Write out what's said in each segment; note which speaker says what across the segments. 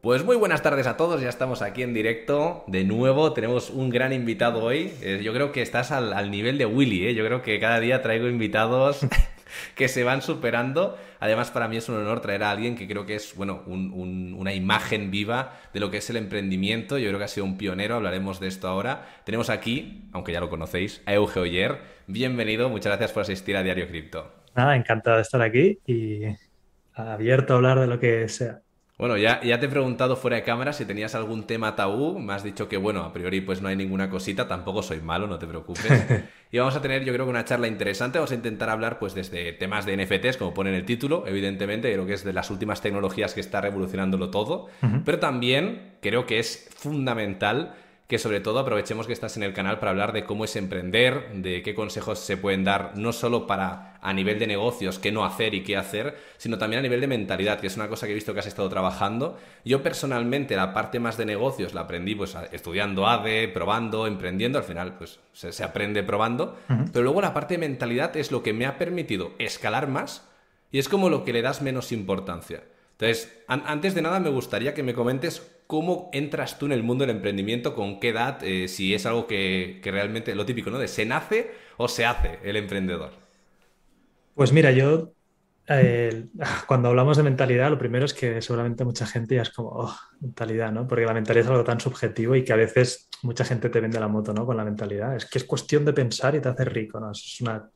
Speaker 1: Pues muy buenas tardes a todos, ya estamos aquí en directo de nuevo, tenemos un gran invitado hoy, eh, yo creo que estás al, nivel de Willy, ¿eh? yo creo que cada día traigo invitados que se van superando, además para mí es un honor traer a alguien que creo que es, bueno, una imagen viva de lo que es el emprendimiento, yo creo que ha sido un pionero, hablaremos de esto ahora, tenemos aquí, aunge ya lo conocéis, a Euge Oyer, bienvenido, muchas gracias por asistir a Diario Cripto.
Speaker 2: Nada, encantado de estar aquí y abierto a hablar de lo que sea.
Speaker 1: Bueno, ya, ya te he preguntado fuera de cámara si tenías algún tema tabú. Me has dicho que, bueno, a priori pues no hay ninguna cosita. Tampoco soy malo, no te preocupes. y vamos a tener, yo creo que una charla interesante. Vamos a intentar hablar pues desde temas de NFTs, como pone en el título, evidentemente. Creo que es de las últimas tecnologías que está revolucionándolo todo. Pero también creo que es fundamental que sobre todo aprovechemos que estás en el canal para hablar de cómo es emprender, de qué consejos se pueden dar, no solo para a nivel de negocios, qué no hacer y qué hacer, sino también a nivel de mentalidad, que es una cosa que he visto que has estado trabajando. Yo personalmente la parte más de negocios la aprendí pues estudiando ADE, probando, emprendiendo, al final pues se, aprende probando, pero luego la parte de mentalidad es lo que me ha permitido escalar más y es como lo que le das menos importancia. Entonces, antes de nada me gustaría que me comentes cómo entras tú en el mundo del emprendimiento, con qué edad, eh, si es algo que, realmente, lo típico, ¿no? De se nace o se hace el emprendedor.
Speaker 2: Pues mira, yo eh, cuando hablamos de mentalidad, lo primero es que seguramente mucha gente ya es como, oh, mentalidad, ¿no? Porque la mentalidad es algo tan subjetivo y que a veces mucha gente te vende la moto, ¿no? Con la mentalidad. Es que es cuestión de pensar y te hace rico, ¿no? es una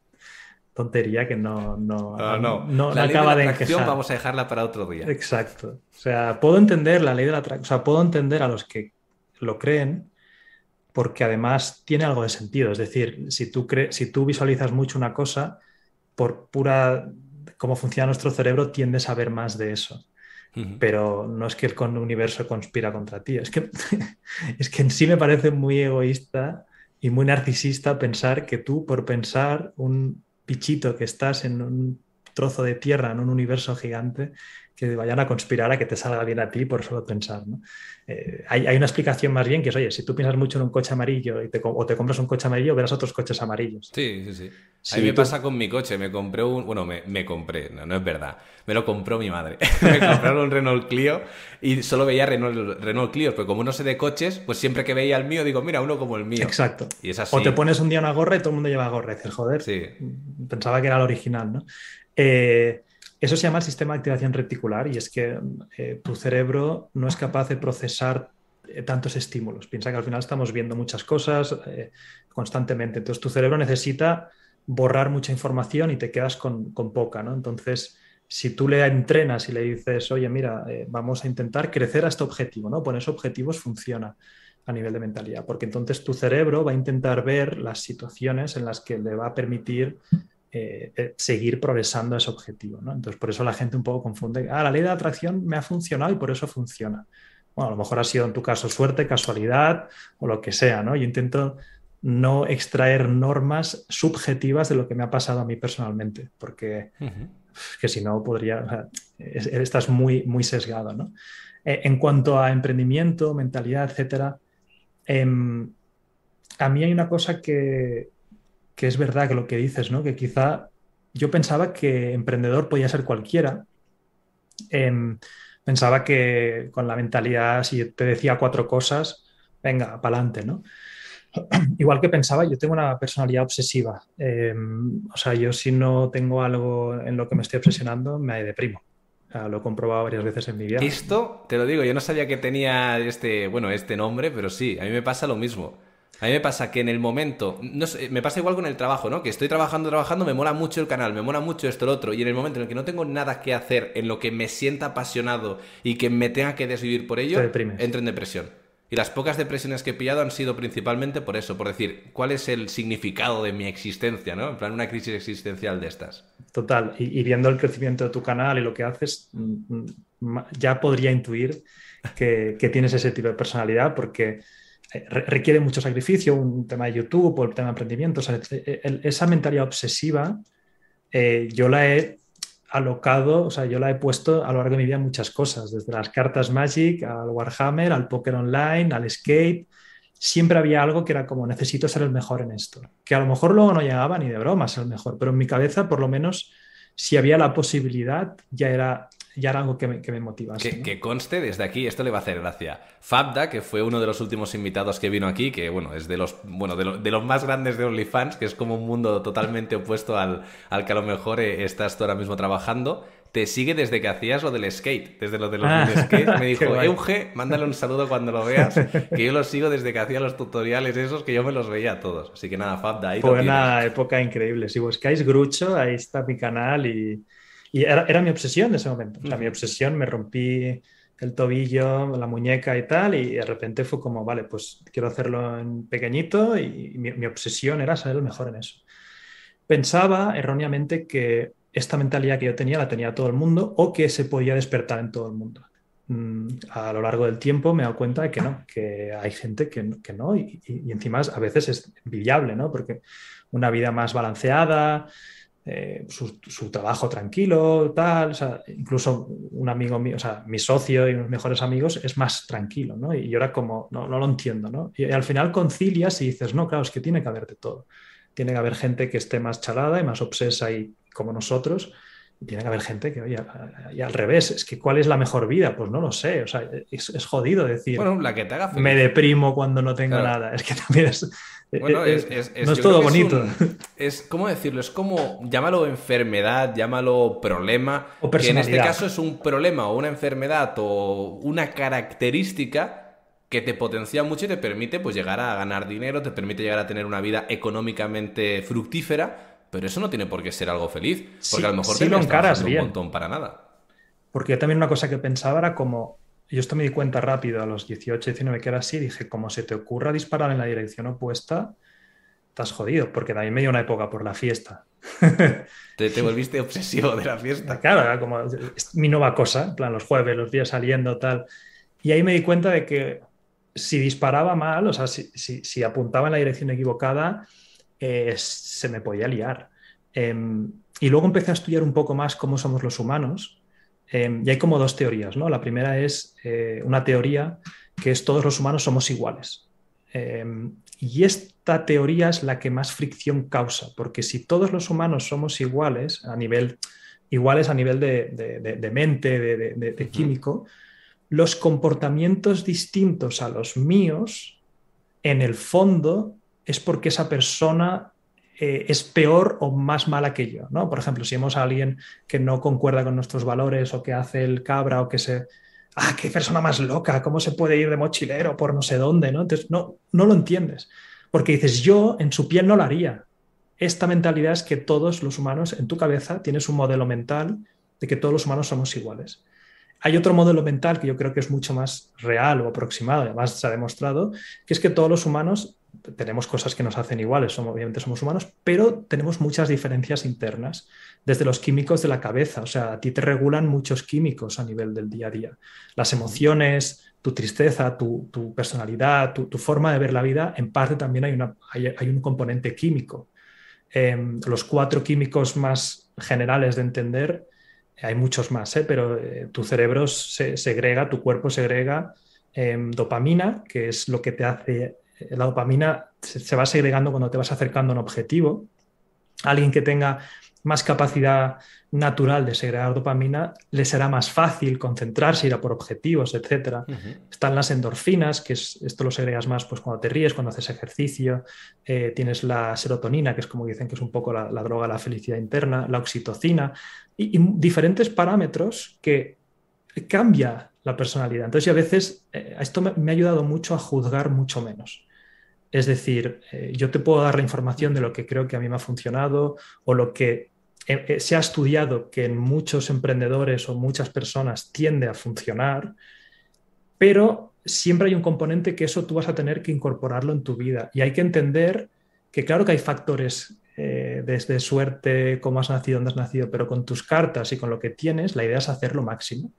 Speaker 2: tontería que no, no,
Speaker 1: no, la acaba de, la vamos a dejarla para otro día.
Speaker 2: Exacto. O sea, puedo entender la ley de la atracción, o sea, puedo entender a los que lo creen porque además tiene algo de sentido. Es decir, si tú, si tú visualizas mucho una cosa, por pura cómo funciona nuestro cerebro, tiendes a ver más de eso. Pero no es que el universo conspira contra ti. Es que, es que en sí me parece muy egoísta y muy narcisista pensar que tú, por pensar un, pichito que estás en un trozo de tierra, en un universo gigante, que vayan a conspirar a que te salga bien a ti por solo pensar. ¿no? Eh, hay, una explicación más bien que es, oye, si tú piensas mucho en un coche amarillo y te, o te compras un coche amarillo, verás otros coches amarillos.
Speaker 1: Sí, sí, sí. a mí me pasa con mi coche, me compré un, bueno, me, compré, no, no, es verdad, me lo compró mi madre. me compraron un Renault Clio y solo veía Renault, Renault Clio, pero como no sé de coches, pues siempre que veía el mío digo, mira, uno como el mío.
Speaker 2: Exacto. Y es así. O te pones un día una gorra y todo el mundo lleva gorra, y dices, joder, sí. pensaba que era el original, ¿no? Eh, eso se llama el sistema de activación reticular y es que eh, tu cerebro no es capaz de procesar eh, tantos estímulos. Piensa que al final estamos viendo muchas cosas eh, constantemente. Entonces tu cerebro necesita borrar mucha información y te quedas con, poca. ¿no? Entonces, si tú le entrenas y le dices, oye, mira, vamos a intentar crecer a este objetivo, ¿no? Pones objetivos funciona a nivel de mentalidad, porque entonces tu cerebro va a intentar ver las situaciones en las que le va a permitir eh, eh, seguir progresando a ese objetivo. ¿no? Entonces, por eso la gente un poco confunde, ah, la ley de atracción me ha funcionado y por eso funciona. Bueno, a lo mejor ha sido en tu caso suerte, casualidad o lo que sea, ¿no? Yo intento no extraer normas subjetivas de lo que me ha pasado a mí personalmente, porque que si no podría, o sea, estás muy, muy sesgado, ¿no? Eh, en cuanto a emprendimiento, mentalidad, etcétera, em, a mí hay una cosa que, que es verdad que lo que dices, ¿no? Que quizá yo pensaba que emprendedor podía ser cualquiera. Em, pensaba que con la mentalidad, si te decía cuatro cosas, venga, para adelante, ¿no? Igual que pensaba, yo tengo una personalidad obsesiva. Em, o sea, yo si no tengo algo en lo que me estoy obsesionando, me deprimo. lo he comprobado varias veces en mi vida.
Speaker 1: Esto, te lo digo, yo no sabía que tenía este, bueno, este nombre, pero sí, a mí me pasa lo mismo. A mí me pasa que en el momento, no sé, me pasa igual con el trabajo, ¿no? Que estoy trabajando, trabajando, me mola mucho el canal, me mola mucho esto, lo otro, y en el momento en el que no tengo nada que hacer, en lo que me sienta apasionado y que me tenga que desvivir por ello, entro en depresión. Y las pocas depresiones que he pillado han sido principalmente por eso, por decir, ¿cuál es el significado de mi existencia, ¿no? En plan, una crisis existencial de estas.
Speaker 2: Total, y, viendo el crecimiento de tu canal y lo que haces, mm, mm, ya podría intuir que, que tienes ese tipo de personalidad porque requiere mucho sacrificio, un tema de YouTube o el tema de emprendimiento. esa mentalidad obsesiva eh, yo la he alocado, o sea, yo la he puesto a lo largo de mi vida en muchas cosas, desde las cartas Magic al Warhammer, al Poker Online, al Escape. Siempre había algo que era como necesito ser el mejor en esto. Que a lo mejor luego no llegaba ni de broma a ser el mejor, pero en mi cabeza, por lo menos, si había la posibilidad, ya era ya era algo que me, que me motiva.
Speaker 1: Que, conste desde aquí, esto le va a hacer gracia. Fabda, que fue uno de los últimos invitados que vino aquí, que bueno, es de los, bueno, de, los más grandes de OnlyFans, que es como un mundo totalmente opuesto al, al que a lo mejor eh, estás tú ahora mismo trabajando te sigue desde que hacías lo del skate, desde lo de los ah, skate. Me dijo, Euge, mándale un saludo cuando lo veas, que yo lo sigo desde que hacía los tutoriales esos, que yo me los veía todos. Así que nada, Fab, ahí
Speaker 2: Fue una época increíble. Si buscáis Grucho, ahí está mi canal y, era, mi obsesión en ese momento. O sea, mi obsesión, me rompí el tobillo, la muñeca y tal, y de repente fue como, vale, pues quiero hacerlo en pequeñito y mi, mi obsesión era ser el mejor en eso. Pensaba erróneamente que esta mentalidad que yo tenía la tenía todo el mundo o que se podía despertar en todo el mundo. Mm, a lo largo del tiempo me he dado cuenta de que no, que hay gente que, no y, encima a veces es envidiable, ¿no? Porque una vida más balanceada, eh, su, trabajo tranquilo, tal, incluso un amigo mío, o sea, mi socio y mis mejores amigos es más tranquilo, ¿no? Y yo era como, no, no lo entiendo, ¿no? Y, al final concilias y dices, no, claro, es que tiene que haber de todo. Tiene que haber gente que esté más chalada y más obsesa y como nosotros, tiene que haber gente que, oye, y al revés, es que ¿cuál es la mejor vida? Pues no lo sé, o sea, es, jodido decir.
Speaker 1: Bueno, la que te haga
Speaker 2: Me deprimo cuando no tengo nada, es que también es. Bueno, es, no es todo bonito.
Speaker 1: Es, ¿cómo decirlo? Es como, llámalo enfermedad, llámalo problema, o que en este caso es un problema o una enfermedad o una característica que te potencia mucho y te permite pues llegar a ganar dinero, te permite llegar a tener una vida económicamente fructífera, pero eso no tiene por qué ser algo feliz, porque a lo mejor
Speaker 2: te lo encaras
Speaker 1: un montón para nada.
Speaker 2: Porque yo también una cosa que pensaba era como, yo esto me di cuenta rápido a los 18, 19 que era así, dije, como se te ocurra disparar en la dirección opuesta, estás jodido, porque también me dio una época por la fiesta.
Speaker 1: Te, te volviste obsesivo de la fiesta.
Speaker 2: Claro, era como mi nueva cosa, en plan los jueves, los días saliendo, tal. Y ahí me di cuenta de que si disparaba mal, o sea, si, si apuntaba en la dirección equivocada, eh, se me podía liar. Em, y luego empecé a estudiar un poco más cómo somos los humanos. Em, y hay como dos teorías, ¿no? La primera es eh, una teoría que es todos los humanos somos iguales. Em, y esta teoría es la que más fricción causa, porque si todos los humanos somos iguales a nivel, iguales a nivel de, mente, de, químico, los comportamientos distintos a los míos, en el fondo, es porque esa persona eh, es peor o más mala que yo, ¿no? Por ejemplo, si vemos a alguien que no concuerda con nuestros valores o que hace el cabra o que se... ¡Ah, qué persona más loca! ¿Cómo se puede ir de mochilero por no sé dónde? ¿no? Entonces, no, no lo entiendes. Porque dices, yo en su piel no lo haría. Esta mentalidad es que todos los humanos, en tu cabeza, tienes un modelo mental de que todos los humanos somos iguales. Hay otro modelo mental que yo creo que es mucho más real o aproximado, además se ha demostrado, que es que todos los humanos tenemos cosas que nos hacen iguales, somos, obviamente somos humanos, pero tenemos muchas diferencias internas, desde los químicos de la cabeza, o sea, a ti te regulan muchos químicos a nivel del día a día. Las emociones, tu tristeza, tu, personalidad, tu, forma de ver la vida, en parte también hay, una, hay, un componente químico. Em, los cuatro químicos más generales de entender, hay muchos más, ¿eh? pero eh, tu cerebro se segrega, tu cuerpo segrega em, dopamina, que es lo que te hace la dopamina se, va segregando cuando te vas acercando a un objetivo. Alguien que tenga más capacidad natural de segregar dopamina, le será más fácil concentrarse, ir a por objetivos, etc. Están las endorfinas, que es, esto lo segregas más pues, cuando te ríes, cuando haces ejercicio. Eh, tienes la serotonina, que es como dicen que es un poco la, droga de la felicidad interna, la oxitocina, y, diferentes parámetros que cambia la personalidad. Entonces, a veces eh, esto me, ha ayudado mucho a juzgar mucho menos. Es decir, eh, yo te puedo dar la información de lo que creo que a mí me ha funcionado o lo que eh, se ha estudiado que en muchos emprendedores o muchas personas tiende a funcionar, pero siempre hay un componente que eso tú vas a tener que incorporarlo en tu vida. Y hay que entender que claro que hay factores desde suerte, cómo has nacido, dónde has nacido, pero con tus cartas y con lo que tienes, la idea es hacer lo máximo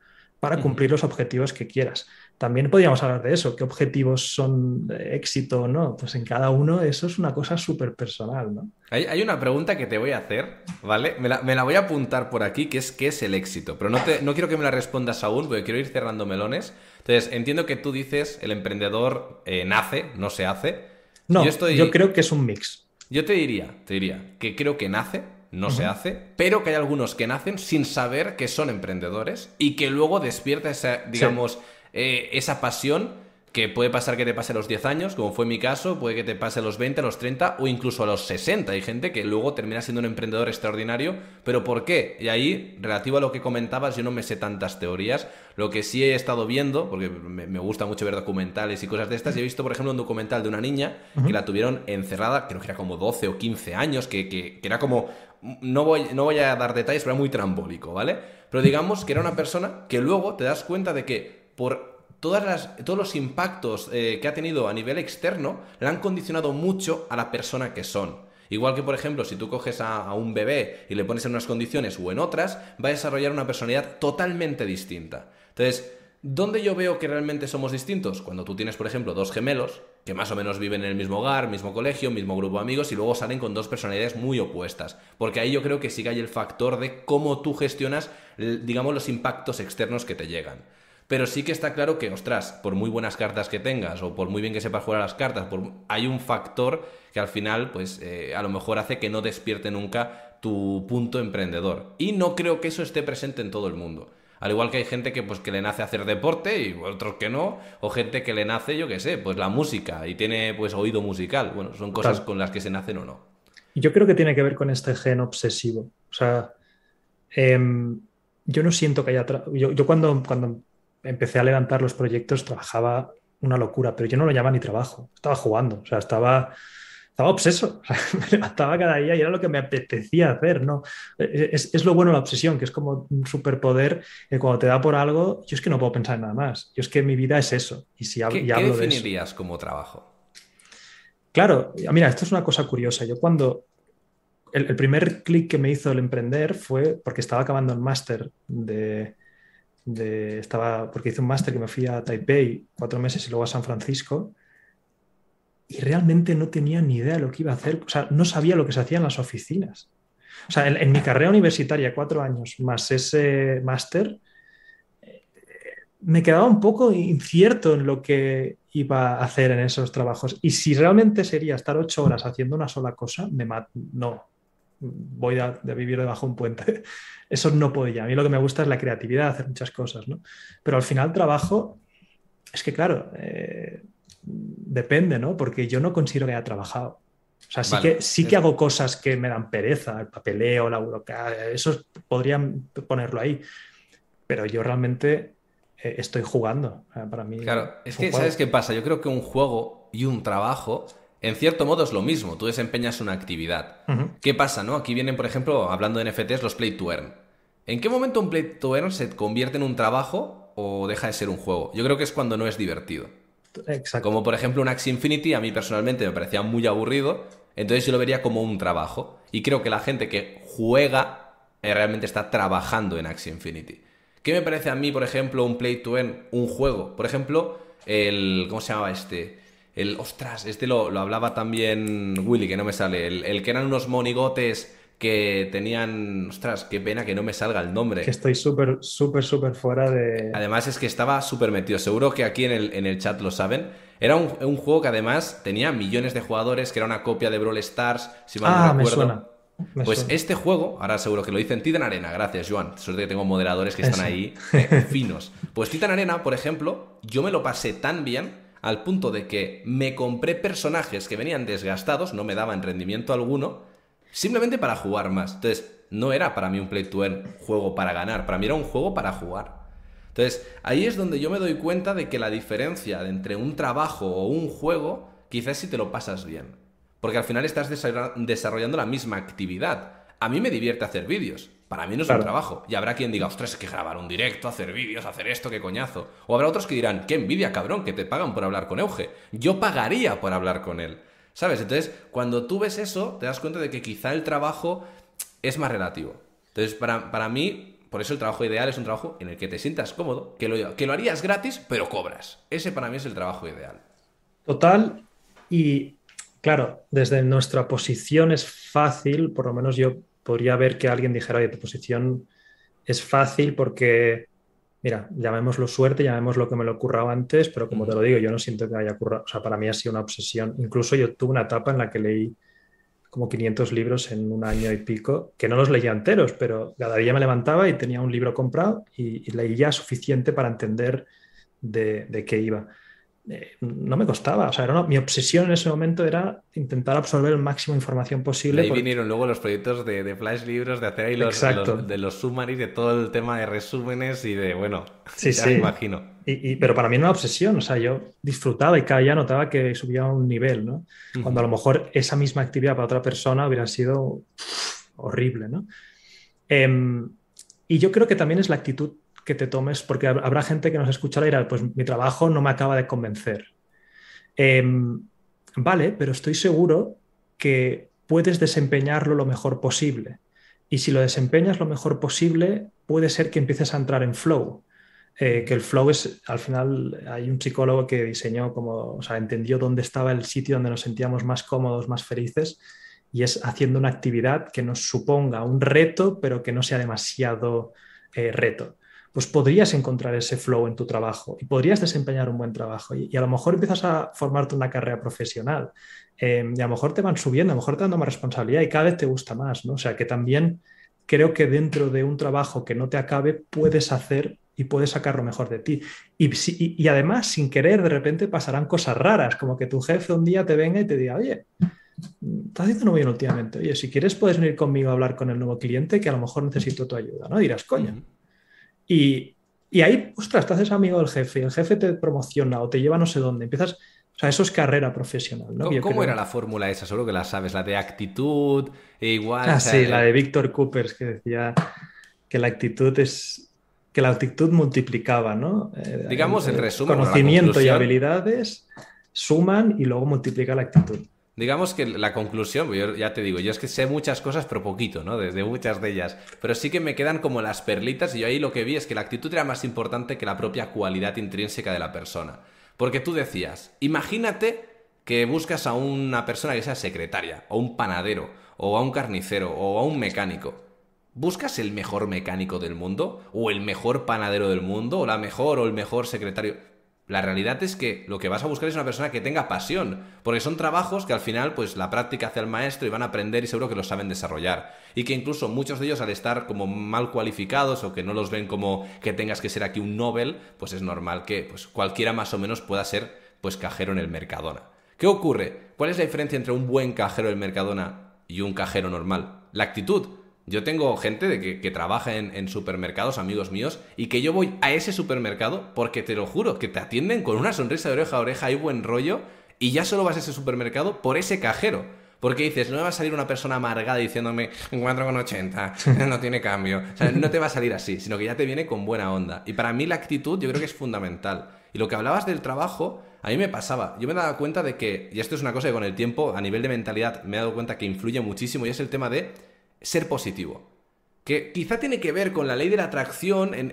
Speaker 2: para cumplir los objetivos que quieras. También podríamos hablar de eso, qué objetivos son éxito o no. Pues en cada uno eso es una cosa súper personal, ¿no?
Speaker 1: Hay, una pregunta que te voy a hacer, ¿vale? Me la, voy a apuntar por aquí, que es ¿qué es el éxito? Pero no, te, no quiero que me la respondas aún, porque quiero ir cerrando melones. Entonces, entiendo que tú dices, el emprendedor eh, nace, no se hace.
Speaker 2: No, yo, yo creo que es un mix.
Speaker 1: Yo te diría, te diría que creo que nace, no se hace, pero que hay algunos que nacen sin saber que son emprendedores y que luego despierta esa, digamos, eh, esa pasión que puede pasar que te pase a los 10 años, como fue mi caso, puede que te pase a los 20, a los 30 o incluso a los 60. Hay gente que luego termina siendo un emprendedor extraordinario, pero ¿por qué? Y ahí, relativo a lo que comentabas, yo no me sé tantas teorías. Lo que sí he estado viendo, porque me, gusta mucho ver documentales y cosas de estas, y he visto, por ejemplo, un documental de una niña que la tuvieron encerrada, creo que era como 12 o 15 años, que, que, que era como... No voy, no voy a dar detalles, pero era muy trambólico, ¿vale? Pero digamos que era una persona que luego te das cuenta de que por todos los impactos eh, que ha tenido a nivel externo le han condicionado mucho a la persona que son. Igual que, por ejemplo, si tú coges a, un bebé y le pones en unas condiciones o en otras, va a desarrollar una personalidad totalmente distinta. Entonces, ¿dónde yo veo que realmente somos distintos? Cuando tú tienes, por ejemplo, dos gemelos que más o menos viven en el mismo hogar, mismo colegio, mismo grupo de amigos y luego salen con dos personalidades muy opuestas. Porque ahí yo creo que sí que hay el factor de cómo tú gestionas, digamos, los impactos externos que te llegan. Pero sí que está claro que, ostras, por muy buenas cartas que tengas o por muy bien que sepas jugar a las cartas, hay un factor que al final, pues eh, a lo mejor hace que no despierte nunca tu punto emprendedor. Y no creo que eso esté presente en todo el mundo. Al igual que hay gente que, pues, que le nace hacer deporte y otros que no, o gente que le nace, yo qué sé, pues la música y tiene pues oído musical. Bueno, son cosas con las que se nacen o no.
Speaker 2: Yo creo que tiene que ver con este gen obsesivo. O sea, em, yo no siento que haya... Yo, yo, cuando, cuando empecé a levantar los proyectos, trabajaba una locura, pero yo no lo llamaba ni trabajo, estaba jugando, o sea, estaba, estaba obseso, me levantaba cada día y era lo que me apetecía hacer, ¿no? Es, lo bueno la obsesión, que es como un superpoder, que cuando te da por algo, yo es que no puedo pensar en nada más, yo es que mi vida es eso. Y si
Speaker 1: ¿Qué, hablo, ¿qué definirías como trabajo?
Speaker 2: Claro, mira, esto es una cosa curiosa, yo cuando... El, el primer clic que me hizo el emprender fue porque estaba acabando el máster de, estaba, porque hice un máster que me fui a Taipei cuatro meses y luego a San Francisco y realmente no tenía ni idea de lo que iba a hacer, o sea, no sabía lo que se hacía en las oficinas. O sea, en, mi carrera universitaria, cuatro años más ese máster, me quedaba un poco incierto en lo que iba a hacer en esos trabajos. Y si realmente sería estar ocho horas haciendo una sola cosa, me no, voy a, vivir debajo de un puente. Eso no podía. A mí lo que me gusta es la creatividad, hacer muchas cosas, ¿no? Pero al final trabajo, es que claro, eh, depende, ¿no? Porque yo no considero que haya trabajado. O sea, sí, que, sí que hago cosas que me dan pereza, el papeleo, la burocracia, eso podrían ponerlo ahí. Pero yo realmente eh, estoy jugando. Para mí.
Speaker 1: Claro, es que, ¿sabes qué pasa? Yo creo que un juego y un trabajo en cierto modo es lo mismo, tú desempeñas una actividad. ¿Qué pasa, no? Aquí vienen, por ejemplo, hablando de NFTs, los play to earn. ¿En qué momento un play to earn se convierte en un trabajo o deja de ser un juego? Yo creo que es cuando no es divertido. Exacto. Como por ejemplo un Axie Infinity, a mí personalmente me parecía muy aburrido, entonces yo lo vería como un trabajo. Y creo que la gente que juega eh, realmente está trabajando en Axie Infinity. ¿Qué me parece a mí, por ejemplo, un play to earn, un juego? Por ejemplo, el. ¿Cómo se llamaba este? El, ostras, este lo, hablaba también Willy, que no me sale. El, que eran unos monigotes que tenían. Ostras, qué pena que no me salga el nombre.
Speaker 2: Que estoy súper, súper, súper fuera de.
Speaker 1: Además, es que estaba súper metido. Seguro que aquí en el, en el chat lo saben. Era un, juego que además tenía millones de jugadores, que era una copia de Brawl Stars, si mal
Speaker 2: ah,
Speaker 1: no
Speaker 2: Me suena.
Speaker 1: pues este juego, ahora seguro que lo dicen Titan Arena, gracias Joan, suerte que tengo moderadores que están ahí eh, finos. Pues Titan Arena, por ejemplo, yo me lo pasé tan bien al punto de que me compré personajes que venían desgastados, no me daban rendimiento alguno, simplemente para jugar más. Entonces, no era para mí un play to earn juego para ganar, para mí era un juego para jugar. Entonces, ahí es donde yo me doy cuenta de que la diferencia entre un trabajo o un juego, quizás si te lo pasas bien. Porque al final estás desarrollando la misma actividad. A mí me divierte hacer vídeos. Para mí no es un trabajo. Y habrá quien diga, ostras, es que grabar un directo, hacer vídeos, hacer esto, qué coñazo. O habrá otros que dirán, qué envidia, cabrón, que te pagan por hablar con Euge. Yo pagaría por hablar con él. ¿Sabes? Entonces, cuando tú ves eso, te das cuenta de que quizá el trabajo es más relativo. Entonces, para, para mí, por eso el trabajo ideal es un trabajo en el que te sientas cómodo, que lo, que lo harías gratis, pero cobras. Ese para mí es el trabajo ideal.
Speaker 2: Total. Y claro, desde nuestra posición es fácil, por lo menos yo podría ver que alguien dijera, oye, tu posición es fácil porque, mira, llamémoslo suerte, llamémoslo que me lo ocurra antes, pero como te lo digo, yo no siento que haya ocurrido, o sea, para mí ha sido una obsesión. Incluso yo tuve una etapa en la que leí como 500 libros en un año y pico, que no los leía enteros, pero cada día me levantaba y tenía un libro comprado y, leía suficiente para entender de qué iba. Eh, no me costaba. O sea, mi obsesión en ese momento era intentar absorber el máximo de información posible.
Speaker 1: Y ahí vinieron luego los proyectos de, Flash Libros, de hacer ahí los, de los summaries, de todo el tema de resúmenes y de, bueno,
Speaker 2: sí, ya sí. me imagino. Y, pero para mí era una obsesión. O sea, yo disfrutaba y cada día notaba que subía un nivel, ¿no? Cuando a lo mejor esa misma actividad para otra persona hubiera sido horrible, ¿no? Em, y yo creo que también es la actitud que te tomes, porque habrá gente que nos escuchará y dirá, pues mi trabajo no me acaba de convencer. Em, vale, pero estoy seguro que puedes desempeñarlo lo mejor posible. Y si lo desempeñas lo mejor posible, puede ser que empieces a entrar en flow. Eh, que el flow es, al final, hay un psicólogo que diseñó como, o sea, entendió dónde estaba el sitio donde nos sentíamos más cómodos, más felices, y es haciendo una actividad que nos suponga un reto, pero que no sea demasiado eh, reto pues podrías encontrar ese flow en tu trabajo y podrías desempeñar un buen trabajo. Y, a lo mejor empiezas a formarte una carrera profesional em, y a lo mejor te van subiendo, a lo mejor te dando más responsabilidad y cada vez te gusta más, ¿no? O sea que también creo que dentro de un trabajo que no te acabe puedes hacer y puedes sacar lo mejor de ti. Y, y, además, sin querer, de repente pasarán cosas raras, como que tu jefe un día te venga y te diga, oye, estás haciendo muy bien últimamente, oye, si quieres puedes venir conmigo a hablar con el nuevo cliente que a lo mejor necesito tu ayuda, ¿no? dirás, coño. Y, ahí, ostras, te haces amigo del jefe y el jefe te promociona o te lleva no sé dónde. Empiezas, o sea, eso es carrera profesional. ¿no?
Speaker 1: ¿Cómo, era la fórmula esa? Solo que la sabes, la de actitud, e igual.
Speaker 2: Ah, sí, la de Víctor Coopers, que decía que la actitud es que la actitud multiplicaba, ¿no?
Speaker 1: Eh, Digamos, el resumen.
Speaker 2: Conocimiento y habilidades suman y luego multiplica la actitud.
Speaker 1: Digamos que la conclusión, yo ya te digo, yo es que sé muchas cosas, pero poquito, ¿no? Desde muchas de ellas. Pero sí que me quedan como las perlitas y yo ahí lo que vi es que la actitud era más importante que la propia cualidad intrínseca de la persona. Porque tú decías, imagínate que buscas a una persona que sea secretaria, o un panadero, o a un carnicero, o a un mecánico. ¿Buscas el mejor mecánico del mundo? ¿O el mejor panadero del mundo? ¿O la mejor o el mejor secretario? La realidad es que lo que vas a buscar es una persona que tenga pasión, porque son trabajos que al final pues la práctica hace al maestro y van a aprender y seguro que lo saben desarrollar. Y que incluso muchos de ellos al estar como mal cualificados o que no los ven como que tengas que ser aquí un Nobel, pues es normal que pues cualquiera más o menos pueda ser pues cajero en el Mercadona. ¿Qué ocurre? ¿Cuál es la diferencia entre un buen cajero del Mercadona y un cajero normal? La actitud. Yo tengo gente de que, trabaja en, supermercados, amigos míos, y que yo voy a ese supermercado porque te lo juro, que te atienden con una sonrisa de oreja a oreja y buen rollo, y ya solo vas a ese supermercado por ese cajero. Porque dices, no me va a salir una persona amargada diciéndome 4,80, no tiene cambio. O sea, no te va a salir así, sino que ya te viene con buena onda. Y para mí la actitud yo creo que es fundamental. Y lo que hablabas del trabajo, a mí me pasaba. Yo me he dado cuenta de que, y esto es una cosa que con el tiempo, a nivel de mentalidad, me he dado cuenta que influye muchísimo, y es el tema de ser positivo. Que quizá tiene que ver con la ley de la atracción en,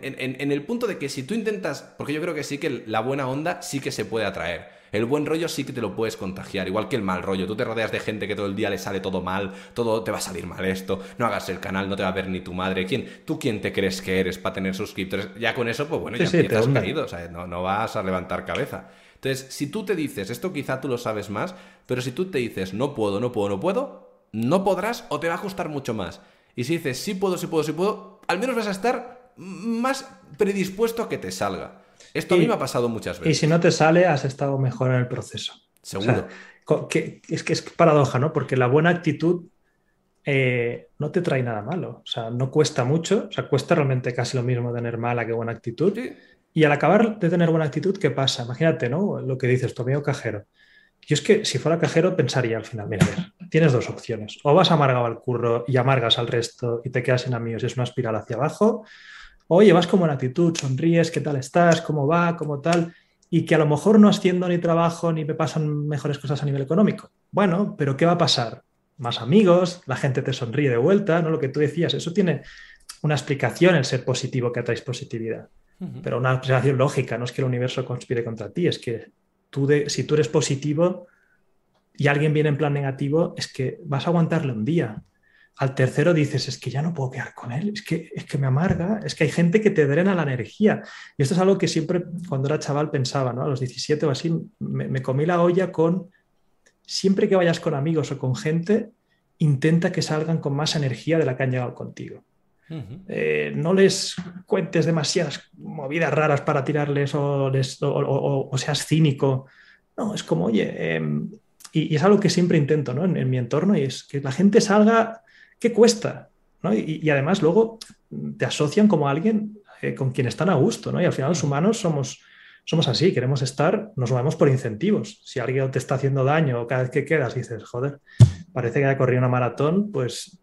Speaker 1: el punto de que si tú intentas, porque yo creo que sí que la buena onda sí que se puede atraer. El buen rollo sí que te lo puedes contagiar, igual que el mal rollo. Tú te rodeas de gente que todo el día le sale todo mal, todo te va a salir mal esto, no hagas el canal, no te va a ver ni tu madre. ¿Quién, ¿Tú quién te crees que eres para tener suscriptores? Ya con eso, pues bueno, ya empiezas caído, o sea, no, no vas a levantar cabeza. Entonces, si tú te dices, esto quizá tú lo sabes más, pero si tú te dices, no puedo, no puedo, no puedo, no podrás o te va a costar mucho más. Y si dices, sí puedo, sí puedo, sí puedo, al menos vas a estar más predispuesto a que te salga. Esto a mí me ha pasado muchas veces.
Speaker 2: Y si no te sale, has estado mejor en el proceso.
Speaker 1: Seguro.
Speaker 2: es que es paradoja, ¿no? Porque la buena actitud eh, no te trae nada malo. O sea, no cuesta mucho. O sea, cuesta realmente casi lo mismo tener mala que buena actitud. Y al acabar de tener buena actitud, ¿qué pasa? Imagínate, ¿no? Lo que dices, tu amigo cajero. Yo es que si fuera cajero pensaría al final, mira, tienes dos opciones. O vas amargado al curro y amargas al resto y te quedas sin amigos y es una espiral hacia abajo. O llevas como en actitud, sonríes, ¿qué tal estás? ¿Cómo va? ¿Cómo tal? Y que a lo mejor no haciendo ni trabajo ni me pasan mejores cosas a nivel económico. Bueno, pero ¿qué va a pasar? Más amigos, la gente te sonríe de vuelta, ¿no? Lo que tú decías, eso tiene una explicación el ser positivo que atraes positividad. Pero una explicación lógica, no es que el universo conspire contra ti, es que si tú eres positivo y alguien viene en plan negativo, es que vas a aguantarle un día. Al tercero dices, es que ya no puedo quedar con él, es que, es que me amarga, es que hay gente que te drena la energía. Y esto es algo que siempre cuando era chaval pensaba, ¿no? A los 17 o así, me, comí la olla con, siempre que vayas con amigos o con gente, intenta que salgan con más energía de la que han llegado contigo. Eh, no les cuentes demasiadas movidas raras para tirarles o, seas cínico. No, es como, oye, em, y, es algo que siempre intento ¿no? en, mi entorno y es que la gente salga, ¿qué cuesta? ¿no? Y, además luego te asocian como alguien eh, con quien están a gusto, ¿no? Y al final los humanos somos, somos así, queremos estar, nos movemos por incentivos. Si alguien te está haciendo daño cada vez que quedas dices, joder, parece que ha corrido una maratón, pues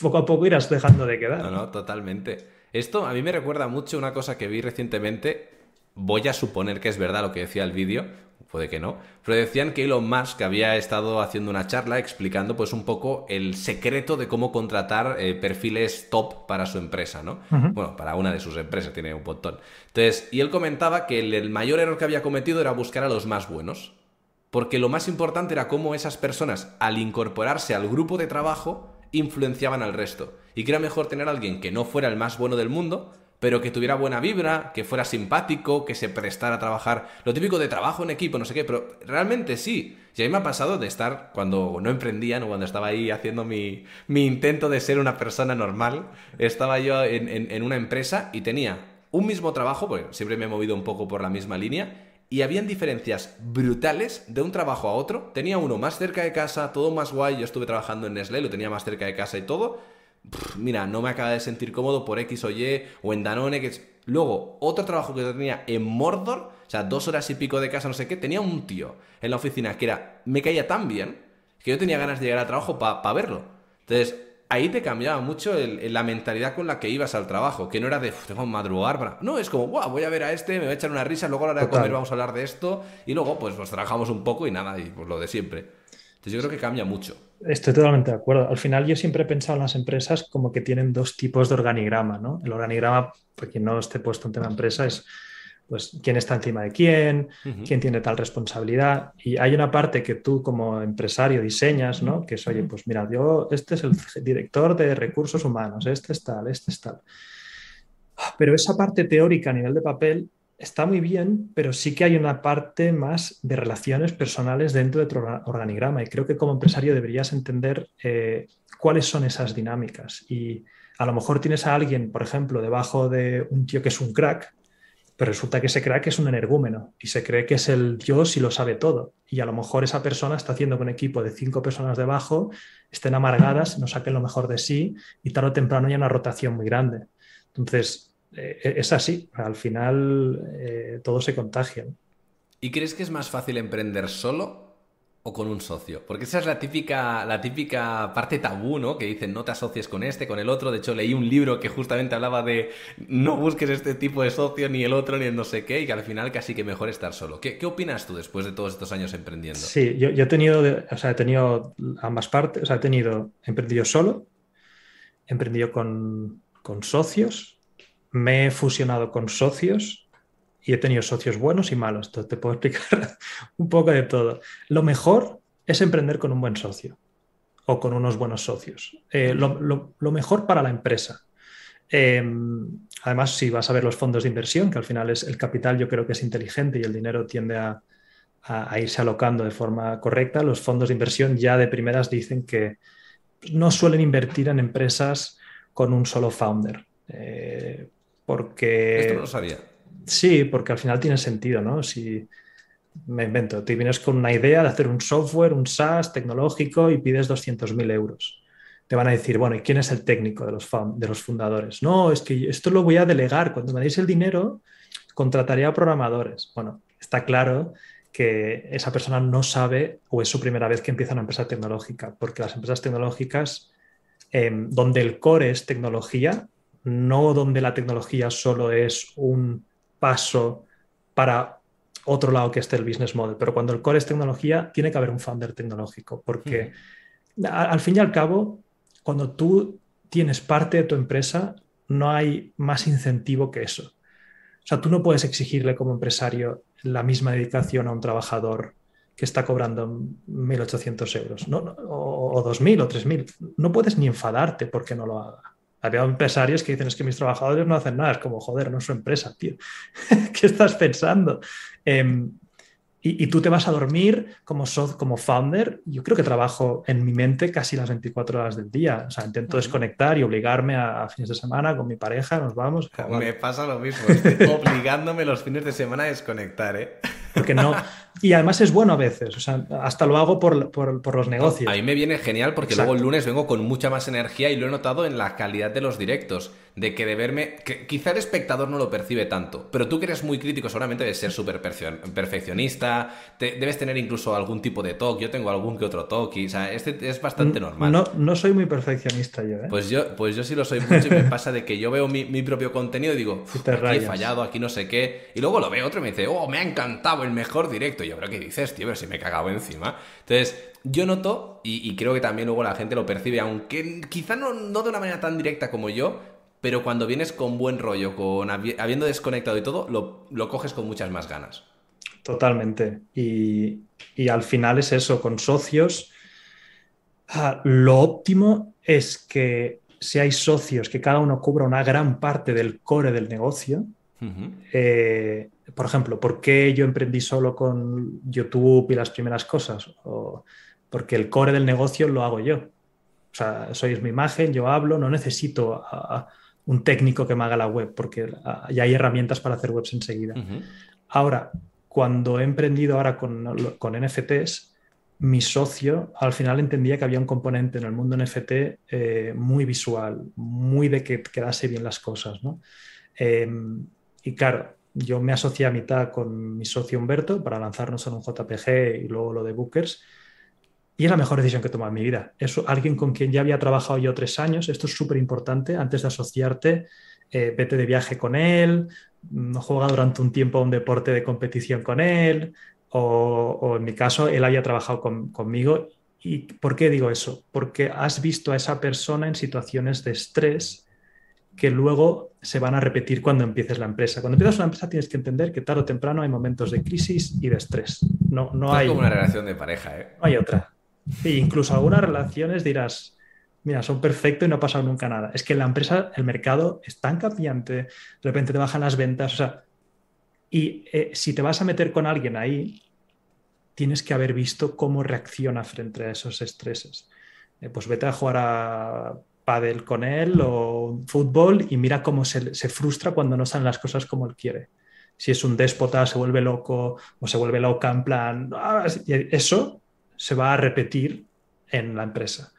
Speaker 2: poco a poco irás dejando de quedar.
Speaker 1: No, no, totalmente. Esto a mí me recuerda mucho una cosa que vi recientemente. Voy a suponer que es verdad lo que decía el vídeo, puede que no, pero decían que Elon Musk había estado haciendo una charla explicando pues un poco el secreto de cómo contratar eh, perfiles top para su empresa, ¿no? Bueno, para una de sus empresas, tiene un montón. Entonces, y él comentaba que el mayor error que había cometido era buscar a los más buenos, porque lo más importante era cómo esas personas, al incorporarse al grupo de trabajo, influenciaban al resto. Y que era mejor tener a alguien que no fuera el más bueno del mundo, pero que tuviera buena vibra, que fuera simpático, que se prestara a trabajar. Lo típico de trabajo en equipo, no sé qué, pero realmente sí. Y a mí me ha pasado de estar cuando no emprendía, ¿no? cuando estaba ahí haciendo mi, intento de ser una persona normal, estaba yo en, una empresa y tenía un mismo trabajo, porque siempre me he movido un poco por la misma línea, y habían diferencias brutales de un trabajo a otro. Tenía uno más cerca de casa, todo más guay. Yo estuve trabajando en Nestlé, lo tenía más cerca de casa y todo. mira, no me acaba de sentir cómodo por X o Y o en Danone. Que... Luego, otro trabajo que tenía en Mordor, o sea, dos horas y pico de casa, no sé qué, tenía un tío en la oficina que era, me caía tan bien que yo tenía ganas de llegar al trabajo para verlo. Entonces, ahí te cambiaba mucho la mentalidad con la que ibas al trabajo, que no era de, tengo que madrugar para... No, es como, voy a ver a este, me voy a echar una risa, luego a la hora de comer vamos a hablar de esto, y luego pues nos trabajamos un poco y nada, y pues lo de siempre. Entonces yo creo que cambia mucho.
Speaker 2: Estoy totalmente de acuerdo. Al final yo siempre he pensado en las empresas como que tienen dos tipos de organigrama, ¿no? El organigrama, para quien no esté puesto en tema empresa, es pues quién está encima de quién, quién tiene tal responsabilidad. Y hay una parte que tú como empresario diseñas, ¿no? Que es, oye, pues mira, yo, este es el director de recursos humanos, este es tal, este es tal. Pero esa parte teórica a nivel de papel está muy bien, pero sí que hay una parte más de relaciones personales dentro de tu organigrama. Y creo que como empresario deberías entender eh, cuáles son esas dinámicas. Y a lo mejor tienes a alguien, por ejemplo, debajo de un tío que es un crack, pero resulta que ese crack es un energúmeno y se cree que es el Dios y lo sabe todo. Y a lo mejor esa persona está haciendo que un equipo de cinco personas debajo estén amargadas, no saquen lo mejor de sí y tarde o temprano haya una rotación muy grande. Entonces, eh, es así. Al final eh, todo se contagia.
Speaker 1: ¿Y crees que es más fácil emprender solo o con un socio? Porque esa es la típica, la típica parte tabú, ¿no? Que dicen no te asocies con este, con el otro. De hecho, leí un libro que justamente hablaba de no busques este tipo de socio, ni el otro, ni el no sé qué, y que al final casi que mejor estar solo. ¿Qué, opinas tú después de todos estos años emprendiendo?
Speaker 2: Sí, yo, he tenido, o sea, he tenido ambas partes, o sea, he tenido, emprendido solo, emprendido con, con socios, me he fusionado con socios y he tenido socios buenos y malos. Entonces te puedo explicar un poco de todo. Lo mejor es emprender con un buen socio o con unos buenos socios. Eh, lo, mejor para la empresa. Em, además, si vas a ver los fondos de inversión, que al final es el capital, yo creo que es inteligente y el dinero tiende a, irse alocando de forma correcta, los fondos de inversión ya de primeras dicen que no suelen invertir en empresas con un solo founder. Eh, porque...
Speaker 1: Esto no lo sabía.
Speaker 2: Sí, porque al final tiene sentido, ¿no? Si me invento, te vienes con una idea de hacer un software, un SaaS tecnológico y pides 200.000 euros. Te van a decir, bueno, ¿y quién es el técnico de los, de los fundadores? No, es que esto lo voy a delegar. Cuando me deis el dinero, contrataré a programadores. Bueno, está claro que esa persona no sabe o es su primera vez que empieza una empresa tecnológica, porque las empresas tecnológicas, em, donde el core es tecnología, no donde la tecnología solo es un paso para otro lado que esté el business model. Pero cuando el core es tecnología, tiene que haber un founder tecnológico, porque al fin y al cabo, cuando tú tienes parte de tu empresa, no hay más incentivo que eso. O sea, tú no puedes exigirle como empresario la misma dedicación a un trabajador que está cobrando 1.800 euros, ¿no? o, o 2.000 o 3.000. No puedes ni enfadarte porque no lo haga. Había empresarios que dicen es que mis trabajadores no hacen nada, es como, joder, no es su empresa, tío. ¿Qué estás pensando? Em, y, tú te vas a dormir como, como founder. Yo creo que trabajo en mi mente casi las 24 horas del día. O sea, intento desconectar y obligarme a, fines de semana con mi pareja, nos vamos.
Speaker 1: Me pasa lo mismo, estoy obligándome los fines de semana a desconectar, ¿eh?
Speaker 2: Porque no. Y además es bueno a veces, o sea, hasta lo hago por, por, los negocios.
Speaker 1: A mí me viene genial porque luego el lunes vengo con mucha más energía y lo he notado en la calidad de los directos. De que de verme. Que quizá el espectador no lo percibe tanto, pero tú que eres muy crítico, seguramente debes ser súper perfeccionista, debes tener incluso algún tipo de toque. Yo tengo algún que otro toque, o sea, este es bastante normal.
Speaker 2: No, no soy muy perfeccionista yo, ¿eh?
Speaker 1: Pues yo, pues yo sí lo soy mucho y me pasa de que yo veo mi, propio contenido y digo, aquí he fallado, aquí no sé qué. Y luego lo veo otro y me dice, oh, me ha encantado el mejor directo. Y yo, creo que dices, tío? Pero si me he cagado encima. Entonces, yo noto, y, creo que también luego la gente lo percibe, aunque quizá no, no de una manera tan directa como yo, pero cuando vienes con buen rollo, con habiendo desconectado y todo, lo, coges con muchas más ganas.
Speaker 2: Totalmente. Y, al final es eso, con socios, ah, lo óptimo es que si hay socios que cada uno cubra una gran parte del core del negocio, por ejemplo, ¿por qué yo emprendí solo con YouTube y las primeras cosas? porque el core del negocio lo hago yo. O sea, soy mi imagen, yo hablo, no necesito a, un técnico que me haga la web, porque ya hay herramientas para hacer webs enseguida. Ahora, cuando he emprendido ahora con, con, NFTs, mi socio al final entendía que había un componente en el mundo NFT eh, muy visual, muy de que quedase bien las cosas. ¿no? Em, y claro, yo me asocié a mitad con mi socio Humberto para lanzarnos en un JPG y luego lo de Bookers. Y es la mejor decisión que he tomado en mi vida. Es alguien con quien ya había trabajado yo tres años. Esto es súper importante. Antes de asociarte, eh, vete de viaje con él, juega durante un tiempo un deporte de competición con él, o, en mi caso, él haya trabajado conmigo. ¿Y por qué digo eso? Porque has visto a esa persona en situaciones de estrés que luego se van a repetir cuando empieces la empresa. Cuando empiezas una empresa tienes que entender que tarde o temprano hay momentos de crisis y de estrés. No, no hay
Speaker 1: como una relación de pareja, ¿eh?
Speaker 2: No hay otra. Incluso algunas relaciones dirás, mira, son perfectos y no ha pasado nunca nada. Es que la empresa, el mercado es tan cambiante, de repente te bajan las ventas, y eh, si te vas a meter con alguien ahí, tienes que haber visto cómo reacciona frente a esos estreses. Eh, pues vete a jugar a pádel con él o fútbol y mira cómo se, frustra cuando no salen las cosas como él quiere. Si es un déspota, se vuelve loco o se vuelve loca en plan, ah, eso se va a repetir en la empresa.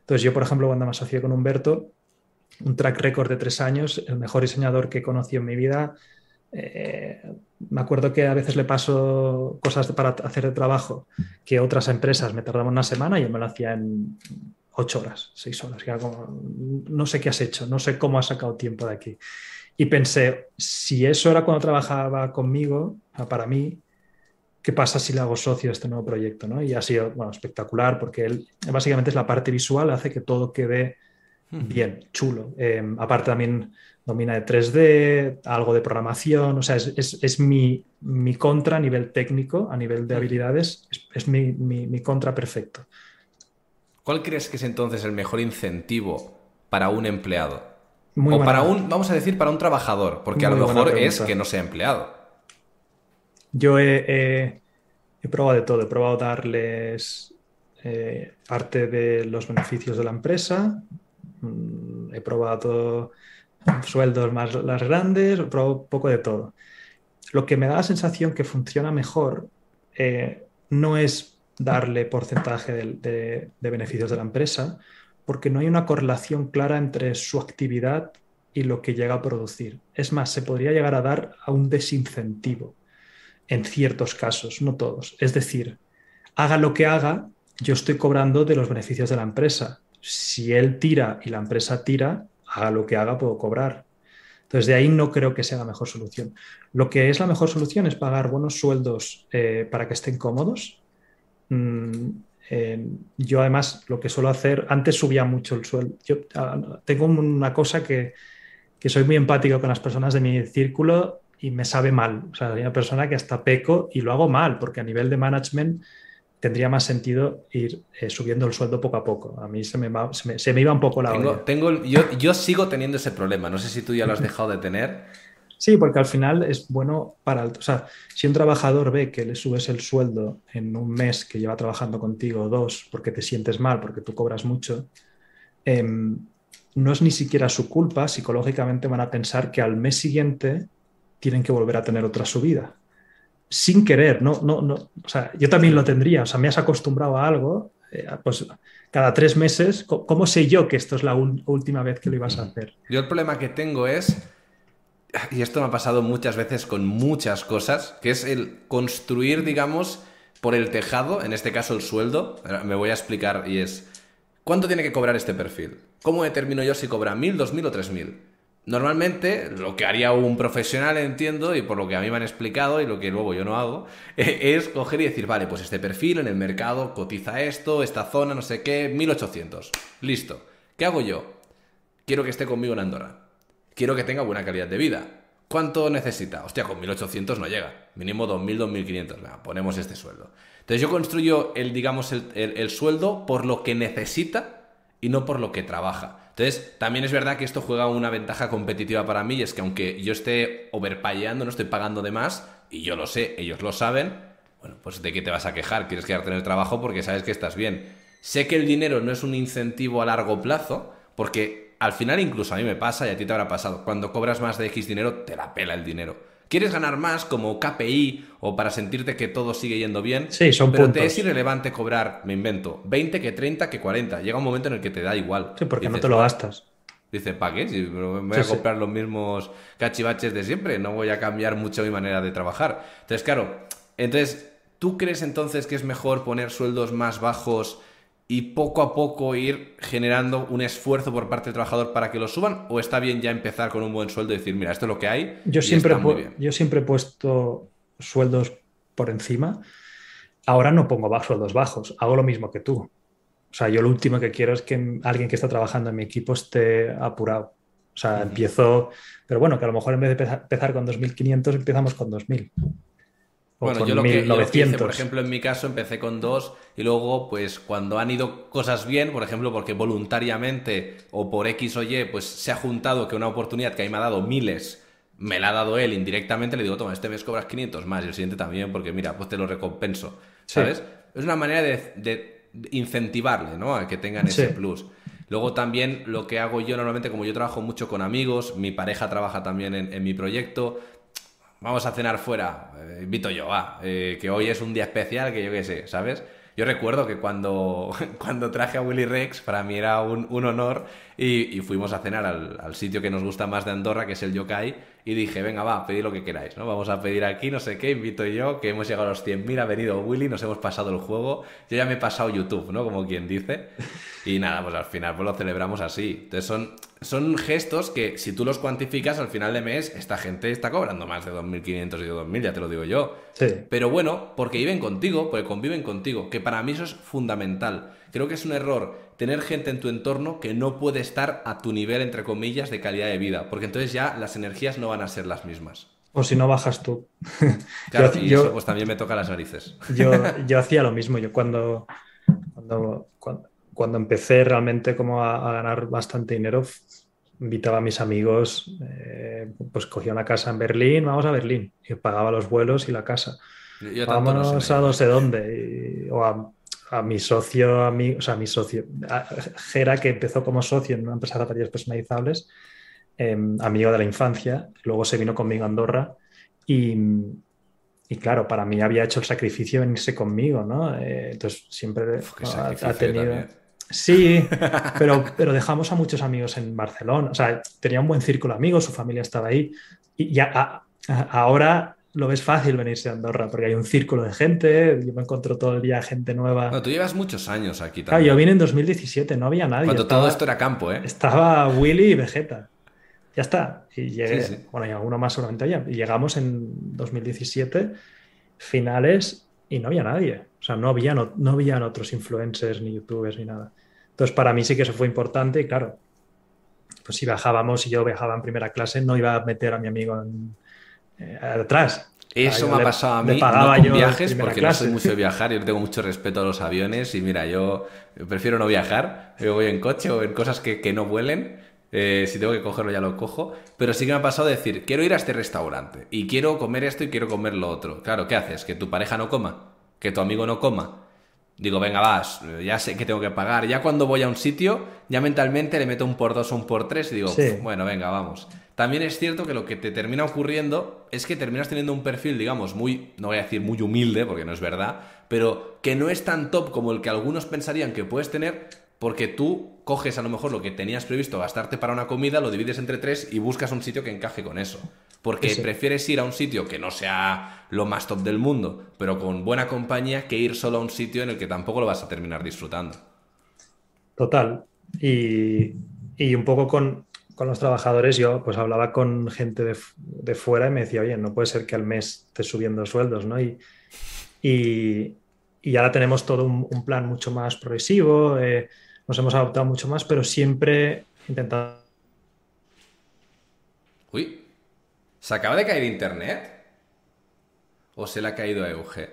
Speaker 2: Entonces yo, por ejemplo, cuando me asocié con Humberto, un track record de tres años, el mejor diseñador que he conocido en mi vida, eh, me acuerdo que a veces le paso cosas para hacer el trabajo que otras empresas me tardaban una semana y yo me lo hacía en ocho horas, seis horas. no sé qué has hecho, no sé cómo has sacado tiempo de aquí. Y pensé, si eso era cuando trabajaba conmigo, para mí, ¿qué pasa si le hago socio a este nuevo proyecto? ¿no? Y ha sido bueno, espectacular porque él básicamente es la parte visual, hace que todo quede bien, chulo. Em, aparte también domina de 3D, algo de programación, o sea, es, mi, contra a nivel técnico, a nivel de habilidades, es, mi, mi contra perfecto.
Speaker 1: ¿Cuál crees que es entonces el mejor incentivo para un empleado? o para un, vamos a decir, para un trabajador, porque a lo mejor es que no sea empleado.
Speaker 2: Yo he, probado de todo, he probado darles eh, parte de los beneficios de la empresa, mm, he probado sueldos más las grandes, he probado poco de todo. Lo que me da la sensación que funciona mejor eh, no es darle porcentaje de, beneficios de la empresa, porque no hay una correlación clara entre su actividad y lo que llega a producir. Es más, se podría llegar a dar a un desincentivo en ciertos casos, no todos. Es decir, haga lo que haga, yo estoy cobrando de los beneficios de la empresa. Si él tira y la empresa tira, haga lo que haga, puedo cobrar. Entonces, de ahí no creo que sea la mejor solución. Lo que es la mejor solución es pagar buenos sueldos eh, para que estén cómodos Mm, eh, yo además lo que suelo hacer, antes subía mucho el sueldo. Ah, tengo una cosa que, soy muy empático con las personas de mi círculo y me sabe mal. O sea, hay una persona que hasta peco y lo hago mal, porque a nivel de management tendría más sentido ir eh, subiendo el sueldo poco a poco. A mí se me, se me, iba un poco la
Speaker 1: tengo, Tengo, yo, yo sigo teniendo ese problema. No sé si tú ya lo has dejado de tener
Speaker 2: Sí, porque al final es bueno para... O sea, si un trabajador ve que le subes el sueldo en un mes que lleva trabajando contigo, dos, porque te sientes mal, porque tú cobras mucho, em, no es ni siquiera su culpa, psicológicamente van a pensar que al mes siguiente tienen que volver a tener otra subida. Sin querer, no, no, no. O sea, yo también lo tendría, o sea, me has acostumbrado a algo, eh, pues cada tres meses, ¿cómo sé yo que esto es la última vez que lo ibas a hacer?
Speaker 1: Yo el problema que tengo es y esto me ha pasado muchas veces con muchas cosas, que es el construir, digamos, por el tejado, en este caso el sueldo. Me voy a explicar y es, ¿cuánto tiene que cobrar este perfil? ¿Cómo determino yo si cobra mil, dos mil o tres mil? Normalmente, lo que haría un profesional, entiendo, y por lo que a mí me han explicado y lo que luego yo no hago, es coger y decir, vale, pues este perfil en el mercado cotiza esto, esta zona, no sé qué, 1800. Listo. ¿Qué hago yo? Quiero que esté conmigo en Andorra quiero que tenga buena calidad de vida. ¿Cuánto necesita? Hostia, con 1800 no llega. Mínimo 2000, 2500. ponemos este sueldo. Entonces yo construyo el, digamos, el, sueldo por lo que necesita y no por lo que trabaja. Entonces, también es verdad que esto juega una ventaja competitiva para mí, y es que aunque yo esté overpayando, no estoy pagando de más, y yo lo sé, ellos lo saben, bueno, pues de qué te vas a quejar, quieres quedarte en el trabajo porque sabes que estás bien. Sé que el dinero no es un incentivo a largo plazo, porque al final incluso a mí me pasa y a ti te habrá pasado. Cuando cobras más de X dinero, te la pela el dinero. ¿Quieres ganar más como KPI o para sentirte que todo sigue yendo bien?
Speaker 2: Sí, son
Speaker 1: Pero
Speaker 2: te
Speaker 1: es irrelevante cobrar, me invento, 20 que 30 que 40. Llega un momento en el que te da igual.
Speaker 2: Sí, porque no te lo gastas.
Speaker 1: Dice, ¿para qué? Si me voy a comprar los mismos cachivaches de siempre, no voy a cambiar mucho mi manera de trabajar. Entonces, claro, entonces, ¿tú crees entonces que es mejor poner sueldos más bajos y poco a poco ir generando un esfuerzo por parte del trabajador para que lo suban? ¿O está bien ya empezar con un buen sueldo y decir, mira, esto es lo que hay?
Speaker 2: Yo, siempre, yo siempre he puesto sueldos por encima. Ahora no pongo sueldos bajos, hago lo mismo que tú. O sea, yo lo último que quiero es que alguien que está trabajando en mi equipo esté apurado. O sea, empiezo, pero bueno, que a lo mejor en vez de empezar con 2.500 empezamos con 2.000
Speaker 1: bueno, yo lo que, hice, por ejemplo, en mi caso empecé con dos y luego, pues cuando han ido cosas bien, por ejemplo, porque voluntariamente o por X o Y, pues se ha juntado que una oportunidad que a mí me ha dado miles, me la ha dado él indirectamente, le digo, toma, este mes cobras 500 más y el siguiente también, porque mira, pues te lo recompenso, ¿sabes? Es una manera de, incentivarle, ¿no? A que tengan ese plus. Luego también lo que hago yo normalmente, como yo trabajo mucho con amigos, mi pareja trabaja también en mi proyecto, vamos a cenar fuera, eh, invito yo, va, eh, que hoy es un día especial, que yo qué sé, ¿sabes? Yo recuerdo que cuando, cuando traje a Willy Rex, para mí era un, honor, y, fuimos a cenar al, sitio que nos gusta más de Andorra, que es el Yokai, y dije, venga, va, pedid lo que queráis, ¿no? Vamos a pedir aquí, no sé qué, invito yo, que hemos llegado a los 100.000, ha venido Willy, nos hemos pasado el juego, yo ya me he pasado YouTube, ¿no? Como quien dice, y nada, pues al final pues lo celebramos así. Entonces son, son gestos que si tú los cuantificas al final de mes, esta gente está cobrando más de 2.500 y de 2.000, ya te lo digo yo.
Speaker 2: Sí.
Speaker 1: Pero bueno, porque viven contigo, porque conviven contigo, que para mí eso es fundamental. Creo que es un error tener gente en tu entorno que no puede estar a tu nivel, entre comillas, de calidad de vida, porque entonces ya las energías no van a ser las mismas.
Speaker 2: O si no bajas tú.
Speaker 1: Claro, y eso pues también me toca las narices.
Speaker 2: Yo, yo hacía lo mismo. Yo cuando, cuando, cuando cuando empecé realmente como a, ganar bastante dinero, invitaba a mis amigos, eh, pues cogía una casa en Berlín, vamos a Berlín, y pagaba los vuelos y la casa. Vámonos a no sé dónde. o a, mi socio, a mi, o sea, a mi socio, Gera, que empezó como socio en una empresa de zapatillas personalizables, em, amigo de la infancia, luego se vino conmigo a Andorra y, y claro, para mí había hecho el sacrificio de venirse conmigo, ¿no? Eh, entonces siempre ha, tenido... Sí, pero, pero dejamos a muchos amigos en Barcelona. O sea, tenía un buen círculo de amigos, su familia estaba ahí. Y ya ahora lo ves fácil venirse a Andorra porque hay un círculo de gente. Yo me encuentro todo el día gente nueva.
Speaker 1: No, tú llevas muchos años aquí
Speaker 2: también. yo vine en 2017, no había nadie.
Speaker 1: Cuando todo esto era campo, ¿eh?
Speaker 2: Estaba Willy y Vegeta. Ya está. Y llegué, bueno, y alguno más seguramente había. Y llegamos en 2017, finales, y no había nadie. O sea, no habían, no, no habían otros influencers, ni youtubers, ni nada. Entonces, para mí sí que eso fue importante y claro, pues si viajábamos y yo viajaba en primera clase, no iba a meter a mi amigo en, eh, atrás.
Speaker 1: Eso me ha pasado a mí, no con viajes, porque no soy mucho de viajar, yo tengo mucho respeto a los aviones y mira, yo prefiero no viajar, yo voy en coche o en cosas que, que no vuelen, Eh, si tengo que cogerlo ya lo cojo. Pero sí que me ha pasado de decir, quiero ir a este restaurante y quiero comer esto y quiero comer lo otro. Claro, ¿qué haces? ¿Que tu pareja no coma? ¿Que tu amigo no coma? Digo, venga, vas, ya sé que tengo que pagar. Ya cuando voy a un sitio, ya mentalmente le meto un por dos o un por tres y digo, bueno, venga, vamos. También es cierto que lo que te termina ocurriendo es que terminas teniendo un perfil, digamos, muy, no voy a decir muy humilde, porque no es verdad, pero que no es tan top como el que algunos pensarían que puedes tener, porque tú coges a lo mejor lo que tenías previsto gastarte para una comida, lo divides entre tres y buscas un sitio que encaje con eso. Porque prefieres ir a un sitio que no sea lo más top del mundo, pero con buena compañía, que ir solo a un sitio en el que tampoco lo vas a terminar disfrutando.
Speaker 2: Total. Y, y un poco con, con los trabajadores, yo pues hablaba con gente de, fuera y me decía, oye, no puede ser que al mes estés subiendo sueldos, ¿no? Y, y, ahora tenemos todo un, plan mucho más progresivo, eh, nos hemos adaptado mucho más, pero siempre intentando...
Speaker 1: Uy, ¿se acaba de caer internet? ¿O se le ha caído a Euge?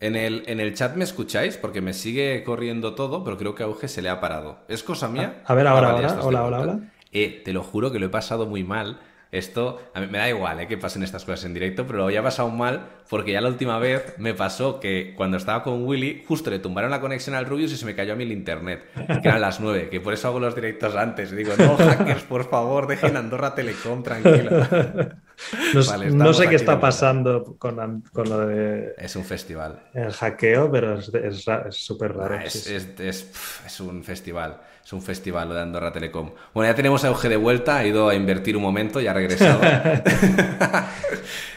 Speaker 1: En el, en el chat me escucháis porque me sigue corriendo todo, pero creo que a Euge se le ha parado. ¿Es cosa mía?
Speaker 2: A, ver, ahora, ah, ahora. Hola, hola, hola.
Speaker 1: Eh, te lo juro que lo he pasado muy mal. Esto, a mí me da igual eh, que pasen estas cosas en directo, pero lo había pasado mal porque ya la última vez me pasó que cuando estaba con Willy, justo le tumbaron la conexión al Rubius y se me cayó a mí el internet, que eran las 9, que por eso hago los directos antes. digo, no, hackers, por favor, dejen Andorra Telecom tranquilo.
Speaker 2: No, sé qué está pasando con, con, lo de.
Speaker 1: Es un festival.
Speaker 2: El hackeo, pero es súper raro.
Speaker 1: Ah, es, es, un festival. Es un festival lo de Andorra Telecom. Bueno, ya tenemos a Euge de vuelta, ha ido a invertir un momento y ha regresado.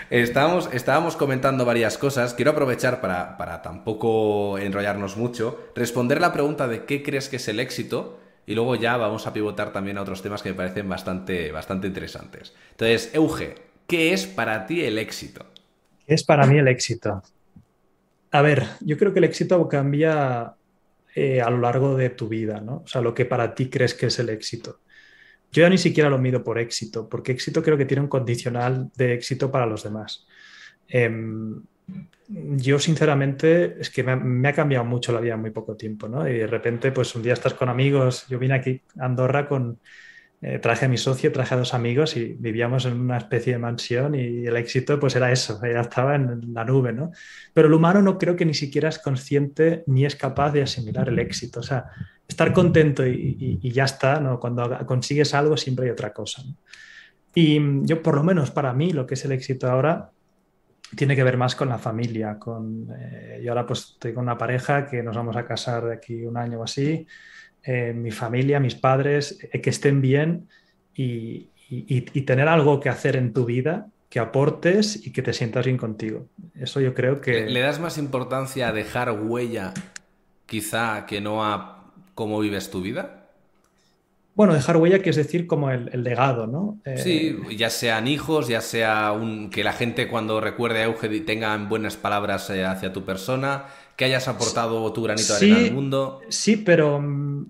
Speaker 1: estábamos, estábamos comentando varias cosas. Quiero aprovechar para, para tampoco enrollarnos mucho, responder la pregunta de qué crees que es el éxito y luego ya vamos a pivotar también a otros temas que me parecen bastante, bastante interesantes. Entonces, Euge, ¿qué es para ti el éxito?
Speaker 2: ¿Qué es para mí el éxito? A ver, yo creo que el éxito cambia eh, a lo largo de tu vida, ¿no? O sea, lo que para ti crees que es el éxito. Yo ya ni siquiera lo mido por éxito, porque éxito creo que tiene un condicional de éxito para los demás. Em, yo sinceramente es que me ha, cambiado mucho la vida en muy poco tiempo, ¿no? Y de repente, pues un día estás con amigos, yo vine aquí a Andorra con, eh, traje a mi socio, traje a dos amigos y vivíamos en una especie de mansión y el éxito pues era eso, ya estaba en la nube, ¿no? Pero el humano no creo que ni siquiera es consciente ni es capaz de asimilar el éxito, o sea, estar contento y, ya está, ¿no? Cuando consigues algo siempre hay otra cosa. Y yo, por lo menos para mí, lo que es el éxito ahora tiene que ver más con la familia. Con, eh, yo ahora pues estoy con una pareja que nos vamos a casar de aquí un año o así. Eh, mi familia, mis padres, eh, que estén bien y, tener algo que hacer en tu vida que aportes y que te sientas bien contigo. Eso yo creo que...
Speaker 1: ¿Le das más importancia a dejar huella quizá que no a cómo vives tu vida?
Speaker 2: Bueno, dejar huella, que es decir, como el, legado, ¿no?
Speaker 1: Eh, sí, ya sean hijos, ya sea un, que la gente cuando recuerde a Euge tenga buenas palabras eh, hacia tu persona, que hayas aportado tu granito de arena al mundo.
Speaker 2: Sí, pero mm,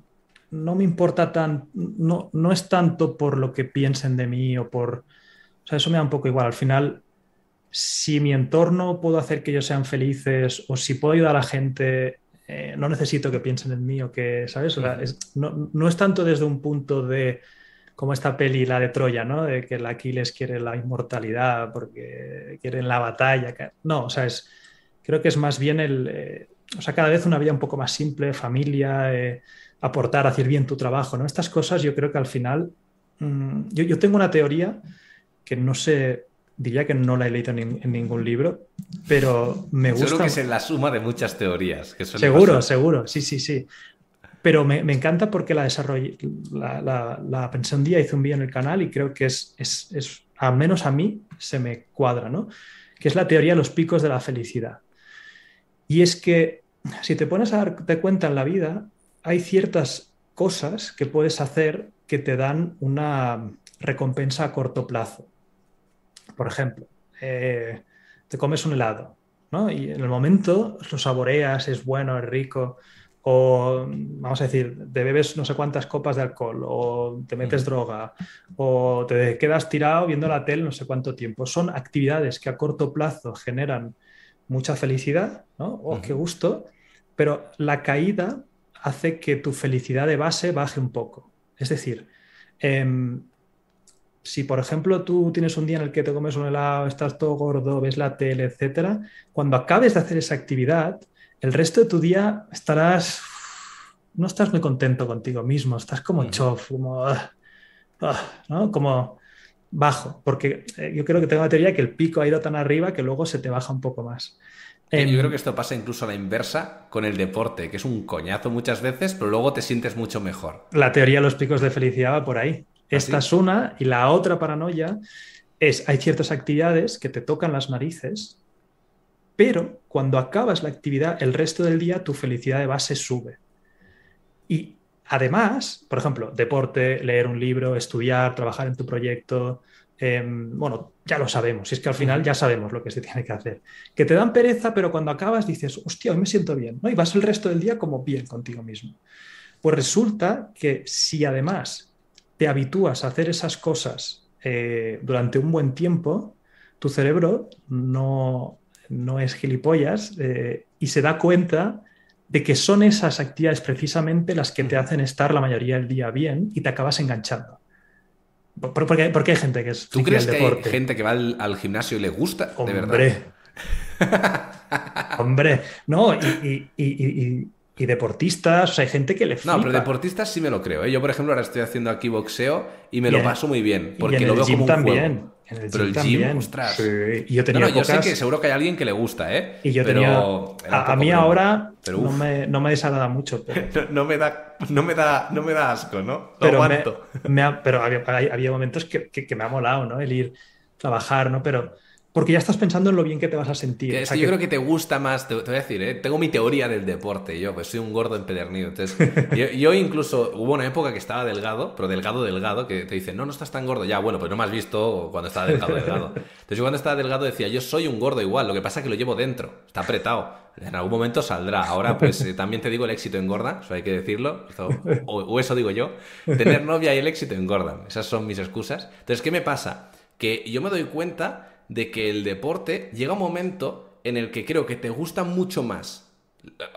Speaker 2: no me importa tan, no, no es tanto por lo que piensen de mí o por, o sea, eso me da un poco igual. Al final, si mi entorno puedo hacer que ellos sean felices o si puedo ayudar a la gente eh, no necesito que piensen en mí o que, ¿sabes? no, es tanto desde un punto de como esta peli, la de Troya, ¿no? De que el Aquiles quiere la inmortalidad porque quieren la batalla. No, o sea, es, creo que es más bien el, eh, o sea, cada vez una vida un poco más simple, familia, eh, aportar, hacer bien tu trabajo, ¿no? Estas cosas yo creo que al final, mm, yo, yo, tengo una teoría que no sé, diría que no la he leído en, ningún libro, pero me gusta. Seguro
Speaker 1: que es la suma de muchas teorías. Que
Speaker 2: seguro, seguro, sí, sí, sí. Pero me, encanta porque la desarrollé, la, la, pensé un día, hice un vídeo en el canal y creo que es, es, es, al menos a mí, se me cuadra, ¿no? Que es la teoría de los picos de la felicidad. Y es que si te pones a darte cuenta en la vida, hay ciertas cosas que puedes hacer que te dan una recompensa a corto plazo. Por ejemplo, eh, te comes un helado, ¿no? Y en el momento lo saboreas, es bueno, es rico, o vamos a decir, te bebes no sé cuántas copas de alcohol, o te metes droga, o te quedas tirado viendo la tele no sé cuánto tiempo. Son actividades que a corto plazo generan mucha felicidad, ¿no? Oh, qué gusto, pero la caída hace que tu felicidad de base baje un poco. Es decir, Em, si, por ejemplo, tú tienes un día en el que te comes un helado, estás todo gordo, ves la tele, etcétera, cuando acabes de hacer esa actividad, el resto de tu día estarás, no estás muy contento contigo mismo, estás como chof, como, ah, ah, como bajo, porque eh, yo creo que tengo la teoría que el pico ha ido tan arriba que luego se te baja un poco más.
Speaker 1: Yo em, creo que esto pasa incluso a la inversa con el deporte, que es un coñazo muchas veces, pero luego te sientes mucho mejor.
Speaker 2: La teoría de los picos de felicidad va por ahí. Esta es una y la otra paranoia es, hay ciertas actividades que te tocan las narices, pero cuando acabas la actividad, el resto del día tu felicidad de base sube. Y además, por ejemplo, deporte, leer un libro, estudiar, trabajar en tu proyecto, em, bueno, ya lo sabemos, y es que al final ya sabemos lo que se tiene que hacer. Que te dan pereza, pero cuando acabas dices, hostia, hoy me siento bien, ¿no? Y vas el resto del día como bien contigo mismo. Pues resulta que si además te habitúas a hacer esas cosas eh, durante un buen tiempo, tu cerebro no, no es gilipollas eh, y se da cuenta de que son esas actividades precisamente las que te hacen estar la mayoría del día bien y te acabas enganchando. Porque, porque hay gente que es...
Speaker 1: ¿Tú crees que hay gente que va al, gimnasio y le gusta?
Speaker 2: Hombre. Hombre, no, y, y deportistas, o sea, hay gente que le flipa.
Speaker 1: No, pero deportistas sí me lo creo. ¿eh? Yo, por ejemplo, ahora estoy haciendo aquí boxeo y me lo paso muy bien. Porque lo veo como un
Speaker 2: también.
Speaker 1: En el pero el gym, ostras.
Speaker 2: Sí. Y yo tenía
Speaker 1: yo sé que seguro que hay alguien que le gusta, ¿eh?
Speaker 2: Y yo pero tenía... A, mí ahora no, me, no me desagrada mucho.
Speaker 1: Pero... no, me da, no, me da, no me da asco, ¿no? Lo pero aguanto.
Speaker 2: Me, pero había, había momentos que, que, que, me ha molado, ¿no? El ir a trabajar, ¿no? Pero porque ya estás pensando en lo bien que te vas a sentir.
Speaker 1: Que yo creo que te gusta más, te, voy a decir, ¿eh? tengo mi teoría del deporte, yo, pues soy un gordo empedernido. Entonces, yo, incluso, hubo una época que estaba delgado, pero delgado, delgado, que te dicen, no, no estás tan gordo, ya, bueno, pues no me has visto cuando estaba delgado, delgado. Entonces yo cuando estaba delgado decía, yo soy un gordo igual, lo que pasa es que lo llevo dentro, está apretado. En algún momento saldrá. Ahora, pues eh, también te digo, el éxito engorda, eso hay que decirlo, o, o eso digo yo. Tener novia y el éxito engordan, esas son mis excusas. Entonces, ¿qué me pasa? Que yo me doy cuenta de que el deporte llega un momento en el que creo que te gusta mucho más.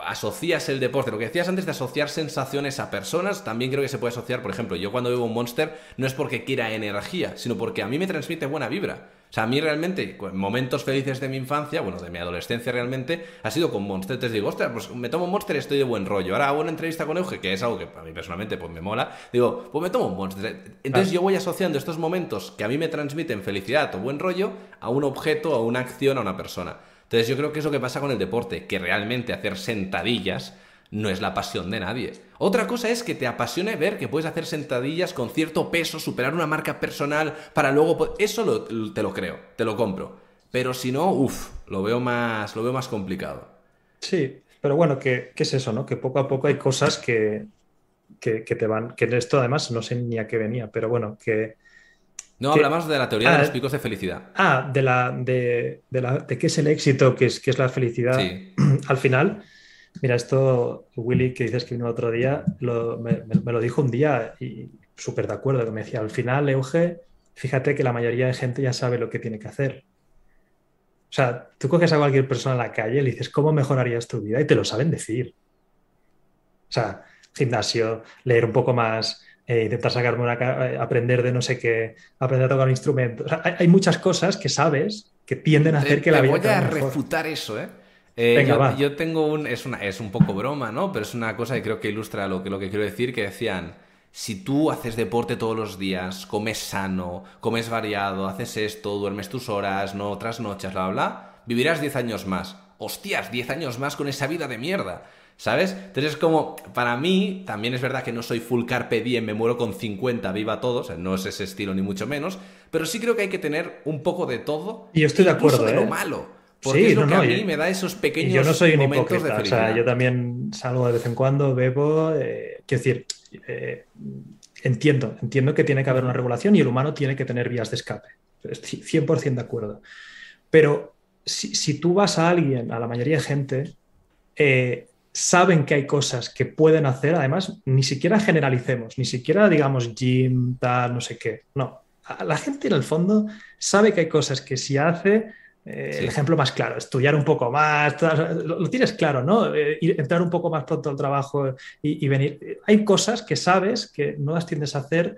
Speaker 1: Asocias el deporte, lo que decías antes de asociar sensaciones a personas, también creo que se puede asociar, por ejemplo, yo cuando bebo un Monster no es porque quiera energía, sino porque a mí me transmite buena vibra. O sea, a mí realmente, momentos felices de mi infancia, bueno, de mi adolescencia realmente, ha sido con Monster. Te digo, ostras, pues me tomo un Monster y estoy de buen rollo. Ahora hago una entrevista con Euge, que es algo que a mí personalmente pues me mola. Digo, pues me tomo un Monster. Entonces yo voy asociando estos momentos que a mí me transmiten felicidad o buen rollo a un objeto, a una acción, a una persona. Entonces yo creo que es lo que pasa con el deporte, que realmente hacer sentadillas no es la pasión de nadie. Otra cosa es que te apasione ver que puedes hacer sentadillas con cierto peso, superar una marca personal para luego... Eso te lo creo, te lo compro. Pero si no, uff, lo veo más, lo veo más complicado.
Speaker 2: Sí, pero bueno, ¿qué, es eso, no? Que poco a poco hay cosas que, que, te van... Que esto además no sé ni a qué venía, pero bueno, que...
Speaker 1: No, hablamos de la teoría de los ah, picos de felicidad.
Speaker 2: Ah, de la de, la, de qué es el éxito, qué es, qué es la felicidad. Sí. Al final, Mira, esto Willy, que dices que vino otro día, me, lo dijo un día y súper de acuerdo, que me decía, al final, Euge, fíjate que la mayoría de gente ya sabe lo que tiene que hacer. O sea, tú coges a cualquier persona en la calle y le dices, ¿cómo mejorarías tu vida? Y te lo saben decir. O sea, gimnasio, leer un poco más, eh, intentar sacarme una... Eh, aprender de no sé qué, aprender a tocar un instrumento. O sea, hay, muchas cosas que sabes que tienden a hacer que la vida...
Speaker 1: Voy a refutar eso, ¿eh? Eh, yo, tengo un. Es, una, es un poco broma, ¿no? Pero es una cosa que creo que ilustra lo que, lo que quiero decir: que decían. Si tú haces deporte todos los días, comes sano, comes variado, haces esto, duermes tus horas, no trasnochas, bla, bla, bla, vivirás 10 años más. Hostias, 10 años más con esa vida de mierda. ¿Sabes? Entonces es como, para mí, también es verdad que no soy full carpe diem, me muero con 50, viva todos, no es ese estilo ni mucho menos, pero sí creo que hay que tener un poco de todo.
Speaker 2: Y yo estoy de acuerdo.
Speaker 1: De lo
Speaker 2: ¿eh?
Speaker 1: malo. Porque sí, es lo que a mí me da esos pequeños
Speaker 2: yo no soy un hipócrita, O sea, yo también salgo de vez en cuando, bebo. Eh, quiero decir, eh, entiendo, entiendo que tiene que haber una regulación y el humano tiene que tener vías de escape. 100% de acuerdo. Pero si, tú vas a alguien, a la mayoría de gente, eh, saben que hay cosas que pueden hacer, además, ni siquiera generalicemos, ni siquiera digamos gym, tal, no sé qué. No, la gente en el fondo sabe que hay cosas que si hace eh, el ejemplo más claro, estudiar un poco más, lo, tienes claro, ¿no? Eh, entrar un poco más pronto al trabajo y, venir. Hay cosas que sabes que no las tiendes a hacer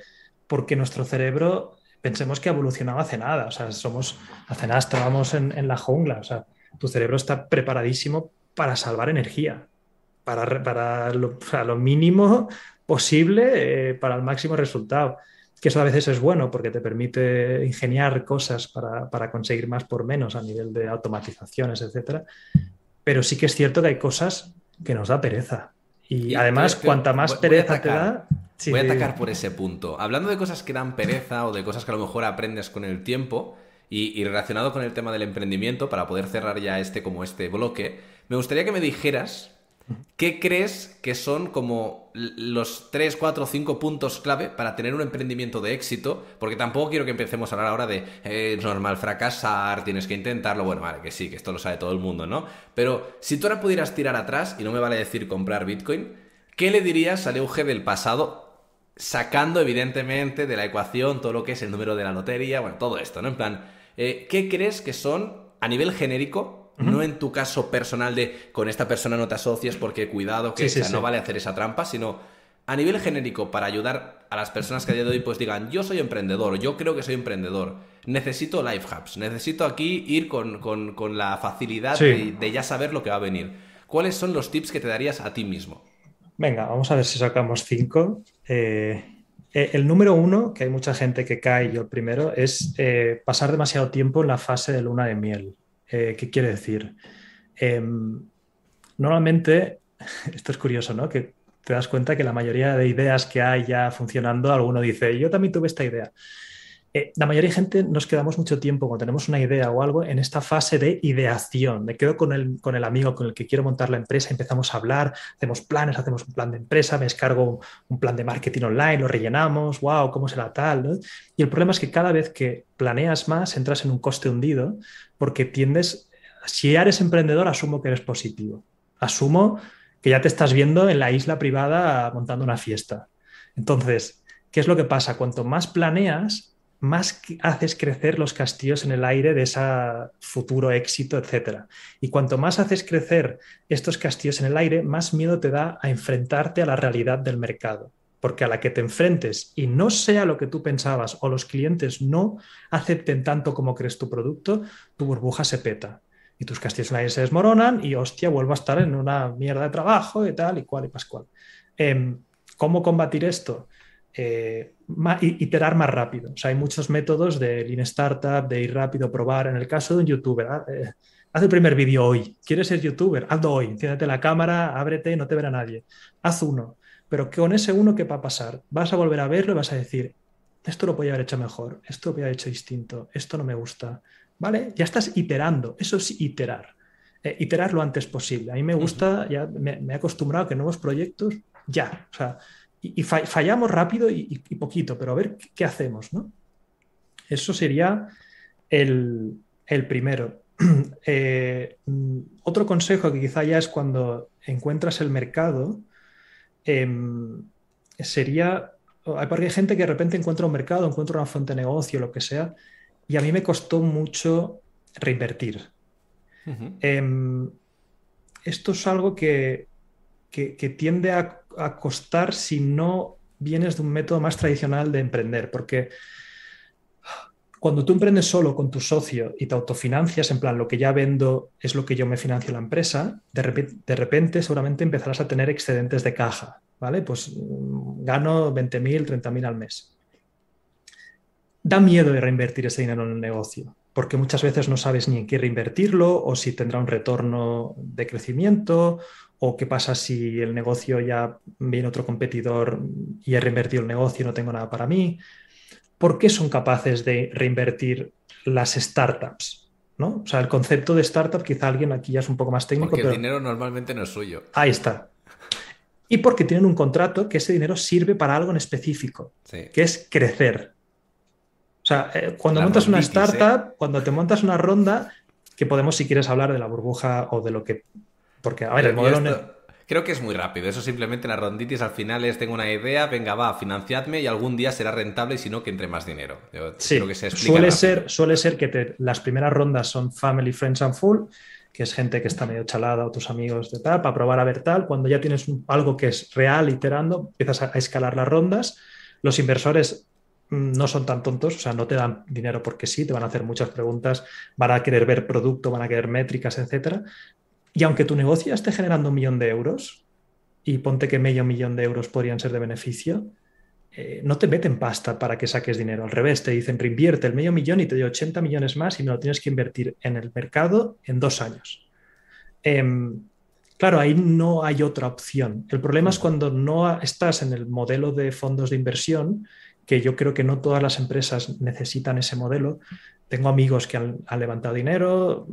Speaker 2: porque nuestro cerebro, pensemos que ha evolucionado hace nada, o sea, somos, hace nada estábamos en, la jungla, o sea, tu cerebro está preparadísimo para salvar energía, para, para lo, lo mínimo posible, eh, para el máximo resultado que eso a veces es bueno porque te permite ingeniar cosas para, conseguir más por menos a nivel de automatizaciones, etc. Pero sí que es cierto que hay cosas que nos da pereza. Y, además, cuanta más pereza te da...
Speaker 1: voy a atacar por ese punto. Hablando de cosas que dan pereza o de cosas que a lo mejor aprendes con el tiempo y, y relacionado con el tema del emprendimiento, para poder cerrar ya este como este bloque, me gustaría que me dijeras ¿Qué crees que son como los 3, 4, 5 puntos clave para tener un emprendimiento de éxito? Porque tampoco quiero que empecemos a hablar ahora de eh, normal fracasar, tienes que intentarlo. Bueno, vale, que sí, que esto lo sabe todo el mundo, ¿no? Pero si tú ahora pudieras tirar atrás, y no me vale decir comprar Bitcoin, ¿qué le dirías al Euge del pasado? Sacando evidentemente de la ecuación todo lo que es el número de la lotería, bueno, todo esto, ¿no? En plan, eh, ¿qué crees que son a nivel genérico no en tu caso personal de con esta persona no te asocias porque cuidado que no vale hacer esa trampa, sino a nivel genérico para ayudar a las personas que a día de hoy pues digan yo soy emprendedor, yo creo que soy emprendedor, necesito life hubs, necesito aquí ir con, la facilidad de, ya saber lo que va a venir. ¿Cuáles son los tips que te darías a ti mismo?
Speaker 2: Venga, vamos a ver si sacamos cinco. Eh, eh, el número uno, que hay mucha gente que cae, yo el primero, es eh, pasar demasiado tiempo en la fase de luna de miel. Eh, ¿Qué quiere decir? Em, normalmente, esto es curioso, ¿no? Que te das cuenta que la mayoría de ideas que hay ya funcionando, alguno dice, yo también tuve esta idea. Eh, la mayoría de gente nos quedamos mucho tiempo cuando tenemos una idea o algo en esta fase de ideación. Me quedo con el, con el amigo con el que quiero montar la empresa, empezamos a hablar, hacemos planes, hacemos un plan de empresa, me descargo un plan de marketing online, lo rellenamos, wow, ¿cómo será tal? Y el problema es que cada vez que planeas más, entras en un coste hundido porque tiendes, si eres emprendedor, asumo que eres positivo. Asumo que ya te estás viendo en la isla privada montando una fiesta. Entonces, ¿qué es lo que pasa? Cuanto más planeas, más haces crecer los castillos en el aire de ese futuro éxito, etc. Y cuanto más haces crecer estos castillos en el aire, más miedo te da a enfrentarte a la realidad del mercado. Porque a la que te enfrentes y no sea lo que tú pensabas o los clientes no acepten tanto como crees tu producto, tu burbuja se peta. Y tus castillos aire se desmoronan y hostia, vuelvo a estar en una mierda de trabajo y tal y cual y pascual. Em, ¿Cómo combatir esto? Eh, iterar más rápido. O sea, hay muchos métodos de Lean Startup, de ir rápido, probar. En el caso de un youtuber, ah, eh, haz el primer vídeo hoy. ¿Quieres ser youtuber? Hazlo hoy. Enciéndete la cámara, ábrete, no te verá nadie. Haz uno. Pero con ese uno, ¿qué va a pasar? Vas a volver a verlo y vas a decir, esto lo podía haber hecho mejor, esto lo podía haber hecho distinto, esto no me gusta. ¿Vale? Ya estás iterando. Eso es iterar. Eh, iterar lo antes posible. A mí me gusta, ya me, me he acostumbrado a que nuevos proyectos, ya. O sea, y, fallamos rápido y, poquito, pero a ver qué, hacemos, ¿no? Eso sería el, primero. Eh, otro consejo que quizá ya es cuando encuentras el mercado, em, sería, porque hay gente que de repente encuentra un mercado, encuentra una fuente de negocio, lo que sea, y a mí me costó mucho reinvertir. Em, esto es algo que, que, tiende a, costar si no vienes de un método más tradicional de emprender, porque cuando tú emprendes solo con tu socio y te autofinancias, en plan, lo que ya vendo es lo que yo me financio la empresa, de repente, seguramente empezarás a tener excedentes de caja, ¿vale? Pues mm, gano 20.000, 30.000 al mes. Da miedo de reinvertir ese dinero en el negocio, porque muchas veces no sabes ni en qué reinvertirlo o si tendrá un retorno de crecimiento ¿O qué pasa si el negocio ya viene otro competidor y he reinvertido el negocio y no tengo nada para mí? ¿Por qué son capaces de reinvertir las startups? ¿no? O sea, el concepto de startup, quizá alguien aquí ya es un poco más técnico.
Speaker 1: Porque el dinero normalmente no es suyo.
Speaker 2: Ahí está. Y porque tienen un contrato que ese dinero sirve para algo en específico, que es crecer. O sea, eh, cuando montas una startup, ¿eh? cuando te montas una ronda, que podemos, si quieres, hablar de la burbuja o de lo que porque, a ver, el modelo...
Speaker 1: Creo que es muy rápido. Eso simplemente la ronditis al final es tengo una idea, venga, va, financiadme y algún día será rentable y si no, que entre más dinero.
Speaker 2: sí, que se suele, ser, suele ser que las primeras rondas son family, friends and full, que es gente que está medio chalada o tus amigos de tal, para probar a ver tal. Cuando ya tienes algo que es real, iterando, empiezas a, escalar las rondas. Los inversores mm, no son tan tontos, o sea, no te dan dinero porque sí, te van a hacer muchas preguntas, van a querer ver producto, van a querer métricas, etc. Y aunque tu negocio esté generando un millón de euros, y ponte que medio millón de euros podrían ser de beneficio, eh, no te meten pasta para que saques dinero. Al revés, te dicen reinvierte el medio millón y te doy 80 millones más y me lo tienes que invertir en el mercado en dos años. Em, claro, ahí no hay otra opción. El problema es cuando no estás en el modelo de fondos de inversión, que yo creo que no todas las empresas necesitan ese modelo, tengo amigos que han, levantado dinero,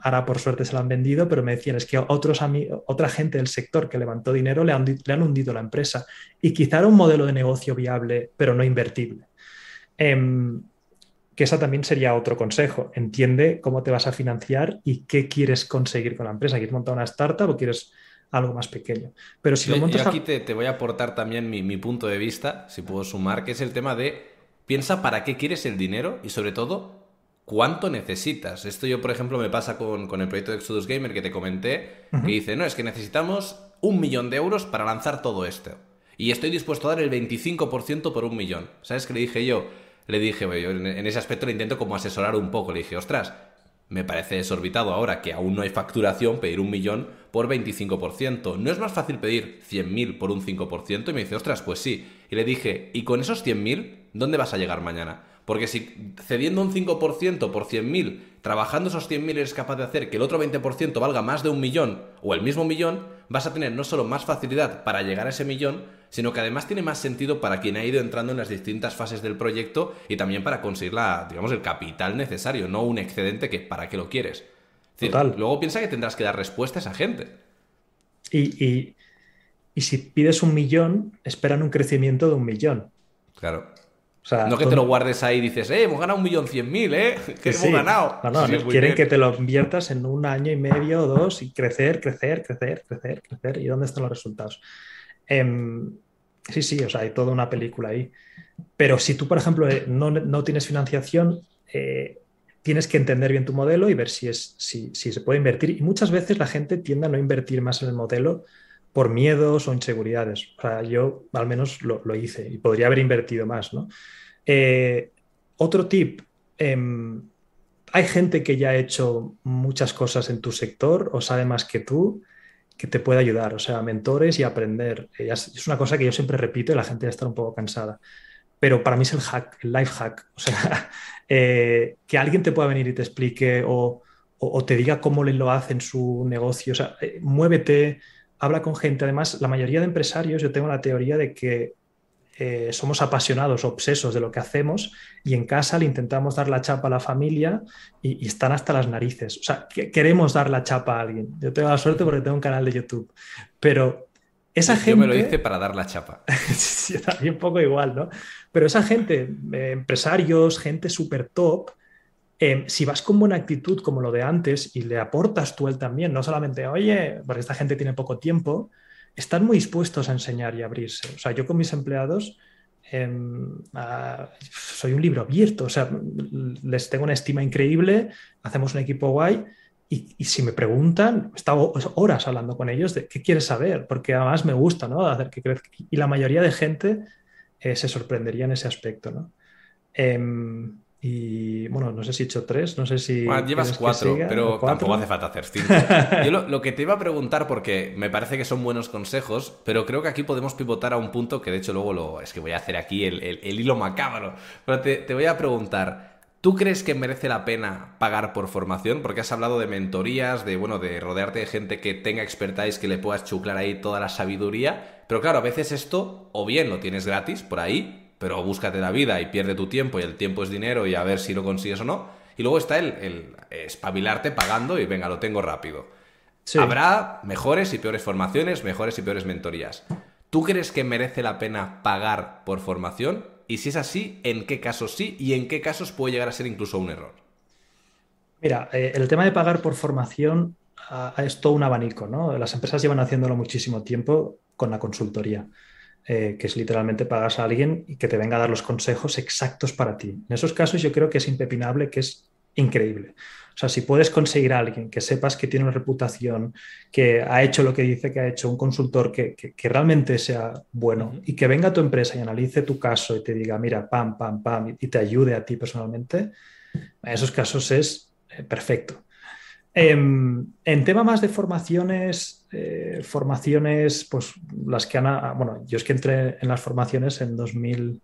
Speaker 2: ahora por suerte se lo han vendido, pero me decían, es que otros otra gente del sector que levantó dinero le han, le han, hundido la empresa. Y quizá era un modelo de negocio viable, pero no invertible. Em, que esa también sería otro consejo. Entiende cómo te vas a financiar y qué quieres conseguir con la empresa. ¿Quieres montar una startup o quieres algo más pequeño? Pero si
Speaker 1: lo montas yo aquí te, te, voy a aportar también mi, mi punto de vista, si puedo sumar, que es el tema de piensa para qué quieres el dinero y sobre todo cuánto necesitas. Esto yo, por ejemplo, me pasa con, el proyecto de Exodus Gamer que te comenté, que dice, no, es que necesitamos un millón de euros para lanzar todo esto. Y estoy dispuesto a dar el 25% por un millón. ¿Sabes qué le dije yo? Le dije, yo en ese aspecto le intento como asesorar un poco. Le dije, ostras, me parece desorbitado ahora que aún no hay facturación pedir un millón por 25%. ¿No es más fácil pedir 100.000 por un 5%? Y me dice, ostras, pues sí. Y le dije, ¿y con esos 100.000 dónde vas a llegar mañana? Porque si cediendo un 5% por 100.000, trabajando esos 100.000 eres capaz de hacer que el otro 20% valga más de un millón o el mismo millón, vas a tener no solo más facilidad para llegar a ese millón, sino que además tiene más sentido para quien ha ido entrando en las distintas fases del proyecto y también para conseguir la, digamos, el capital necesario, no un excedente que para qué lo quieres. Luego piensa que tendrás que dar respuesta a esa gente.
Speaker 2: Y, y si pides un millón, esperan un crecimiento de un millón.
Speaker 1: Claro no que te lo guardes ahí y dices, eh, hemos ganado un millón cien mil, ¿eh? Que hemos ganado.
Speaker 2: No, no, quieren que te lo inviertas en un año y medio o dos y crecer, crecer, crecer, crecer, crecer. ¿Y dónde están los resultados? Em, sí, sí, o sea, hay toda una película ahí. Pero si tú, por ejemplo, eh, no, tienes financiación, eh, tienes que entender bien tu modelo y ver si, es, si, se puede invertir. Y muchas veces la gente tiende a no invertir más en el modelo por miedos o inseguridades. O sea, yo al menos lo, hice y podría haber invertido más, ¿no? Eh, otro tip, em, hay gente que ya ha hecho muchas cosas en tu sector o sabe más que tú que te puede ayudar, o sea, mentores y aprender. Eh, es una cosa que yo siempre repito y la gente ya está un poco cansada. Pero para mí es el hack, el life hack. O sea, eh, que alguien te pueda venir y te explique o, te diga cómo lo hace en su negocio. O sea, muévete, habla con gente. Además, la mayoría de empresarios, yo tengo la teoría de que eh, somos apasionados, obsesos de lo que hacemos y en casa le intentamos dar la chapa a la familia y, están hasta las narices. O sea, queremos dar la chapa a alguien. Yo tengo la suerte porque tengo un canal de YouTube, pero esa gente... Yo
Speaker 1: me lo hice para dar la chapa.
Speaker 2: sí, también un poco igual, ¿no? Pero esa gente, eh, empresarios, gente súper top, eh, si vas con buena actitud como lo de antes y le aportas tú él también, no solamente, oye, porque esta gente tiene poco tiempo, están muy dispuestos a enseñar y abrirse. O sea, yo con mis empleados em, soy un libro abierto, o sea, les tengo una estima increíble, hacemos un equipo guay y, si me preguntan, he estado horas hablando con ellos de qué quieres saber, porque además me gusta, ¿no? Hacer que crezca. Y la mayoría de gente eh, se sorprendería en ese aspecto, ¿no? Y bueno, no sé si he hecho tres, no sé si.
Speaker 1: llevas cuatro, pero tampoco hace falta hacer cinco. Yo lo, que te iba a preguntar, porque me parece que son buenos consejos, pero creo que aquí podemos pivotar a un punto que de hecho luego lo. Es que voy a hacer aquí el, hilo macabro. Pero te, te, voy a preguntar. ¿Tú crees que merece la pena pagar por formación? Porque has hablado de mentorías, de bueno, de rodearte de gente que tenga expertise, que le puedas chuclar ahí toda la sabiduría. Pero claro, a veces esto, o bien lo tienes gratis por ahí, pero búscate la vida y pierde tu tiempo y el tiempo es dinero y a ver si lo consigues o no. Y luego está el, el espabilarte pagando y venga, lo tengo rápido. Habrá mejores y peores formaciones, mejores y peores mentorías. ¿Tú crees que merece la pena pagar por formación? Y si es así, ¿en qué casos sí y en qué casos puede llegar a ser incluso un error?
Speaker 2: Mira, eh, el tema de pagar por formación ah, es todo un abanico, ¿no? Las empresas llevan haciéndolo muchísimo tiempo con la consultoría. Eh, que es literalmente pagas a alguien y que te venga a dar los consejos exactos para ti. En esos casos yo creo que es impepinable que es increíble. O sea, si puedes conseguir a alguien que sepas que tiene una reputación, que ha hecho lo que dice que ha hecho, un consultor que, realmente sea bueno y que venga a tu empresa y analice tu caso y te diga, mira, pam, pam, pam, y te ayude a ti personalmente, en esos casos es eh, perfecto. Em, en tema más de formaciones, eh, formaciones, pues las que han, bueno, yo es que entré en las formaciones en 2000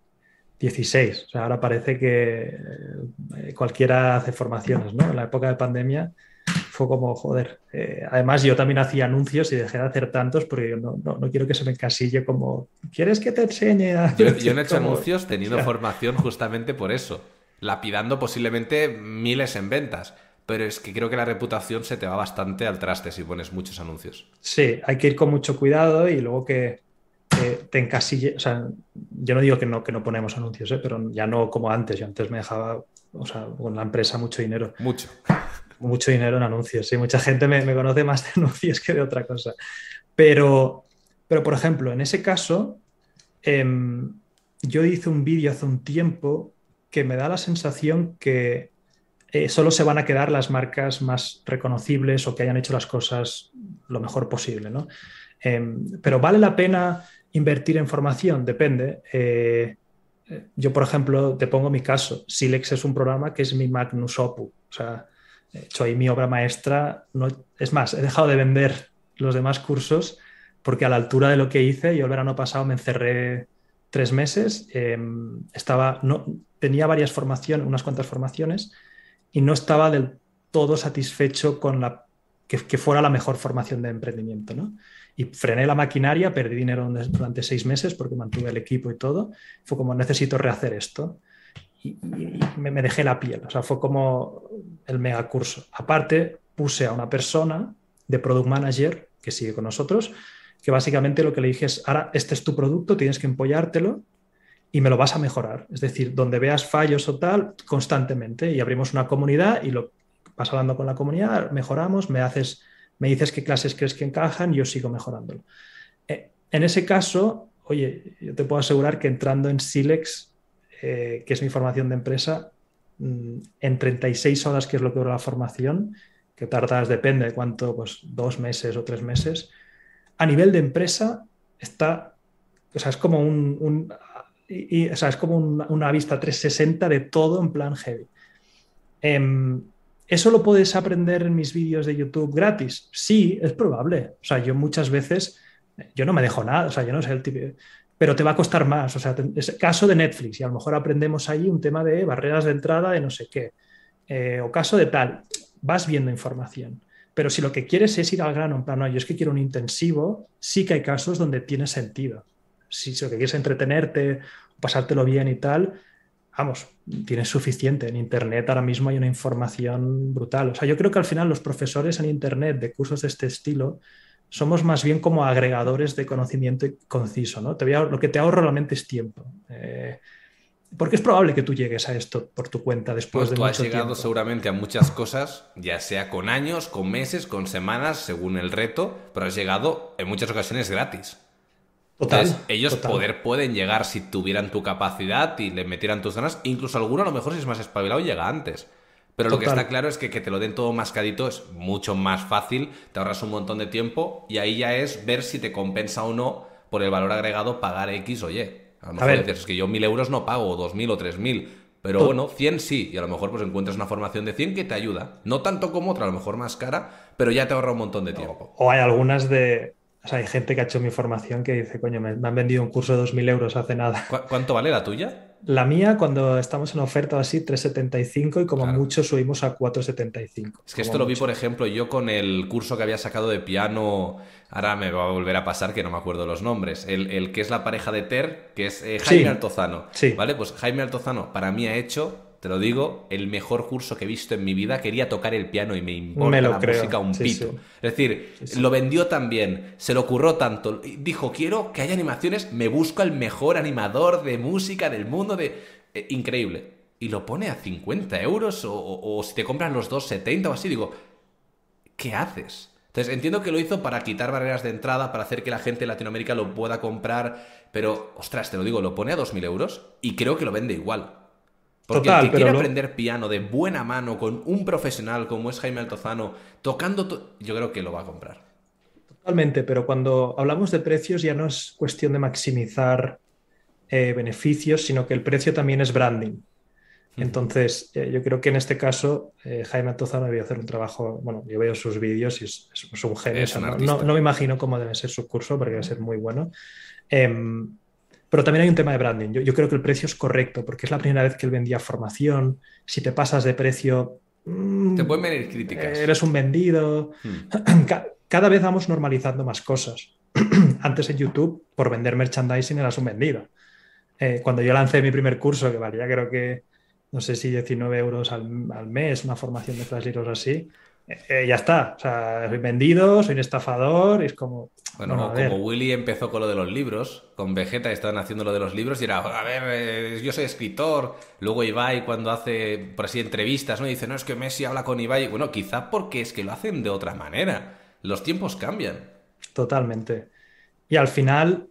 Speaker 2: 16. O sea, ahora parece que eh, cualquiera hace formaciones, ¿no? En la época de pandemia fue como, joder. Eh, además, yo también hacía anuncios y dejé de hacer tantos porque no, no, quiero que se me encasille como, ¿quieres que te enseñe a...
Speaker 1: Yo, yo no he hecho anuncios teniendo formación justamente por eso, lapidando posiblemente miles en ventas. Pero es que creo que la reputación se te va bastante al traste si pones muchos anuncios.
Speaker 2: Sí, hay que ir con mucho cuidado y luego que te encasille, o sea, yo no digo que no, que no ponemos anuncios, ¿eh? pero ya no como antes, yo antes me dejaba, o sea, con la empresa mucho dinero.
Speaker 1: Mucho.
Speaker 2: Mucho dinero en anuncios, sí, mucha gente me, conoce más de anuncios que de otra cosa. Pero, pero por ejemplo, en ese caso, em, yo hice un vídeo hace un tiempo que me da la sensación que eh, solo se van a quedar las marcas más reconocibles o que hayan hecho las cosas lo mejor posible, ¿no? Em, pero vale la pena invertir en formación, depende. Eh, yo, por ejemplo, te pongo mi caso. Silex es un programa que es mi magnus opus. O sea, he hecho ahí mi obra maestra. No, es más, he dejado de vender los demás cursos porque a la altura de lo que hice, yo el verano pasado me encerré tres meses, em, estaba, no, tenía varias formaciones, unas cuantas formaciones, y no estaba del todo satisfecho con que, fuera la mejor formación de emprendimiento. ¿no? y frené la maquinaria, perdí dinero durante seis meses porque mantuve el equipo y todo. Fue como, necesito rehacer esto. Y, me, dejé la piel. O sea, fue como el mega curso. Aparte, puse a una persona de product manager que sigue con nosotros, que básicamente lo que le dije es, ahora este es tu producto, tienes que empollártelo y me lo vas a mejorar. Es decir, donde veas fallos o tal, constantemente. Y abrimos una comunidad y lo vas hablando con la comunidad, mejoramos, me haces me dices qué clases crees que encajan, yo sigo mejorándolo. Eh, en ese caso, oye, yo te puedo asegurar que entrando en Silex, eh, que es mi formación de empresa, mm, en 36 horas, que es lo que dura la formación, que tardas, depende de cuánto, pues dos meses o tres meses, a nivel de empresa está, o sea, es como un, es como una, vista 360 de todo en plan heavy. Em, ¿Eso lo puedes aprender en mis vídeos de YouTube gratis? Sí, es probable. O sea, yo muchas veces, yo no me dejo nada, o sea, yo no sé el tipo, pero te va a costar más. O sea, es caso de Netflix y a lo mejor aprendemos ahí un tema de barreras de entrada de no sé qué. Eh, o caso de tal, vas viendo información. Pero si lo que quieres es ir al grano, en plan, no, yo es que quiero un intensivo, sí que hay casos donde tiene sentido. Si lo que quieres es entretenerte, pasártelo bien y tal, vamos, tienes suficiente. En Internet ahora mismo hay una información brutal. O sea, yo creo que al final los profesores en Internet de cursos de este estilo somos más bien como agregadores de conocimiento conciso, ¿no? Te lo que te ahorra realmente es tiempo. Eh, porque es probable que tú llegues a esto por tu cuenta después pues de
Speaker 1: tú
Speaker 2: has
Speaker 1: llegado seguramente a muchas cosas, ya sea con años, con meses, con semanas, según el reto, pero has llegado en muchas ocasiones gratis ellos poder pueden llegar si tuvieran tu capacidad y le metieran tus ganas. Incluso alguno a lo mejor si es más espabilado llega antes. Pero lo que está claro es que que te lo den todo mascadito es mucho más fácil, te ahorras un montón de tiempo y ahí ya es ver si te compensa o no por el valor agregado pagar X o Y. A lo mejor dices, es que yo mil euros no pago, o dos mil o tres mil. Pero bueno, 100 sí, y a lo mejor pues encuentras una formación de 100 que te ayuda. No tanto como otra, a lo mejor más cara, pero ya te ahorra un montón de tiempo.
Speaker 2: O hay algunas de, o sea, hay gente que ha hecho mi formación que dice, coño, me, han vendido un curso de 2.000 euros hace nada.
Speaker 1: ¿Cuánto vale la tuya?
Speaker 2: La mía, cuando estamos en oferta así, 3,75 y como mucho subimos a 4,75.
Speaker 1: Es que esto lo vi, por ejemplo, yo con el curso que había sacado de piano, ahora me va a volver a pasar que no me acuerdo los nombres, el, que es la pareja de Ter, que es eh, Jaime Altozano. Sí. ¿Vale? Pues Jaime Altozano para mí ha hecho te lo digo, el mejor curso que he visto en mi vida. Quería tocar el piano y me importa la música un pito. Es decir, lo vendió tan bien, se lo ocurrió tanto. Dijo, quiero que haya animaciones, me busco al mejor animador de música del mundo. de eh, Increíble. Y lo pone a 50 euros o, si te compran los dos 70 o así. Digo, ¿qué haces? Entonces entiendo que lo hizo para quitar barreras de entrada, para hacer que la gente de Latinoamérica lo pueda comprar, pero ostras, te lo digo, lo pone a 2.000 euros y creo que lo vende igual. Porque el que quiere aprender piano de buena mano con un profesional como es Jaime Altozano, tocando, yo creo que lo va a comprar.
Speaker 2: Totalmente, pero cuando hablamos de precios ya no es cuestión de maximizar eh, beneficios, sino que el precio también es branding. Entonces, eh, yo creo que en este caso eh, Jaime Altozano debía hacer un trabajo, bueno, yo veo sus vídeos y es, un genio. no, no, me imagino cómo debe ser su curso porque debe ser muy bueno. Pero también hay un tema de branding. Yo, creo que el precio es correcto porque es la primera vez que él vendía formación. Si te pasas de precio...
Speaker 1: Mm, te pueden venir críticas.
Speaker 2: Eres un vendido. Hmm. Cada vez vamos normalizando más cosas. Antes en YouTube, por vender merchandising, eras un vendido. Eh, cuando yo lancé mi primer curso, que valía creo que, no sé si 19 euros al, mes, una formación de Flash así, eh, ya está. O sea, soy vendido, soy un estafador, y es como.
Speaker 1: Bueno, como Willy empezó con lo de los libros, con Vegeta estaban haciendo lo de los libros y era, a ver, eh, yo soy escritor. Luego Ibai, cuando hace, por así, entrevistas, ¿no? dice, no, es que Messi habla con Ibai. Bueno, quizá porque es que lo hacen de otra manera. Los tiempos cambian.
Speaker 2: Totalmente. Y al final,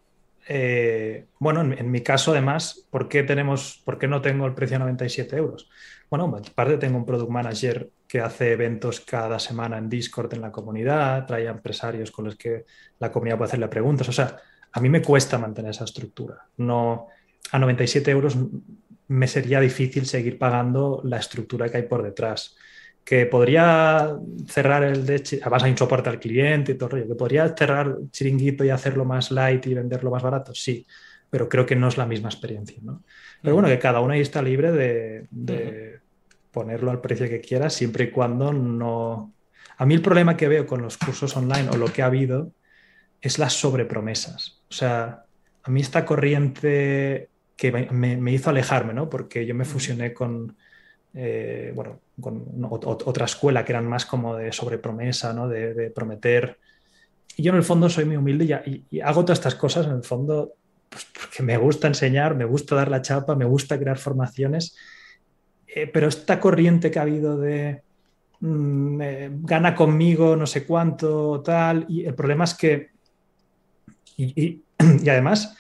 Speaker 2: eh, bueno, en, mi caso, además, ¿por qué, tenemos, ¿por qué no tengo el precio de 97 euros? Bueno, aparte tengo un product manager que hace eventos cada semana en Discord en la comunidad, trae a empresarios con los que la comunidad puede hacerle preguntas. O sea, a mí me cuesta mantener esa estructura. No, a 97 euros me sería difícil seguir pagando la estructura que hay por detrás. Que podría cerrar el de, además hay un soporte al cliente y todo rollo, que podría cerrar chiringuito y hacerlo más light y venderlo más barato, sí, pero creo que no es la misma experiencia. ¿no? Pero bueno, que cada uno ahí está libre de, ponerlo al precio que quiera, siempre y cuando no... A mí el problema que veo con los cursos online o lo que ha habido es las sobrepromesas. O sea, a mí esta corriente que me, hizo alejarme, ¿no? Porque yo me fusioné con, eh, bueno, con otra escuela que eran más como de sobrepromesa, ¿no? De, prometer. Y yo en el fondo soy muy humilde y, y, hago todas estas cosas en el fondo pues porque me gusta enseñar, me gusta dar la chapa, me gusta crear formaciones eh, pero esta corriente que ha habido de mm, eh, gana conmigo no sé cuánto, tal, y el problema es que, y, además,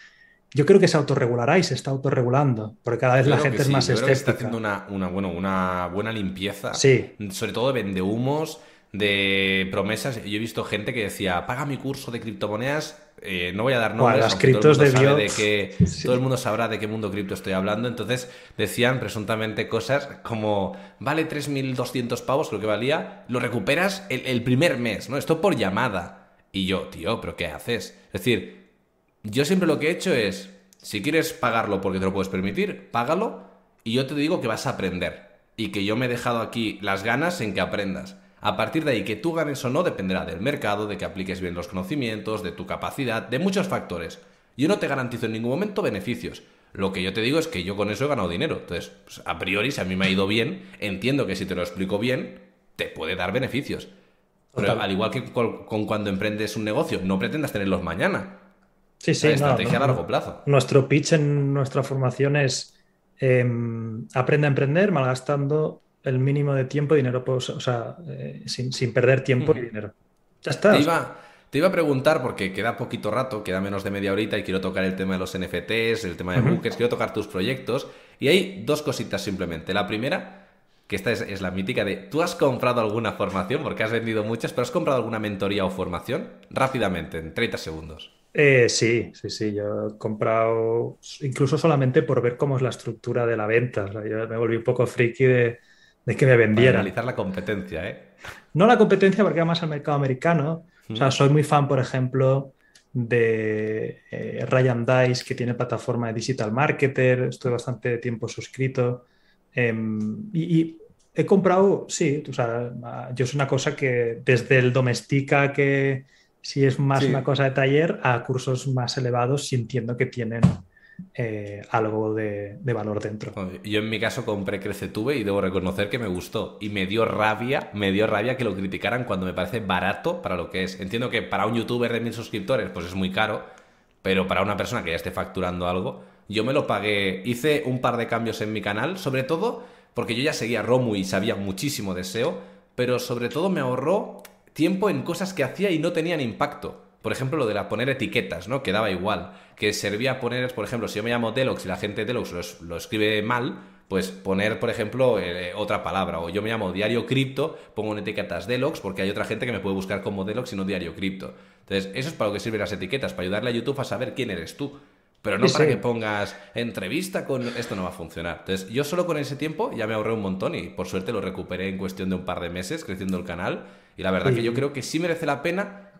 Speaker 2: yo creo que se autorregulará y se está autorregulando, porque cada vez la gente es más
Speaker 1: yo
Speaker 2: creo que
Speaker 1: está haciendo una, bueno, una buena limpieza,
Speaker 2: sí.
Speaker 1: sobre todo de vendehumos, de promesas. Yo he visto gente que decía, paga mi curso de criptomonedas eh, no voy a dar nombres,
Speaker 2: las criptos todo, el
Speaker 1: mundo de que, todo el mundo sabrá de qué mundo cripto estoy hablando. Entonces decían presuntamente cosas como, vale 3.200 pavos, lo que valía, lo recuperas el, primer mes, ¿no? Esto por llamada. Y yo, tío, ¿pero qué haces? Es decir, yo siempre lo que he hecho es, si quieres pagarlo porque te lo puedes permitir, págalo y yo te digo que vas a aprender. Y que yo me he dejado aquí las ganas en que aprendas. A partir de ahí, que tú ganes o no dependerá del mercado, de que apliques bien los conocimientos, de tu capacidad, de muchos factores. Yo no te garantizo en ningún momento beneficios. Lo que yo te digo es que yo con eso he ganado dinero. Entonces, pues, a priori, si a mí me ha ido bien, entiendo que si te lo explico bien, te puede dar beneficios. Pero al igual que con, cuando emprendes un negocio, no pretendas tenerlos mañana.
Speaker 2: Sí, sí.
Speaker 1: estrategia a largo plazo.
Speaker 2: Nuestro pitch en nuestra formación es em, aprende a emprender malgastando el mínimo de tiempo y dinero, pues, o sea, eh, sin, perder tiempo y dinero. Ya está.
Speaker 1: Te iba, te iba, a preguntar, porque queda poquito rato, queda menos de media horita y quiero tocar el tema de los NFTs, el tema de bookers, quiero tocar tus proyectos. Y hay dos cositas simplemente. La primera, que esta es, la mítica de, ¿tú has comprado alguna formación? Porque has vendido muchas, pero ¿has comprado alguna mentoría o formación? Rápidamente, en 30 segundos.
Speaker 2: Eh, sí, sí, sí. Yo he comprado incluso solamente por ver cómo es la estructura de la venta. yo me volví un poco friki de de que me vendiera.
Speaker 1: analizar la competencia, ¿eh?
Speaker 2: No la competencia porque más al mercado americano. O sea, soy muy fan, por ejemplo, de eh, Ryan Dice, que tiene plataforma de Digital Marketer. Estoy bastante tiempo suscrito. Em, y, he comprado, sí, o sea, yo es una cosa que desde el domestica, que si es más una cosa de taller, a cursos más elevados, sintiendo que tienen eh, algo de, valor dentro.
Speaker 1: Yo en mi caso compré Crecetube y debo reconocer que me gustó. Y me dio rabia, me dio rabia que lo criticaran cuando me parece barato para lo que es. Entiendo que para un youtuber de mil suscriptores pues es muy caro, pero para una persona que ya esté facturando algo, yo me lo pagué, hice un par de cambios en mi canal, sobre todo porque yo ya seguía Romu y sabía muchísimo de SEO, pero sobre todo me ahorró tiempo en cosas que hacía y no tenían impacto. Por ejemplo, lo de la poner etiquetas, ¿no? Que daba igual. Que servía poner, por ejemplo, si yo me llamo Delox y la gente de Delox lo, escribe mal, pues poner, por ejemplo, eh, otra palabra. O yo me llamo Diario Cripto, pongo en etiquetas Delox, porque hay otra gente que me puede buscar como Delox y no Diario Cripto. Entonces, eso es para lo que sirven las etiquetas, para ayudarle a YouTube a saber quién eres tú. Pero no para que pongas entrevista con... Esto no va a funcionar. Entonces, yo solo con ese tiempo ya me ahorré un montón y por suerte lo recuperé en cuestión de un par de meses creciendo el canal. Y la verdad que yo creo que sí merece la pena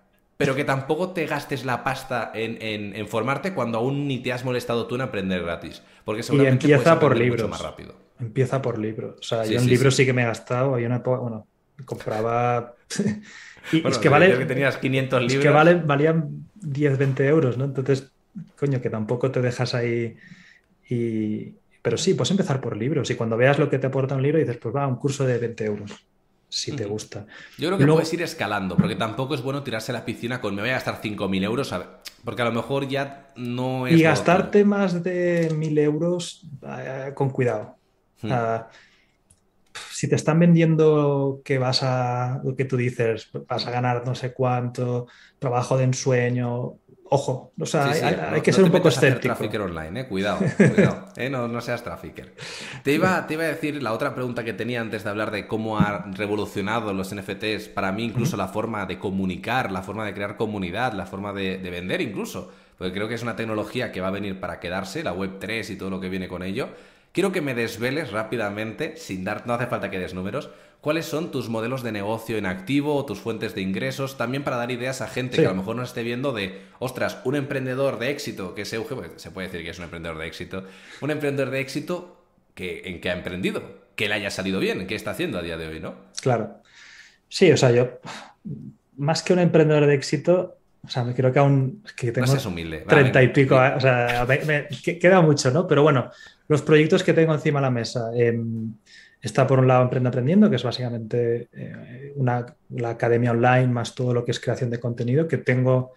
Speaker 1: pero que tampoco te gastes la pasta en, formarte cuando aún ni te has molestado tú en aprender gratis. Porque seguramente
Speaker 2: y empieza por libros.
Speaker 1: Mucho más rápido.
Speaker 2: Empieza por libros. O sea, yo en libros sí. que me he gastado. Hay una bueno, compraba.
Speaker 1: y es que vale. Que tenías 500 libros.
Speaker 2: Es que vale, valían 10, 20 euros, ¿no? Entonces, coño, que tampoco te dejas ahí. Y... Pero sí, puedes empezar por libros. Y cuando veas lo que te aporta un libro, dices, pues va, un curso de 20 euros si te gusta.
Speaker 1: Yo creo que puedes ir escalando, porque tampoco es bueno tirarse a la piscina con me voy a gastar 5.000 euros, porque a lo mejor ya no es...
Speaker 2: Y gastarte más de 1.000 euros eh, con cuidado. si te están vendiendo que vas a, lo que tú dices, vas a ganar no sé cuánto, trabajo de ensueño, ojo, o sea, hay, que ser un poco escéptico.
Speaker 1: Trafficker online, eh, cuidado, cuidado eh, no, seas trafficker. Te iba, te iba a decir la otra pregunta que tenía antes de hablar de cómo ha revolucionado los NFTs, para mí incluso la forma de comunicar, la forma de crear comunidad, la forma de, de, vender incluso, porque creo que es una tecnología que va a venir para quedarse, la Web 3 y todo lo que viene con ello. Quiero que me desveles rápidamente, sin dar, no hace falta que des números, cuáles son tus modelos de negocio en activo o tus fuentes de ingresos, también para dar ideas a gente que a lo mejor no esté viendo de, ostras, un emprendedor de éxito, que es Euge, pues, se puede decir que es un emprendedor de éxito, un emprendedor de éxito que, en qué ha emprendido, que le haya salido bien, qué está haciendo a día de hoy, ¿no?
Speaker 2: Claro. Sí, o sea, yo, más que un emprendedor de éxito, o sea, me creo que aún que tengo
Speaker 1: no humilde.
Speaker 2: treinta y pico, o sea, me, queda mucho, ¿no? Pero bueno, los proyectos que tengo encima de la mesa. Eh, Está por un lado Emprende Aprendiendo, que es básicamente eh, una, la academia online más todo lo que es creación de contenido, que tengo,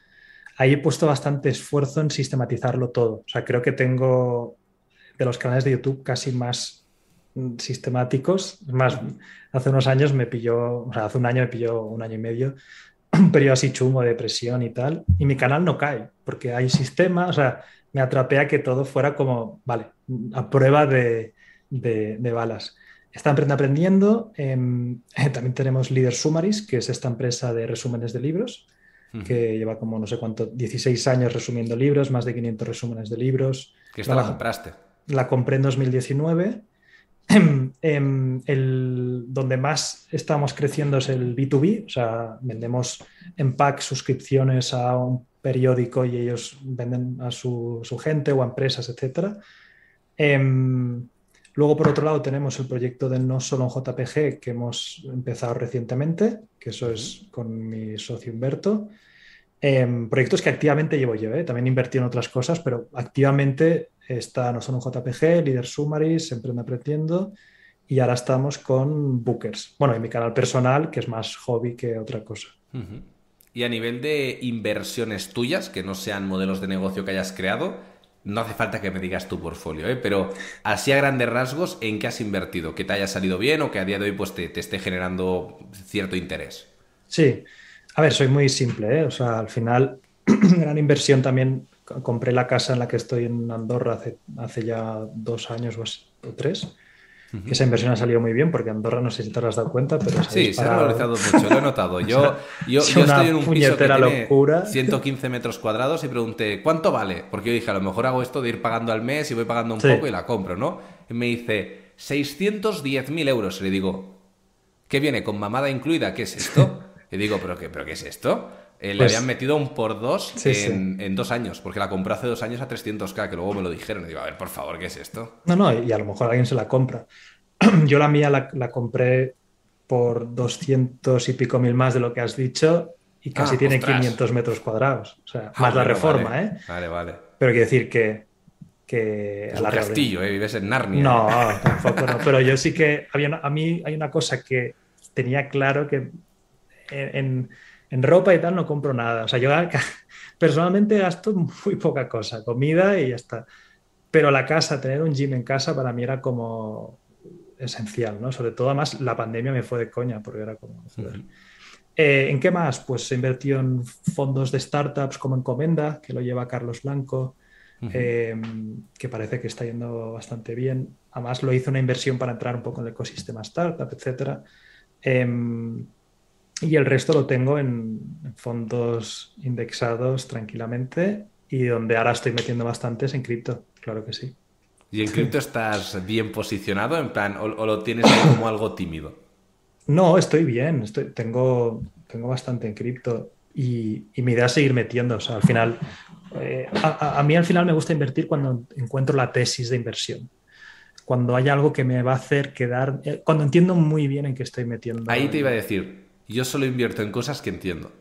Speaker 2: ahí he puesto bastante esfuerzo en sistematizarlo todo. O sea, creo que tengo de los canales de YouTube casi más mm, sistemáticos. Más, hace unos años me pilló, o sea, hace un año me pilló un año y medio, un periodo así chungo de presión y tal, y mi canal no cae, porque hay sistema, o sea, me atrapé a que todo fuera como, vale, a prueba de, de balas. Está Emprende Aprendiendo. Em, también tenemos Leader Summaries, que es esta empresa de resúmenes de libros, que lleva como no sé cuánto, 16 años resumiendo libros, más de 500 resúmenes de libros.
Speaker 1: ¿Qué esta la, compraste?
Speaker 2: La compré en 2019. Em, el, donde más estamos creciendo es el B2B, o sea, vendemos en pack suscripciones a un periódico y ellos venden a su, gente o a empresas, etc. Luego, por otro lado, tenemos el proyecto de No Solo en JPG que hemos empezado recientemente, que eso es con mi socio Humberto. Em, proyectos que activamente llevo yo, ¿eh? también invertí en otras cosas, pero activamente está No Solo en JPG, Líder Summaries, Emprende Aprendiendo y ahora estamos con Bookers. Bueno, en mi canal personal, que es más hobby que otra cosa.
Speaker 1: Y a nivel de inversiones tuyas, que no sean modelos de negocio que hayas creado, no hace falta que me digas tu portfolio, ¿eh? pero así a grandes rasgos, ¿en qué has invertido? ¿Que te haya salido bien o que a día de hoy pues, te, esté generando cierto interés?
Speaker 2: Sí, a ver, soy muy simple, ¿eh? o sea, al final, gran inversión también. Compré la casa en la que estoy en Andorra hace, hace ya dos años o tres esa inversión ha salido muy bien porque Andorra no sé si te has dado cuenta, pero
Speaker 1: sí, se ha valorizado mucho, lo he notado. Yo, yo, estoy en un piso que tiene 115 metros cuadrados y pregunté, ¿cuánto vale? Porque yo dije, a lo mejor hago esto de ir pagando al mes y voy pagando un poco y la compro, ¿no? Y me dice, 610.000 euros. Y le digo, ¿qué viene? ¿Con mamada incluida? ¿Qué es esto? Y digo, ¿pero qué, pero qué es esto? Eh, le pues habían metido un por dos en, dos años, porque la compró hace dos años a 300k, que luego me lo dijeron. Y digo, a ver, por favor, ¿qué es esto?
Speaker 2: No, no, y a lo mejor alguien se la compra. Yo la mía la, compré por 200 y pico mil más de lo que has dicho y casi ah, tiene 500 metros cuadrados. O sea, ah, más la reforma,
Speaker 1: ¿eh? Vale, vale.
Speaker 2: Pero quiero decir que. que
Speaker 1: a la castillo, ¿eh? Vives en Narnia.
Speaker 2: No, tampoco no. Pero yo sí que. Había a mí hay una cosa que tenía claro que en en ropa y tal no compro nada. O sea, yo personalmente gasto muy poca cosa, comida y ya está. Pero la casa, tener un gym en casa para mí era como esencial, ¿no? Sobre todo, además, la pandemia me fue de coña porque era como... Eh, ¿En qué más? Pues he invertido en fondos de startups como Encomenda, que lo lleva Carlos Blanco. em, que parece que está yendo bastante bien. Además, lo hizo una inversión para entrar un poco en el ecosistema startup, etc. Em, y el resto lo tengo en, fondos indexados tranquilamente y donde ahora estoy metiendo bastantes en cripto, claro que sí.
Speaker 1: ¿Y en cripto estás bien posicionado, en plan, o, lo tienes como algo tímido?
Speaker 2: No, estoy bien, estoy, tengo, tengo bastante en cripto y, mi idea es seguir metiendo. O sea, al final, eh, a, mí al final me gusta invertir cuando encuentro la tesis de inversión. Cuando hay algo que me va a hacer quedar, eh, cuando entiendo muy bien en qué estoy metiendo.
Speaker 1: Ahí te iba a decir, yo solo invierto en cosas que entiendo.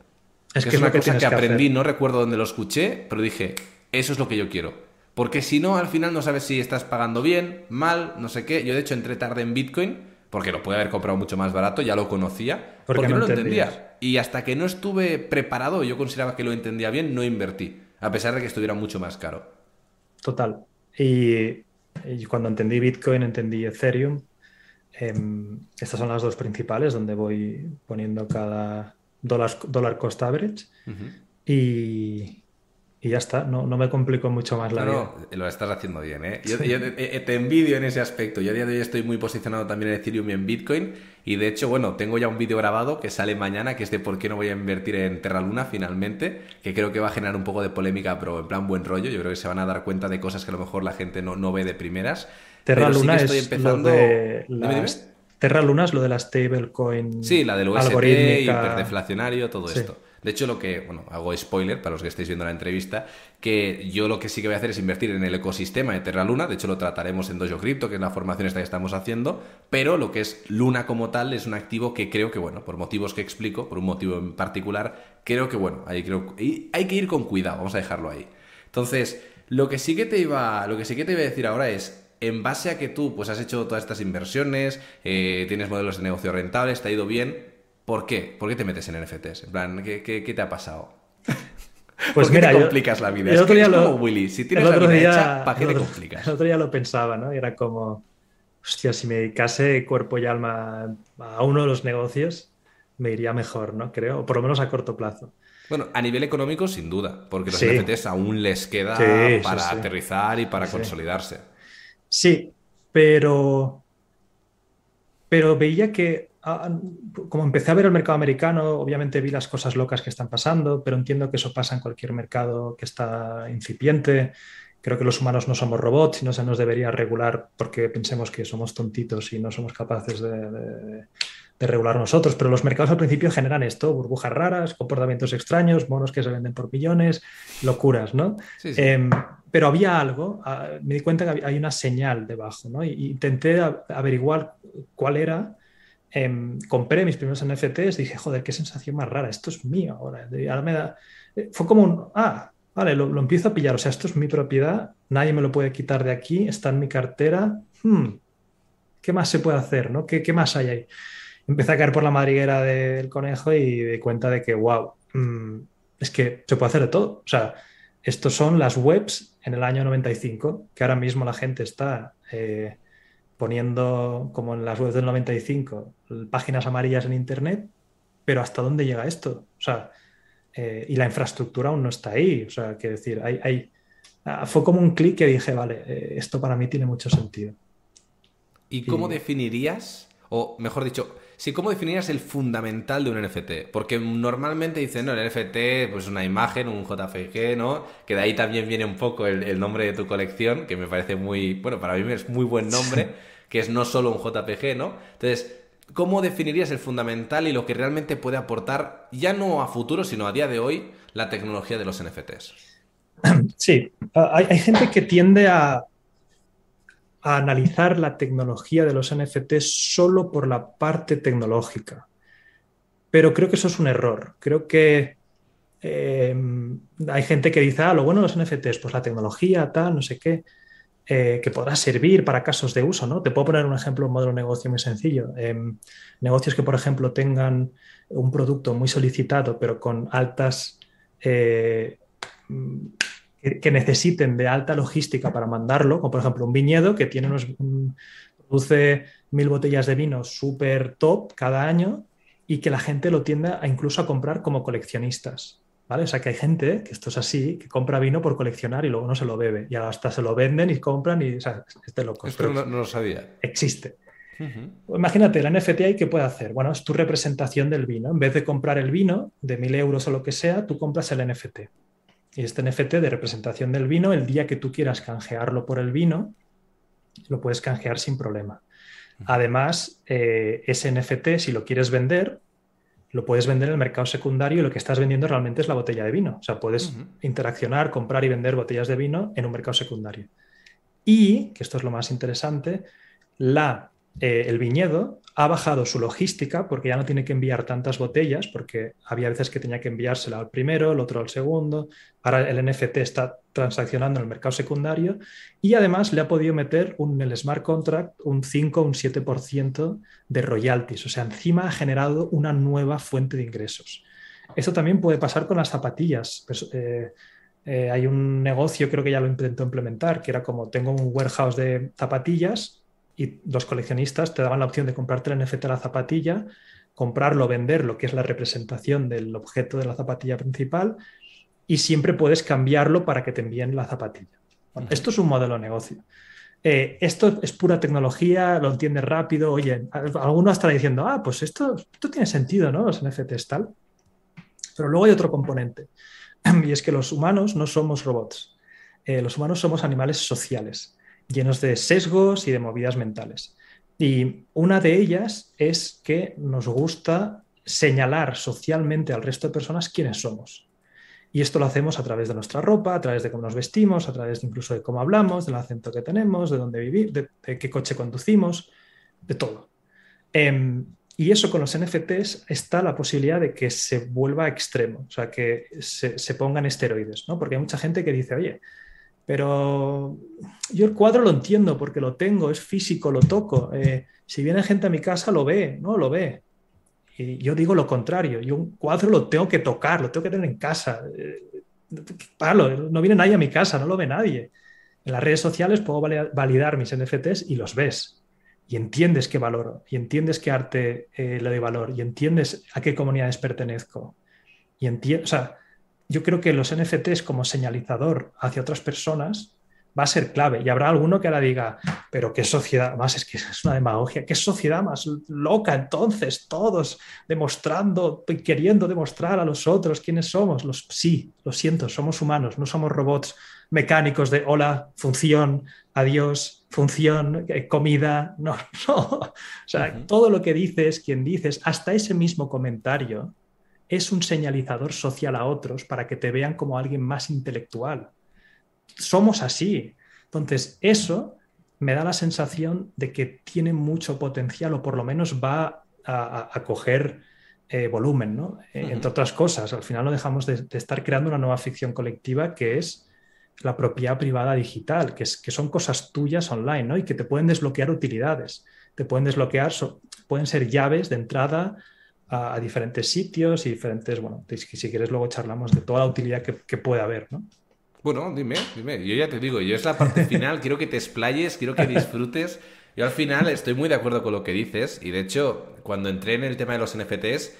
Speaker 1: Es que, es, una cosa que, aprendí, no recuerdo dónde lo escuché, pero dije, eso es lo que yo quiero. Porque si no, al final no sabes si estás pagando bien, mal, no sé qué. Yo de hecho entré tarde en Bitcoin, porque lo puede haber comprado mucho más barato, ya lo conocía, porque, no, lo entendía. Y hasta que no estuve preparado, yo consideraba que lo entendía bien, no invertí, a pesar de que estuviera mucho más caro.
Speaker 2: Total. Y, cuando entendí Bitcoin, entendí Ethereum. Em, estas son las dos principales donde voy poniendo cada dólar, cost average. Y, y ya está, no, me complico mucho más la vida.
Speaker 1: No, lo estás haciendo bien, ¿eh? Yo, te envidio en ese aspecto. Yo a día de hoy estoy muy posicionado también en Ethereum y en Bitcoin. Y de hecho, bueno, tengo ya un vídeo grabado que sale mañana, que es de por qué no voy a invertir en Terra Luna finalmente, que creo que va a generar un poco de polémica, pero en plan buen rollo. Yo creo que se van a dar cuenta de cosas que a lo mejor la gente no, no ve de primeras.
Speaker 2: Terra Luna es empezando... lo de Terra Luna es lo de la stablecoin.
Speaker 1: Sí, la del UST, hiperdeflacionario, todo esto. De hecho, lo que, bueno, hago spoiler para los que estéis viendo la entrevista, que yo lo que sí que voy a hacer es invertir en el ecosistema de Terra Luna, de hecho lo trataremos en Dojo Crypto, que es la formación esta que estamos haciendo, pero lo que es Luna como tal es un activo que creo que, bueno, por motivos que explico, por un motivo en particular, creo que, bueno, hay, creo, hay que ir con cuidado, vamos a dejarlo ahí. Entonces, lo que sí que te iba, lo que sí que te iba a decir ahora es, en base a que tú pues has hecho todas estas inversiones, eh, tienes modelos de negocio rentables, te ha ido bien, ¿Por qué? ¿Por qué te metes en NFTs? En plan, ¿qué, te ha pasado? Pues ¿Por qué te complicas la vida?
Speaker 2: El otro día
Speaker 1: lo, Willy, si tienes la vida hecha, ¿para qué te complicas?
Speaker 2: El otro día lo pensaba, ¿no? Y era como, hostia, si me dedicase cuerpo y alma a uno de los negocios, me iría mejor, ¿no? Creo, o por lo menos a corto plazo.
Speaker 1: Bueno, a nivel económico, sin duda, porque los NFTs aún les queda para aterrizar y para consolidarse.
Speaker 2: Sí, pero, pero veía que como empecé a ver el mercado americano, obviamente vi las cosas locas que están pasando, pero entiendo que eso pasa en cualquier mercado que está incipiente. Creo que los humanos no somos robots y no se nos debería regular porque pensemos que somos tontitos y no somos capaces de, regular nosotros. Pero los mercados al principio generan esto, burbujas raras, comportamientos extraños, monos que se venden por millones, locuras, ¿no? Em, pero había algo, ah, me di cuenta que hay una señal debajo, ¿no? Y intenté averiguar cuál era Em, compré mis primeros NFTs, dije, joder, qué sensación más rara, esto es mío ahora. ahora me da... Eh, fue como un, ah, vale, lo, empiezo a pillar, o sea, esto es mi propiedad, nadie me lo puede quitar de aquí, está en mi cartera. Hmm, ¿Qué más se puede hacer? ¿no? ¿Qué, más hay ahí? Empecé a caer por la madriguera del conejo y di cuenta de que, wow, mm, es que se puede hacer de todo. O sea, estos son las webs en el año 95, que ahora mismo la gente está eh, poniendo, como en las webs del 95, páginas amarillas en Internet, pero ¿hasta dónde llega esto? O sea, eh, y la infraestructura aún no está ahí. O sea, que decir, hay, hay... Ah, fue como un clic que dije, vale, eh, esto para mí tiene mucho sentido.
Speaker 1: ¿Y cómo definirías, o mejor dicho, sí, cómo definirías el fundamental de un NFT? Porque normalmente dicen, no, el NFT, pues una imagen, un JPG, ¿no? Que de ahí también viene un poco el, el nombre de tu colección, que me parece muy, bueno, para mí es muy buen nombre, que es no solo un JPG, ¿no? Entonces, ¿Cómo definirías el fundamental y lo que realmente puede aportar, ya no a futuro, sino a día de hoy, la tecnología de los NFTs?
Speaker 2: Sí, hay, gente que tiende a, analizar la tecnología de los NFTs solo por la parte tecnológica, pero creo que eso es un error. Creo que eh, hay gente que dice, ah, lo bueno de los NFTs, pues la tecnología, tal, no sé qué. Eh, que podrá servir para casos de uso. ¿no? Te puedo poner un ejemplo, un modelo de negocio muy sencillo. Em, negocios que, por ejemplo, tengan un producto muy solicitado, pero con altas... Que, necesiten de alta logística para mandarlo, como por ejemplo un viñedo que tiene unos, produce mil botellas de vino súper top cada año y que la gente lo tienda a incluso a comprar como coleccionistas. ¿Vale? O sea que hay gente, que esto es así, que compra vino por coleccionar y luego no se lo bebe. Y hasta se lo venden y compran y, o sea, es de locos.
Speaker 1: Esto no, lo sabía.
Speaker 2: Existe. Imagínate, el NFT, ¿qué puede hacer? Bueno, es tu representación del vino. En vez de comprar el vino de mil euros o lo que sea, tú compras el NFT. Y este NFT de representación del vino, el día que tú quieras canjearlo por el vino, lo puedes canjear sin problema. Además, eh, ese NFT, si lo quieres vender, lo puedes vender en el mercado secundario y lo que estás vendiendo realmente es la botella de vino. O sea, puedes interaccionar, comprar y vender botellas de vino en un mercado secundario. Y, que esto es lo más interesante, la eh, el viñedo ha bajado su logística porque ya no tiene que enviar tantas botellas, porque había veces que tenía que enviársela al primero, el otro al segundo. Ahora el NFT está transaccionando en el mercado secundario y además le ha podido meter en el smart contract un 5 o un 7% de royalties. O sea, encima ha generado una nueva fuente de ingresos. Esto también puede pasar con las zapatillas. Pues, eh, eh, hay un negocio, creo que ya lo intentó implementar, que era como tengo un warehouse de zapatillas y los coleccionistas te daban la opción de comprarte el NFT de la zapatilla, comprarlo, venderlo, que es la representación del objeto de la zapatilla principal, y siempre puedes cambiarlo para que te envíen la zapatilla. esto es un modelo de negocio. Eh, esto es pura tecnología, lo entiendes rápido. Oye, alguno estará diciendo, ah, pues esto, esto tiene sentido, ¿no? Los NFTs tal. Pero luego hay otro componente, y es que los humanos no somos robots. Eh, los humanos somos animales sociales llenos de sesgos y de movidas mentales. Y una de ellas es que nos gusta señalar socialmente al resto de personas quiénes somos. Y esto lo hacemos a través de nuestra ropa, a través de cómo nos vestimos, a través incluso de cómo hablamos, del acento que tenemos, de dónde vivimos, de, qué coche conducimos, de todo. Em, y eso con los NFTs está la posibilidad de que se vuelva extremo, o sea, que se, se pongan esteroides, ¿no? Porque hay mucha gente que dice, oye, pero yo el cuadro lo entiendo porque lo tengo, es físico, lo toco. Eh, si viene gente a mi casa, lo ve, ¿no? Lo ve. Y yo digo lo contrario, yo un cuadro lo tengo que tocar, lo tengo que tener en casa. Eh, no viene nadie a mi casa, no lo ve nadie. En las redes sociales puedo validar mis NFTs y los ves. Y entiendes qué valoro, y entiendes qué arte eh, le doy valor, y entiendes a qué comunidades pertenezco. Y entiendes, o sea, yo creo que los NFTs como señalizador hacia otras personas va a ser clave. Y habrá alguno que ahora diga, pero qué sociedad, más es que es una demagogia, qué sociedad más loca entonces, todos demostrando, queriendo demostrar a los otros quiénes somos. Los, sí, lo siento, somos humanos, no somos robots mecánicos de hola, función, adiós, función, eh, comida. No, no. O sea, todo lo que dices, quien dices, hasta ese mismo comentario es un señalizador social a otros para que te vean como alguien más intelectual. Somos así. Entonces, eso me da la sensación de que tiene mucho potencial o por lo menos va a, coger eh, volumen, ¿no? Eh, entre otras cosas, al final no dejamos de, estar creando una nueva ficción colectiva que es la propiedad privada digital, que, es, que son cosas tuyas online, ¿no? Y que te pueden desbloquear utilidades, te pueden desbloquear, pueden ser llaves de entrada a, diferentes sitios y diferentes, bueno, si, quieres luego charlamos de toda la utilidad que, puede haber, ¿no?
Speaker 1: Bueno, dime, dime. Yo ya te digo, yo es la parte final, quiero que te explayes, quiero que disfrutes. Yo al final estoy muy de acuerdo con lo que dices y de hecho, cuando entré en el tema de los NFTs,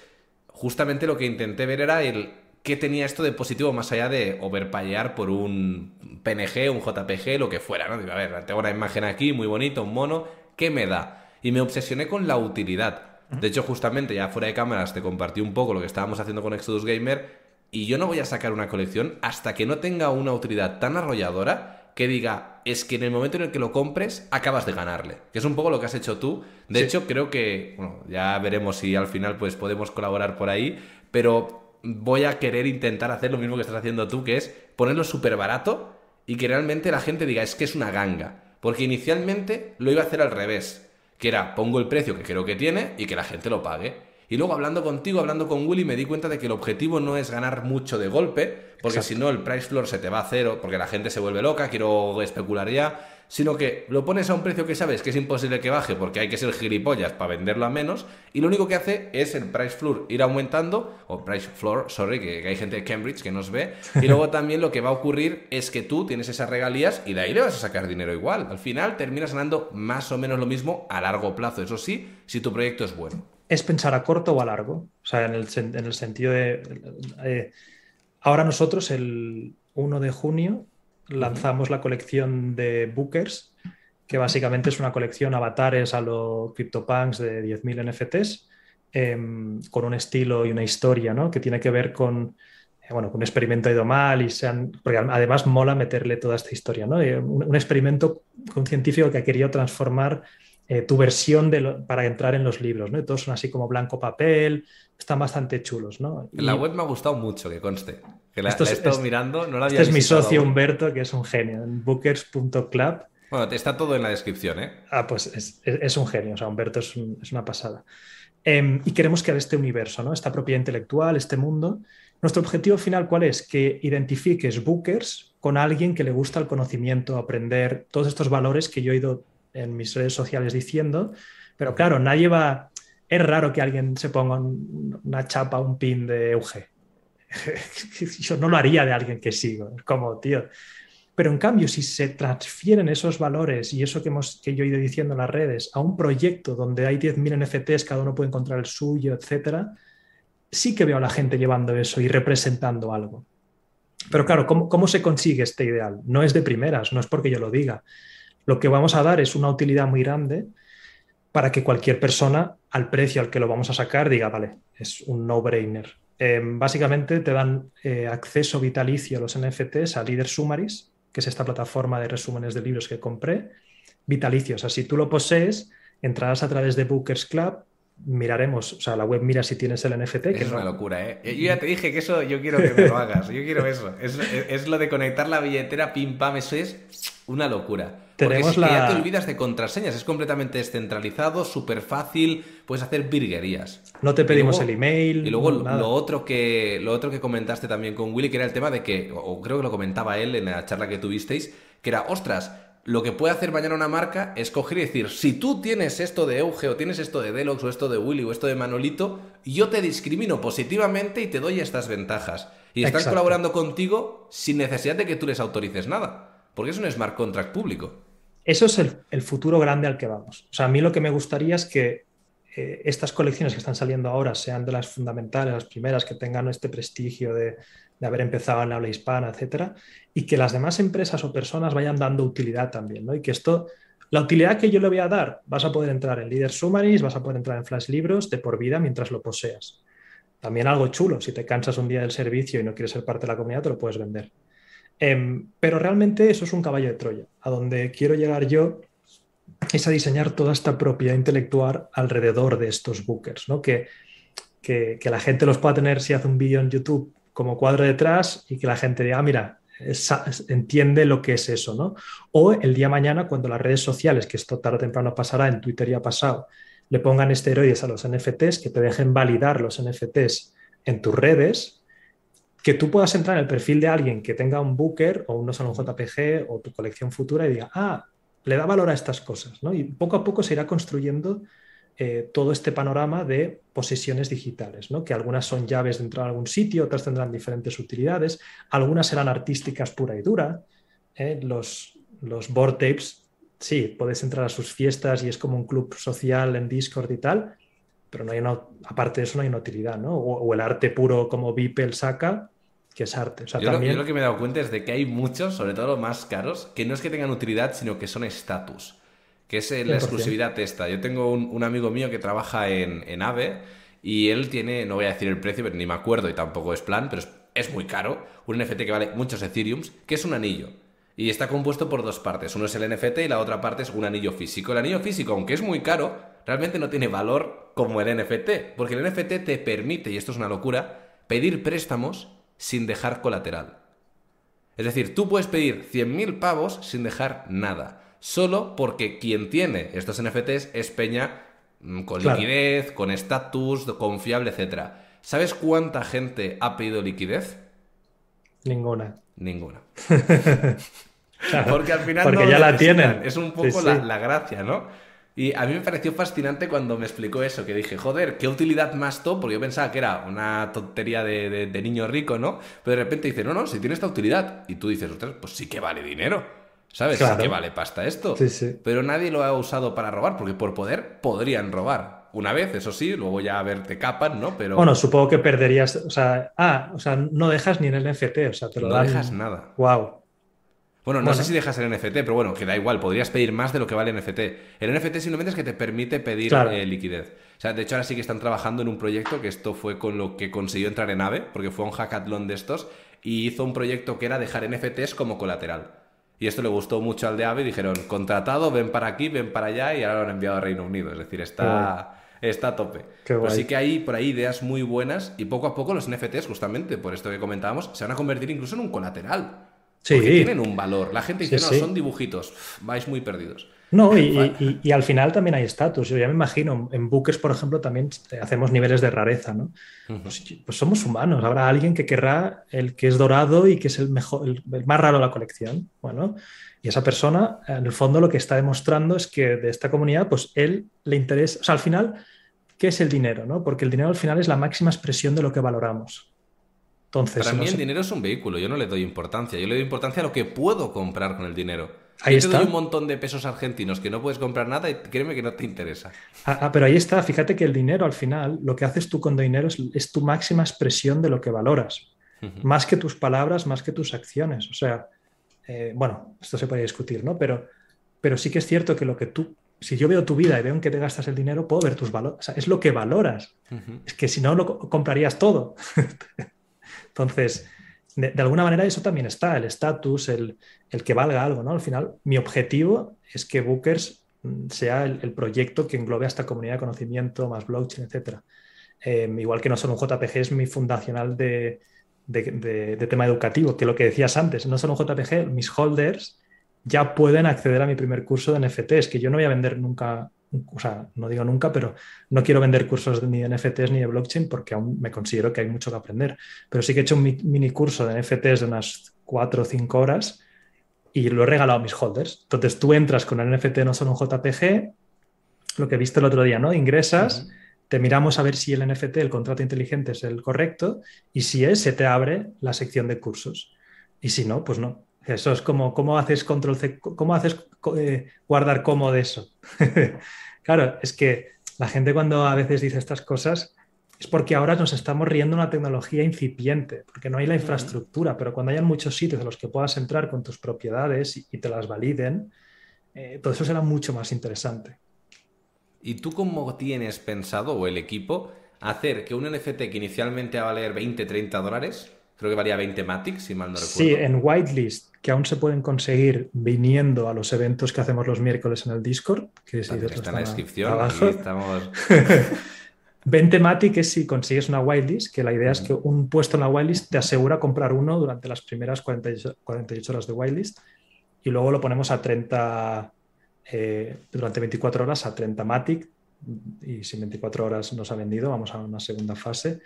Speaker 1: justamente lo que intenté ver era el qué tenía esto de positivo más allá de overpayar por un PNG, un JPG, lo que fuera, ¿no? Digo, a ver, tengo una imagen aquí, muy bonito, un mono, ¿qué me da? Y me obsesioné con la utilidad. De hecho, justamente ya fuera de cámaras te compartí un poco lo que estábamos haciendo con Exodus Gamer y yo no voy a sacar una colección hasta que no tenga una utilidad tan arrolladora que diga, es que en el momento en el que lo compres acabas de ganarle, que es un poco lo que has hecho tú. De hecho, creo que, bueno, ya veremos si al final pues podemos colaborar por ahí, pero voy a querer intentar hacer lo mismo que estás haciendo tú, que es ponerlo súper barato y que realmente la gente diga, es que es una ganga. Porque inicialmente lo iba a hacer al revés que era pongo el precio que creo que tiene y que la gente lo pague. Y luego hablando contigo, hablando con Willy, me di cuenta de que el objetivo no es ganar mucho de golpe, porque si no el price floor se te va a cero, porque la gente se vuelve loca, quiero especular ya, sino que lo pones a un precio que sabes que es imposible que baje porque hay que ser gilipollas para venderlo a menos y lo único que hace es el price floor ir aumentando, o price floor, sorry, que, hay gente de Cambridge que nos ve, y luego también lo que va a ocurrir es que tú tienes esas regalías y de ahí le vas a sacar dinero igual. Al final terminas ganando más o menos lo mismo a largo plazo, eso sí, si tu proyecto es bueno.
Speaker 2: Es pensar a corto o a largo, o sea, en el, en el sentido de... Eh, ahora nosotros el 1 de junio lanzamos la colección de Bookers, que básicamente es una colección avatares a los CryptoPunks de 10.000 NFTs, em, con un estilo y una historia, ¿no? Que tiene que ver con, eh, bueno, un experimento ha ido mal y se han... Porque además mola meterle toda esta historia, ¿no? Eh, un, un, experimento con un científico que ha querido transformar eh, tu versión de para entrar en los libros, ¿no? todos son así como blanco papel, están bastante chulos, ¿no?
Speaker 1: La web me ha gustado mucho, que conste. Que la, he estado mirando, no la había
Speaker 2: Este es mi socio Humberto, que es un genio, en bookers.club.
Speaker 1: Bueno, está todo en la descripción, ¿eh?
Speaker 2: Ah, pues es, un genio, o sea, Humberto es, una pasada. Em, y queremos crear este universo, ¿no? Esta propiedad intelectual, este mundo. Nuestro objetivo final, ¿cuál es? Que identifiques bookers con alguien que le gusta el conocimiento, aprender, todos estos valores que yo he ido en mis redes sociales diciendo, pero claro, nadie va... Es raro que alguien se ponga una chapa, un pin de Euge. Yo no lo haría de alguien que sigo, es como, tío. Pero en cambio, si se transfieren esos valores y eso que, hemos, que yo he ido diciendo en las redes a un proyecto donde hay 10.000 NFTs, cada uno puede encontrar el suyo, etcétera, sí que veo a la gente llevando eso y representando algo. Pero claro, ¿cómo, ¿cómo, se consigue este ideal? No es de primeras, no es porque yo lo diga. Lo que vamos a dar es una utilidad muy grande para que cualquier persona al precio al que lo vamos a sacar diga, vale, es un no-brainer. Em, básicamente te dan eh, acceso vitalicio a los NFTs, a Leader Summaries, que es esta plataforma de resúmenes de libros que compré, vitalicio. O sea, si tú lo posees, entrarás a través de Bookers Club, miraremos, o sea, la web mira si tienes el NFT.
Speaker 1: Que es una locura, ¿eh? Yo ya te dije que eso yo quiero que me lo hagas, yo quiero eso. Es, es lo de conectar la billetera, pim pam, eso es una locura. Tenemos Porque ya te olvidas de contraseñas, es completamente descentralizado, súper fácil, puedes hacer virguerías.
Speaker 2: No te pedimos el email.
Speaker 1: Y luego lo, otro que, lo otro que comentaste también con Willy, que era el tema de que, o creo que lo comentaba él en la charla que tuvisteis, que era, ostras, lo que puede hacer mañana una marca es coger y decir, si tú tienes esto de Euge o tienes esto de Delox o esto de Willy o esto de Manolito, yo te discrimino positivamente y te doy estas ventajas. Y están colaborando contigo sin necesidad de que tú les autorices nada. Porque es un smart contract público.
Speaker 2: Eso es el, futuro grande al que vamos. O sea, a mí lo que me gustaría es que eh, estas colecciones que están saliendo ahora sean de las fundamentales, las primeras, que tengan este prestigio de, haber empezado en la habla hispana, etcétera, y que las demás empresas o personas vayan dando utilidad también, ¿no? Y que esto, la utilidad que yo le voy a dar, vas a poder entrar en Leader Summaries, vas a poder entrar en Flash Libros de por vida mientras lo poseas. También algo chulo, si te cansas un día del servicio y no quieres ser parte de la comunidad, te lo puedes vender. Em, pero realmente eso es un caballo de Troya. A donde quiero llegar yo es a diseñar toda esta propiedad intelectual alrededor de estos bookers, ¿no? que, que, la gente los pueda tener si hace un vídeo en YouTube como cuadro detrás y que la gente diga, ah, mira, entiende lo que es eso, ¿no? O el día mañana, cuando las redes sociales, que esto tarde o temprano pasará, en Twitter ya ha pasado, le pongan esteroides a los NFTs, que te dejen validar los NFTs en tus redes, que tú puedas entrar en el perfil de alguien que tenga un Booker o un salón JPG o tu colección futura y diga, ah, le da valor a estas cosas, ¿no? Y poco a poco se irá construyendo eh, todo este panorama de posesiones digitales, ¿no? Que algunas son llaves de entrar a algún sitio, otras tendrán diferentes utilidades, algunas serán artísticas pura y dura. ¿eh? Los, los board tapes, sí, puedes entrar a sus fiestas y es como un club social en Discord y tal, pero no hay aparte de eso no hay una utilidad, ¿no? O, el arte puro como Beeple saca, que es arte.
Speaker 1: yo, lo, que me he dado cuenta es de que hay muchos, sobre todo los más caros, que no es que tengan utilidad, sino que son estatus. Que es la exclusividad esta. Yo tengo un, amigo mío que trabaja en, en, AVE y él tiene, no voy a decir el precio, pero ni me acuerdo y tampoco es plan, pero es, muy caro. Un NFT que vale muchos Ethereums, que es un anillo. Y está compuesto por dos partes. Uno es el NFT y la otra parte es un anillo físico. El anillo físico, aunque es muy caro, realmente no tiene valor como el NFT. Porque el NFT te permite, y esto es una locura, pedir préstamos sin dejar colateral. Es decir, tú puedes pedir 100.000 pavos sin dejar nada, solo porque quien tiene estos NFTs es peña mm, con liquidez, con estatus, confiable, etc. ¿Sabes cuánta gente ha pedido liquidez?
Speaker 2: Ninguna.
Speaker 1: Ninguna. porque al final
Speaker 2: porque ya la tienen.
Speaker 1: Es un poco La, la gracia, ¿no? Y a mí me pareció fascinante cuando me explicó eso, que dije, joder, qué utilidad más top, porque yo pensaba que era una tontería de, niño rico, ¿no? Pero de repente dice, no, no, si tiene esta utilidad. Y tú dices, pues sí que vale dinero. ¿Sabes? Sí que vale pasta esto.
Speaker 2: Sí, sí.
Speaker 1: Pero nadie lo ha usado para robar, porque por poder podrían robar. una vez, eso sí, luego ya a ver te capan, ¿no? Pero...
Speaker 2: Bueno, supongo que perderías, o sea, ah, o sea, no dejas ni en el NFT, o sea, te lo
Speaker 1: No dejas nada.
Speaker 2: Wow.
Speaker 1: Bueno, no sé si dejas el NFT, pero bueno, que da igual, podrías pedir más de lo que vale el NFT. El NFT simplemente es que te permite pedir eh, liquidez. O sea, de hecho ahora sí que están trabajando en un proyecto que esto fue con lo que consiguió entrar en AVE, porque fue un hackathon de estos, y hizo un proyecto que era dejar NFTs como colateral. Y esto le gustó mucho al de AVE y dijeron, contratado, ven para aquí, ven para allá, y ahora lo han enviado a Reino Unido. Es decir, está, está a tope. Pero sí que hay por ahí ideas muy buenas y poco a poco los NFTs, justamente por esto que comentábamos, se van a convertir incluso en un colateral. Sí. Porque tienen un valor. La gente dice, no, son dibujitos, vais muy perdidos.
Speaker 2: No, y, al final también hay estatus. Yo ya me imagino, en Bookers, por ejemplo, también hacemos niveles de rareza, ¿no? Pues, pues, somos humanos. Habrá alguien que querrá el que es dorado y que es el, mejor, el, más raro de la colección. Bueno, y esa persona, en el fondo, lo que está demostrando es que de esta comunidad, pues él le interesa. O sea, al final, ¿qué es el dinero? ¿no? Porque el dinero al final es la máxima expresión de lo que valoramos.
Speaker 1: Para mí el dinero es un vehículo, yo no le doy importancia, yo le doy importancia a lo que puedo comprar con el dinero.
Speaker 2: Ahí
Speaker 1: te doy un montón de pesos argentinos que no puedes comprar nada y créeme que no te interesa.
Speaker 2: Ah, ah pero ahí está, fíjate que el dinero al final, lo que haces tú con dinero es, tu máxima expresión de lo que valoras, más que tus palabras, más que tus acciones. O sea, eh, bueno, esto se puede discutir, ¿no? Pero, pero sí que es cierto que lo que tú si yo veo tu vida y veo en qué te gastas el dinero, puedo ver tus valores. O sea, es lo que valoras. Es que si no, lo comprarías todo. Entonces, de, alguna manera eso también está, el estatus, el, que valga algo, ¿no? Al final, mi objetivo es que Bookers mm, sea el, proyecto que englobe a esta comunidad de conocimiento, más blockchain, etc. Em, igual que no solo un JPG es mi fundacional de, tema educativo, que lo que decías antes, no solo un JPG, mis holders ya pueden acceder a mi primer curso de NFTs, que yo no voy a vender nunca o sea, no digo nunca, pero no quiero vender cursos ni de NFTs ni de blockchain porque aún me considero que hay mucho que aprender. Pero sí que he hecho un mini curso de NFTs de unas 4 o 5 horas y lo he regalado a mis holders. Entonces tú entras con el NFT no solo un JPG, lo que viste el otro día, ¿no? Ingresas, te miramos a ver si el NFT, el contrato inteligente, es el correcto y si es, se te abre la sección de cursos. Y si no, pues no. Eso es como, ¿cómo haces control C? ¿Cómo haces eh, guardar como de eso? claro, es que la gente cuando a veces dice estas cosas es porque ahora nos estamos riendo de una tecnología incipiente, porque no hay la infraestructura, pero cuando hayan muchos sitios en los que puedas entrar con tus propiedades y, te las validen, eh, todo eso será mucho más interesante.
Speaker 1: ¿Y tú cómo tienes pensado, o el equipo, hacer que un NFT que inicialmente va a valer 20, 30 dólares, creo que valía 20 Matic, si mal no recuerdo.
Speaker 2: Sí, en whitelist que aún se pueden conseguir viniendo a los eventos que hacemos los miércoles en el Discord, que
Speaker 1: está en la descripción. Abajo. Estamos...
Speaker 2: 20 Matic es si consigues una whitelist, que la idea es que un puesto en la whitelist te asegura comprar uno durante las primeras 48, horas de whitelist y luego lo ponemos a 30, eh, durante 24 horas a 30 Matic y si 24 horas nos ha vendido, vamos a una segunda fase.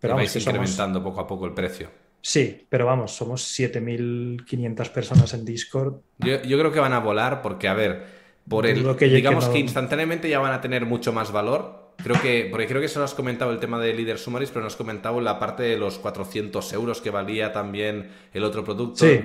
Speaker 1: Pero vamos, vais incrementando poco a poco el precio.
Speaker 2: Sí, pero vamos, somos 7.500 personas en Discord.
Speaker 1: Yo, creo que van a volar porque, a ver, por el, que digamos que, instantáneamente ya van a tener mucho más valor. Creo que, porque creo que se lo has comentado el tema de Leader Summaries, pero no has comentado la parte de los 400 euros que valía también el otro producto.
Speaker 2: Sí,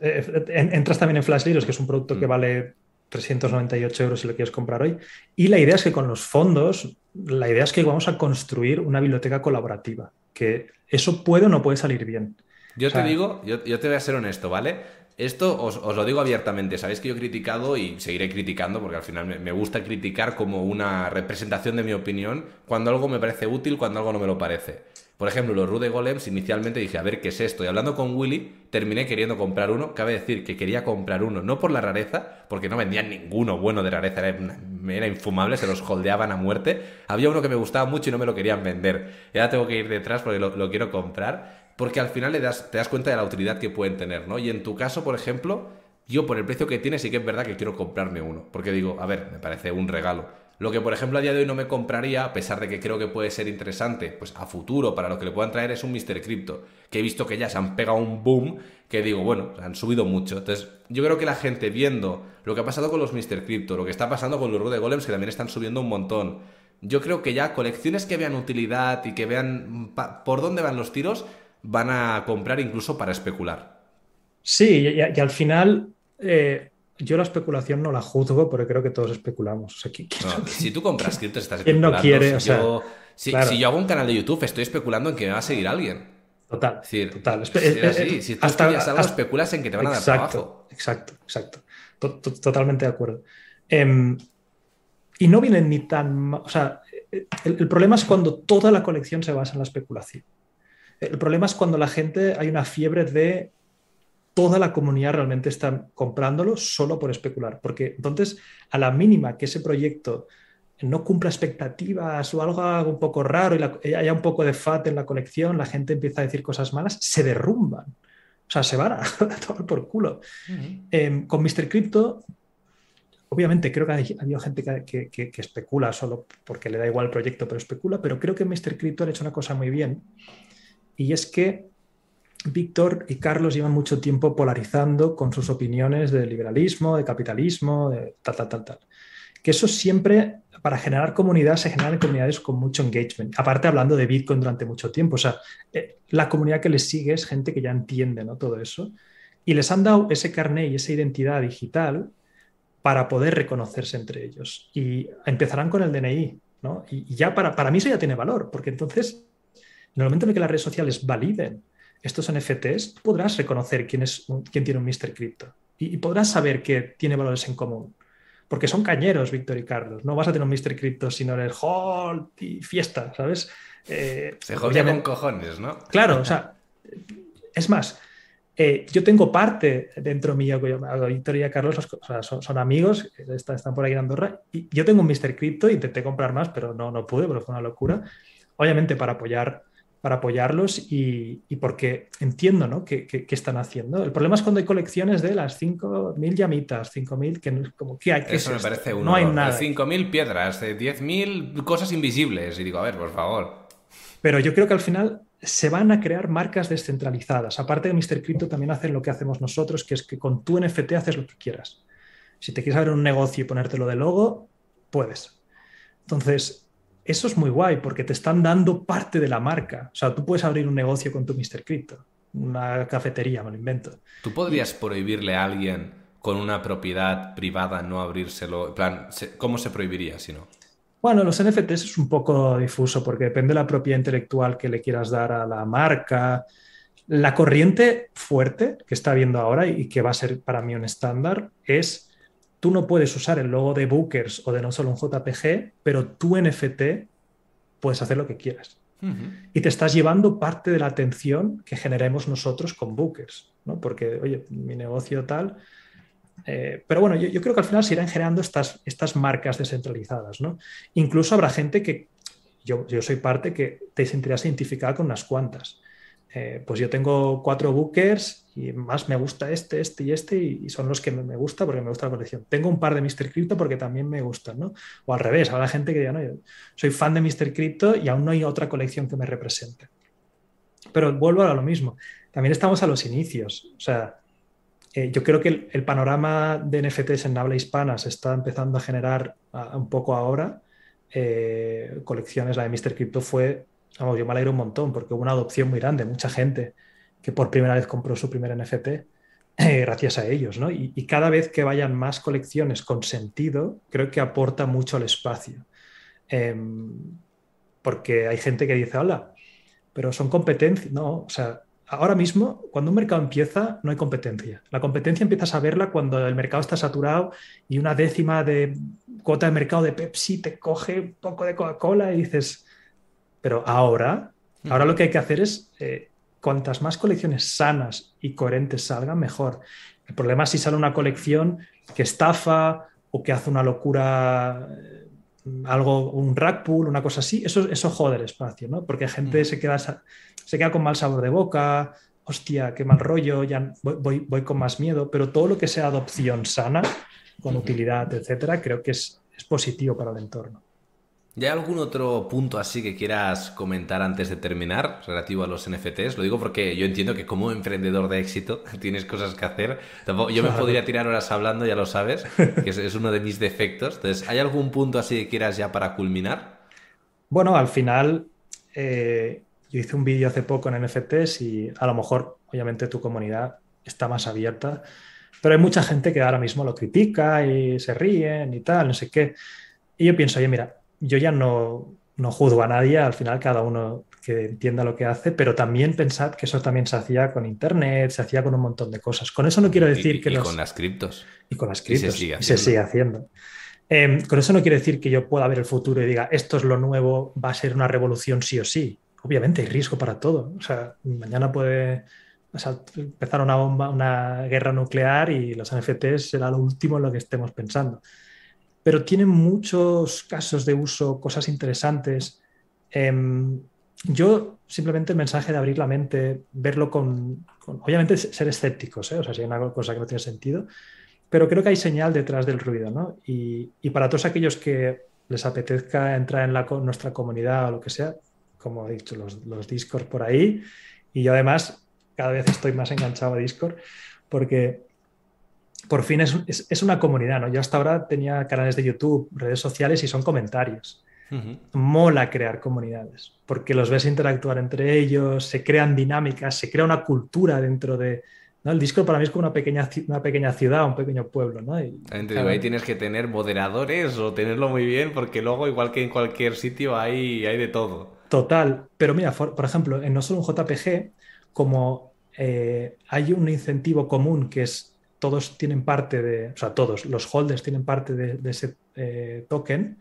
Speaker 2: eh, entras también en Flash Leaders, que es un producto que mm. vale 398 euros si lo quieres comprar hoy. Y la idea es que con los fondos, la idea es que vamos a construir una biblioteca colaborativa, que eso puede o no puede salir bien.
Speaker 1: Yo te digo, yo, te voy a ser honesto, ¿vale? Esto os, lo digo abiertamente, sabéis que yo he criticado y seguiré criticando porque al final me, gusta criticar como una representación de mi opinión cuando algo me parece útil, cuando algo no me lo parece. Por ejemplo, los Rude Golems, inicialmente dije, a ver, ¿qué es esto? Y hablando con Willy, terminé queriendo comprar uno. Cabe decir que quería comprar uno, no por la rareza, porque no vendían ninguno bueno de rareza, era, infumable, se los holdeaban a muerte. Había uno que me gustaba mucho y no me lo querían vender. Y ahora tengo que ir detrás porque lo, quiero comprar, porque al final le das, te das cuenta de la utilidad que pueden tener, ¿no? Y en tu caso, por ejemplo, yo por el precio que tiene sí que es verdad que quiero comprarme uno, porque digo, a ver, me parece un regalo. Lo que, por ejemplo, a día de hoy no me compraría, a pesar de que creo que puede ser interesante, pues a futuro, para lo que le puedan traer, es un Mr. Crypto, que he visto que ya se han pegado un boom, que digo, bueno, han subido mucho. Entonces, yo creo que la gente viendo lo que ha pasado con los Mr. Crypto, lo que está pasando con los Rude Golems, que también están subiendo un montón, yo creo que ya colecciones que vean utilidad y que vean por dónde van los tiros, van a comprar incluso para especular.
Speaker 2: Sí, y, al final... Eh, yo la especulación no la juzgo porque creo que todos especulamos.
Speaker 1: si tú compras criptos, estás especulando.
Speaker 2: ¿Quién no quiere?
Speaker 1: Si, yo, si, yo hago un canal de YouTube, estoy especulando en que me va a seguir alguien.
Speaker 2: Total.
Speaker 1: Es decir,
Speaker 2: total.
Speaker 1: si tú hasta, algo, especulas en que te van a dar trabajo.
Speaker 2: Exacto, exacto. Totalmente de acuerdo. Em, y no vienen ni tan... O sea, el, problema es cuando toda la colección se basa en la especulación. El problema es cuando la gente, hay una fiebre de toda la comunidad realmente está comprándolo solo por especular. Porque entonces, a la mínima que ese proyecto no cumpla expectativas o algo, un poco raro y haya un poco de fat en la colección, la gente empieza a decir cosas malas, se derrumban. O sea, se van a, tomar por culo. Em, con Mr. Crypto Obviamente creo que ha habido gente que, especula solo porque le da igual el proyecto, pero especula, pero creo que Mr. Crypto ha hecho una cosa muy bien y es que Víctor y Carlos llevan mucho tiempo polarizando con sus opiniones de liberalismo, de capitalismo, de tal, tal, tal, tal. Que eso siempre, para generar comunidad, se generan comunidades con mucho engagement. Aparte, hablando de Bitcoin durante mucho tiempo. O sea, eh, la comunidad que les sigue es gente que ya entiende todo eso. Y les han dado ese carnet y esa identidad digital para poder reconocerse entre ellos. Y empezarán con el DNI, ¿no? Y, ya para, para mí eso ya tiene valor, porque entonces, en el momento en que las redes sociales validen estos NFTs, podrás reconocer quién, es, quién tiene un Mr. Crypto y, podrás saber que tiene valores en común. Porque son cañeros, Víctor y Carlos. No vas a tener un Mr. Crypto sino el hold y fiesta, ¿sabes?
Speaker 1: Eh, Se jode con cojones, ¿no?
Speaker 2: Claro, o sea, es más, eh, yo tengo parte dentro mío, Víctor y Carlos son, amigos, están, por ahí en Andorra, y yo tengo un Mr. Crypto, intenté comprar más, pero no, no pude, porque fue una locura. Obviamente para apoyar para apoyarlos y, porque entiendo ¿no? ¿Qué, están haciendo. El problema es cuando hay colecciones de las 5.000 llamitas, 5.000, que no, como, ¿qué hay?
Speaker 1: Eso me parece uno.
Speaker 2: No hay nada.
Speaker 1: 5.000 piedras, 10.000 cosas invisibles. Y digo, a ver, por favor.
Speaker 2: Pero yo creo que al final se van a crear marcas descentralizadas. Aparte de Mr. Crypto también hacen lo que hacemos nosotros, que es que con tu NFT haces lo que quieras. Si te quieres abrir un negocio y ponértelo de logo, puedes. Entonces, eso es muy guay porque te están dando parte de la marca. O sea, tú puedes abrir un negocio con tu Mr. Crypto, una cafetería, me lo invento.
Speaker 1: ¿Tú podrías prohibirle a alguien con una propiedad privada no abrírselo? En plan, ¿cómo se prohibiría si no?
Speaker 2: Bueno, los NFTs es un poco difuso porque depende de la propiedad intelectual que le quieras dar a la marca. La corriente fuerte que está viendo ahora y que va a ser para mí un estándar es tú no puedes usar el logo de Bookers o de no solo un JPG, pero tu NFT puedes hacer lo que quieras. Y te estás llevando parte de la atención que generemos nosotros con Bookers, ¿no? Porque, oye, mi negocio tal, eh, pero bueno, yo, creo que al final se irán generando estas, estas marcas descentralizadas. ¿no? Incluso habrá gente que, yo, yo soy parte, que te sentirías identificada con unas cuantas. Eh, pues yo tengo cuatro bookers y más me gusta este, este y este y, son los que me, gusta porque me gusta la colección. Tengo un par de Mr. Crypto porque también me gustan, ¿no? O al revés, habrá gente que diga, no, yo soy fan de Mr. Crypto y aún no hay otra colección que me represente. Pero vuelvo a lo mismo. También estamos a los inicios. O sea, eh, yo creo que el, panorama de NFTs en habla hispana se está empezando a generar un poco ahora. Eh, colecciones, la de Mr. Crypto fue, vamos, yo me alegro un montón porque hubo una adopción muy grande, mucha gente que por primera vez compró su primer NFT eh, gracias a ellos, ¿no? Y, cada vez que vayan más colecciones con sentido, creo que aporta mucho al espacio. Em, porque hay gente que dice, hola, pero son competencias, no, o sea, ahora mismo, cuando un mercado empieza, no hay competencia. La competencia empiezas a verla cuando el mercado está saturado y una décima de cuota de mercado de Pepsi te coge un poco de Coca-Cola y dices, pero ahora, ahora lo que hay que hacer es, eh, cuantas más colecciones sanas y coherentes salgan, mejor. El problema es si sale una colección que estafa o que hace una locura eh, algo, un rack pool, una cosa así, eso, eso jode el espacio, ¿no? Porque gente se, queda, se queda con mal sabor de boca, hostia, qué mal rollo, ya voy, voy, con más miedo, pero todo lo que sea adopción sana, con utilidad, etcétera, creo que es, es positivo para el entorno.
Speaker 1: ¿Y hay algún otro punto así que quieras comentar antes de terminar relativo a los NFTs? Lo digo porque yo entiendo que como emprendedor de éxito tienes cosas que hacer. Yo me podría tirar horas hablando, ya lo sabes, que es, uno de mis defectos. Entonces, ¿hay algún punto así que quieras ya para culminar?
Speaker 2: Bueno, al final eh, yo hice un vídeo hace poco en NFTs y a lo mejor, obviamente, tu comunidad está más abierta, Pero hay mucha gente que ahora mismo lo critica y se ríen y tal, no sé qué. Y yo pienso, oye, mira, yo ya no, no juzgo a nadie, al final cada uno que entienda lo que hace, pero también pensad que eso también se hacía con Internet, se hacía con un montón de cosas. Con eso no quiero decir que...
Speaker 1: Y con las criptos.
Speaker 2: Y con las criptos. Y se sigue haciendo. Em, con eso no quiere decir que yo pueda ver el futuro y diga, esto es lo nuevo, va a ser una revolución sí o sí. Obviamente hay riesgo para todo. O sea, mañana puede empezar una bomba, una guerra nuclear y los NFTs será lo último en lo que estemos pensando. Pero tienen muchos casos de uso, cosas interesantes. Em, yo simplemente el mensaje de abrir la mente, verlo con, obviamente ser escépticos, ¿eh? o sea, si hay una cosa que no tiene sentido, pero creo que hay señal detrás del ruido, ¿no? Y, para todos aquellos que les apetezca entrar en la, nuestra comunidad o lo que sea, como he dicho, los, los Discord por ahí, y yo además cada vez estoy más enganchado a Discord, porque por fin es, es, una comunidad, ¿no? Yo hasta ahora tenía canales de YouTube, redes sociales y son comentarios. Mola crear comunidades, porque los ves interactuar entre ellos, se crean dinámicas, se crea una cultura dentro de... ¿no? El Discord para mí es como una pequeña, una pequeña ciudad, un pequeño pueblo. ¿no?
Speaker 1: Y, ahí tienes que tener moderadores o tenerlo muy bien, porque luego, igual que en cualquier sitio, hay, hay de todo.
Speaker 2: Total, pero mira, por, ejemplo, en no solo un JPG, como eh, hay un incentivo común que es todos tienen parte de, o sea, todos los holders tienen parte de, ese eh, token,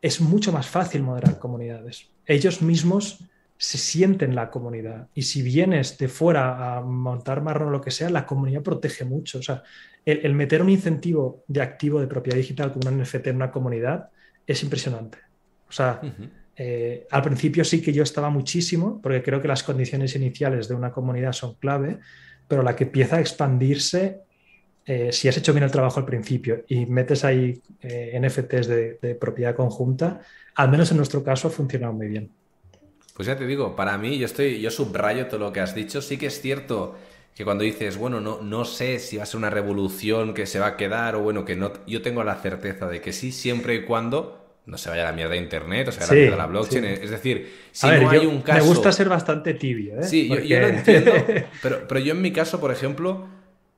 Speaker 2: es mucho más fácil moderar comunidades. Ellos mismos se sienten la comunidad y si vienes de fuera a montar marrón o lo que sea, la comunidad protege mucho. O sea, el, meter un incentivo de activo de propiedad digital como un NFT en una comunidad es impresionante. O sea, eh, al principio sí que yo estaba muchísimo, porque creo que las condiciones iniciales de una comunidad son clave, pero la que empieza a expandirse eh, si has hecho bien el trabajo al principio y metes ahí eh, NFTs de, propiedad conjunta, al menos en nuestro caso ha funcionado muy bien.
Speaker 1: Pues ya te digo, para mí, yo estoy, yo subrayo todo lo que has dicho. Sí que es cierto que cuando dices, bueno, no, no sé si va a ser una revolución que se va a quedar, o bueno, que no, yo tengo la certeza de que sí, siempre y cuando no se vaya a la mierda de internet o se vaya a la mierda de la blockchain. Es decir, si no hay un caso.
Speaker 2: Me gusta ser bastante tibio, ¿eh?
Speaker 1: Sí, yo, lo entiendo. Pero, pero yo en mi caso, por ejemplo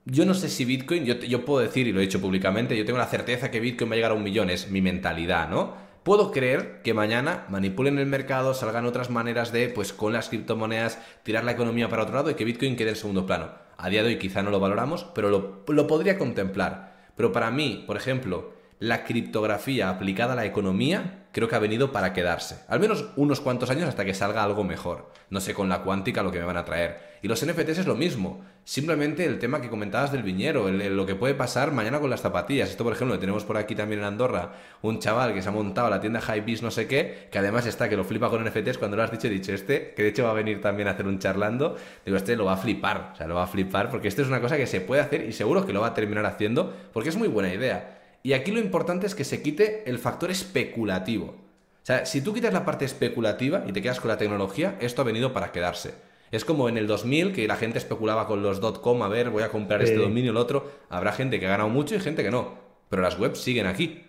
Speaker 1: yo no sé si Bitcoin, yo, yo, puedo decir, y lo he dicho públicamente, yo tengo la certeza que Bitcoin va a llegar a un millón, es mi mentalidad, ¿no? Puedo creer que mañana manipulen el mercado, salgan otras maneras de, pues con las criptomonedas, tirar la economía para otro lado y que Bitcoin quede en segundo plano. A día de hoy quizá no lo valoramos, pero lo, lo podría contemplar. Pero para mí, por ejemplo, la criptografía aplicada a la economía creo que ha venido para quedarse. Al menos unos cuantos años hasta que salga algo mejor. No sé con la cuántica lo que me van a traer. Y los NFTs es lo mismo. Simplemente el tema que comentabas del viñero, lo que puede pasar mañana con las zapatillas. Esto, por ejemplo, lo tenemos por aquí también en Andorra, un chaval que se ha montado la tienda Hypebeast no sé qué, que además está que lo flipa con NFTs. Cuando lo has dicho, he dicho este, que de hecho va a venir también a hacer un charlando. Digo, este lo va a flipar, o sea, lo va a flipar, porque esto es una cosa que se puede hacer y seguro que lo va a terminar haciendo, porque es muy buena idea. Y aquí lo importante es que se quite el factor especulativo. O sea, si tú quitas la parte especulativa y te quedas con la tecnología, esto ha venido para quedarse. Es como en el 2000 que la gente especulaba con los .com, a ver, voy a comprar este dominio, el otro. Habrá gente que ha ganado mucho y gente que no. Pero las webs siguen aquí.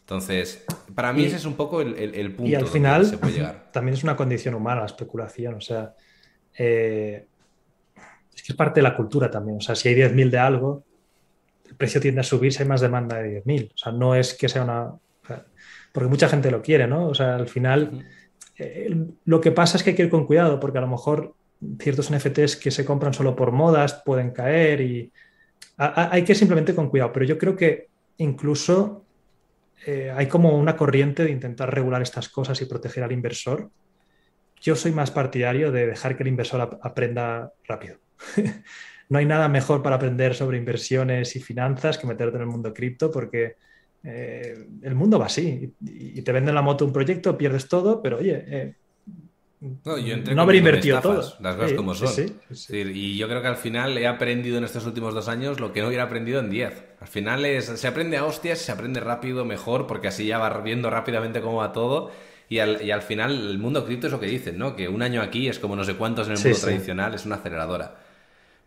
Speaker 1: Entonces, para mí ese es un poco el, el, punto.
Speaker 2: Y al final, se puede llegar. también es una condición humana la especulación. O sea, eh, es que es parte de la cultura también. O sea, si hay 10.000 de algo, precio tiende a subir si hay más demanda de 10.000. O sea, no es que sea una... porque mucha gente lo quiere, ¿no? O sea, al final, eh, lo que pasa es que hay que ir con cuidado, porque a lo mejor ciertos NFTs que se compran solo por modas pueden caer y hay que ir simplemente con cuidado. Pero yo creo que incluso eh, hay como una corriente de intentar regular estas cosas y proteger al inversor. Yo soy más partidario de dejar que el inversor aprenda rápido. no hay nada mejor para aprender sobre inversiones y finanzas que meterte en el mundo cripto porque eh, el mundo va así y, te venden la moto un proyecto, pierdes todo, pero oye, eh, no, haber invertido todo.
Speaker 1: Las cosas como son. y yo creo que al final he aprendido en estos últimos dos años lo que no hubiera aprendido en diez. Al final es, se aprende a hostias, se aprende rápido, mejor, porque así ya va viendo rápidamente cómo va todo. Y al, y al final el mundo cripto es lo que dicen, ¿no? Que un año aquí es como no sé cuántos en el mundo tradicional, es una aceleradora.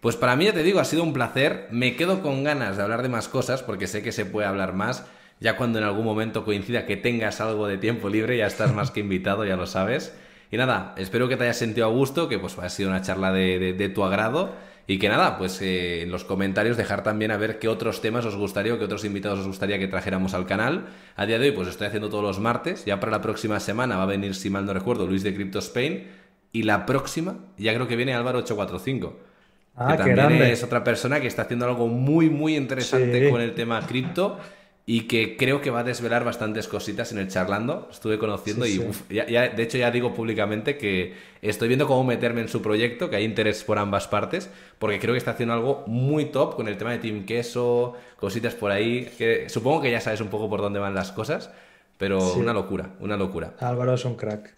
Speaker 1: Pues para mí, ya te digo, ha sido un placer. Me quedo con ganas de hablar de más cosas porque sé que se puede hablar más. Ya cuando en algún momento coincida que tengas algo de tiempo libre, ya estás más que invitado, ya lo sabes. Y nada, espero que te hayas sentido a gusto, que pues ha sido una charla de, tu agrado. Y que nada, pues eh, en los comentarios dejar también a ver qué otros temas os gustaría o qué otros invitados os gustaría que trajéramos al canal. A día de hoy, pues estoy haciendo todos los martes. Ya para la próxima semana va a venir, si mal no recuerdo, Luis de Crypto Spain. Y la próxima, ya creo que viene Álvaro 845. Ah, que también es otra persona que está haciendo algo muy, muy interesante con el tema cripto y que creo que va a desvelar bastantes cositas en el charlando. Estuve conociendo y ya, de hecho ya digo públicamente que estoy viendo cómo meterme en su proyecto, que hay interés por ambas partes, porque creo que está haciendo algo muy top con el tema de Team Queso, cositas por ahí, que supongo que ya sabes un poco por dónde van las cosas, pero una locura, una locura.
Speaker 2: Álvaro es un crack.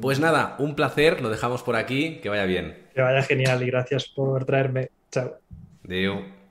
Speaker 1: Pues nada, un placer, lo dejamos por aquí, que vaya bien.
Speaker 2: Que vaya genial y gracias por traerme. Chao.
Speaker 1: Adiós.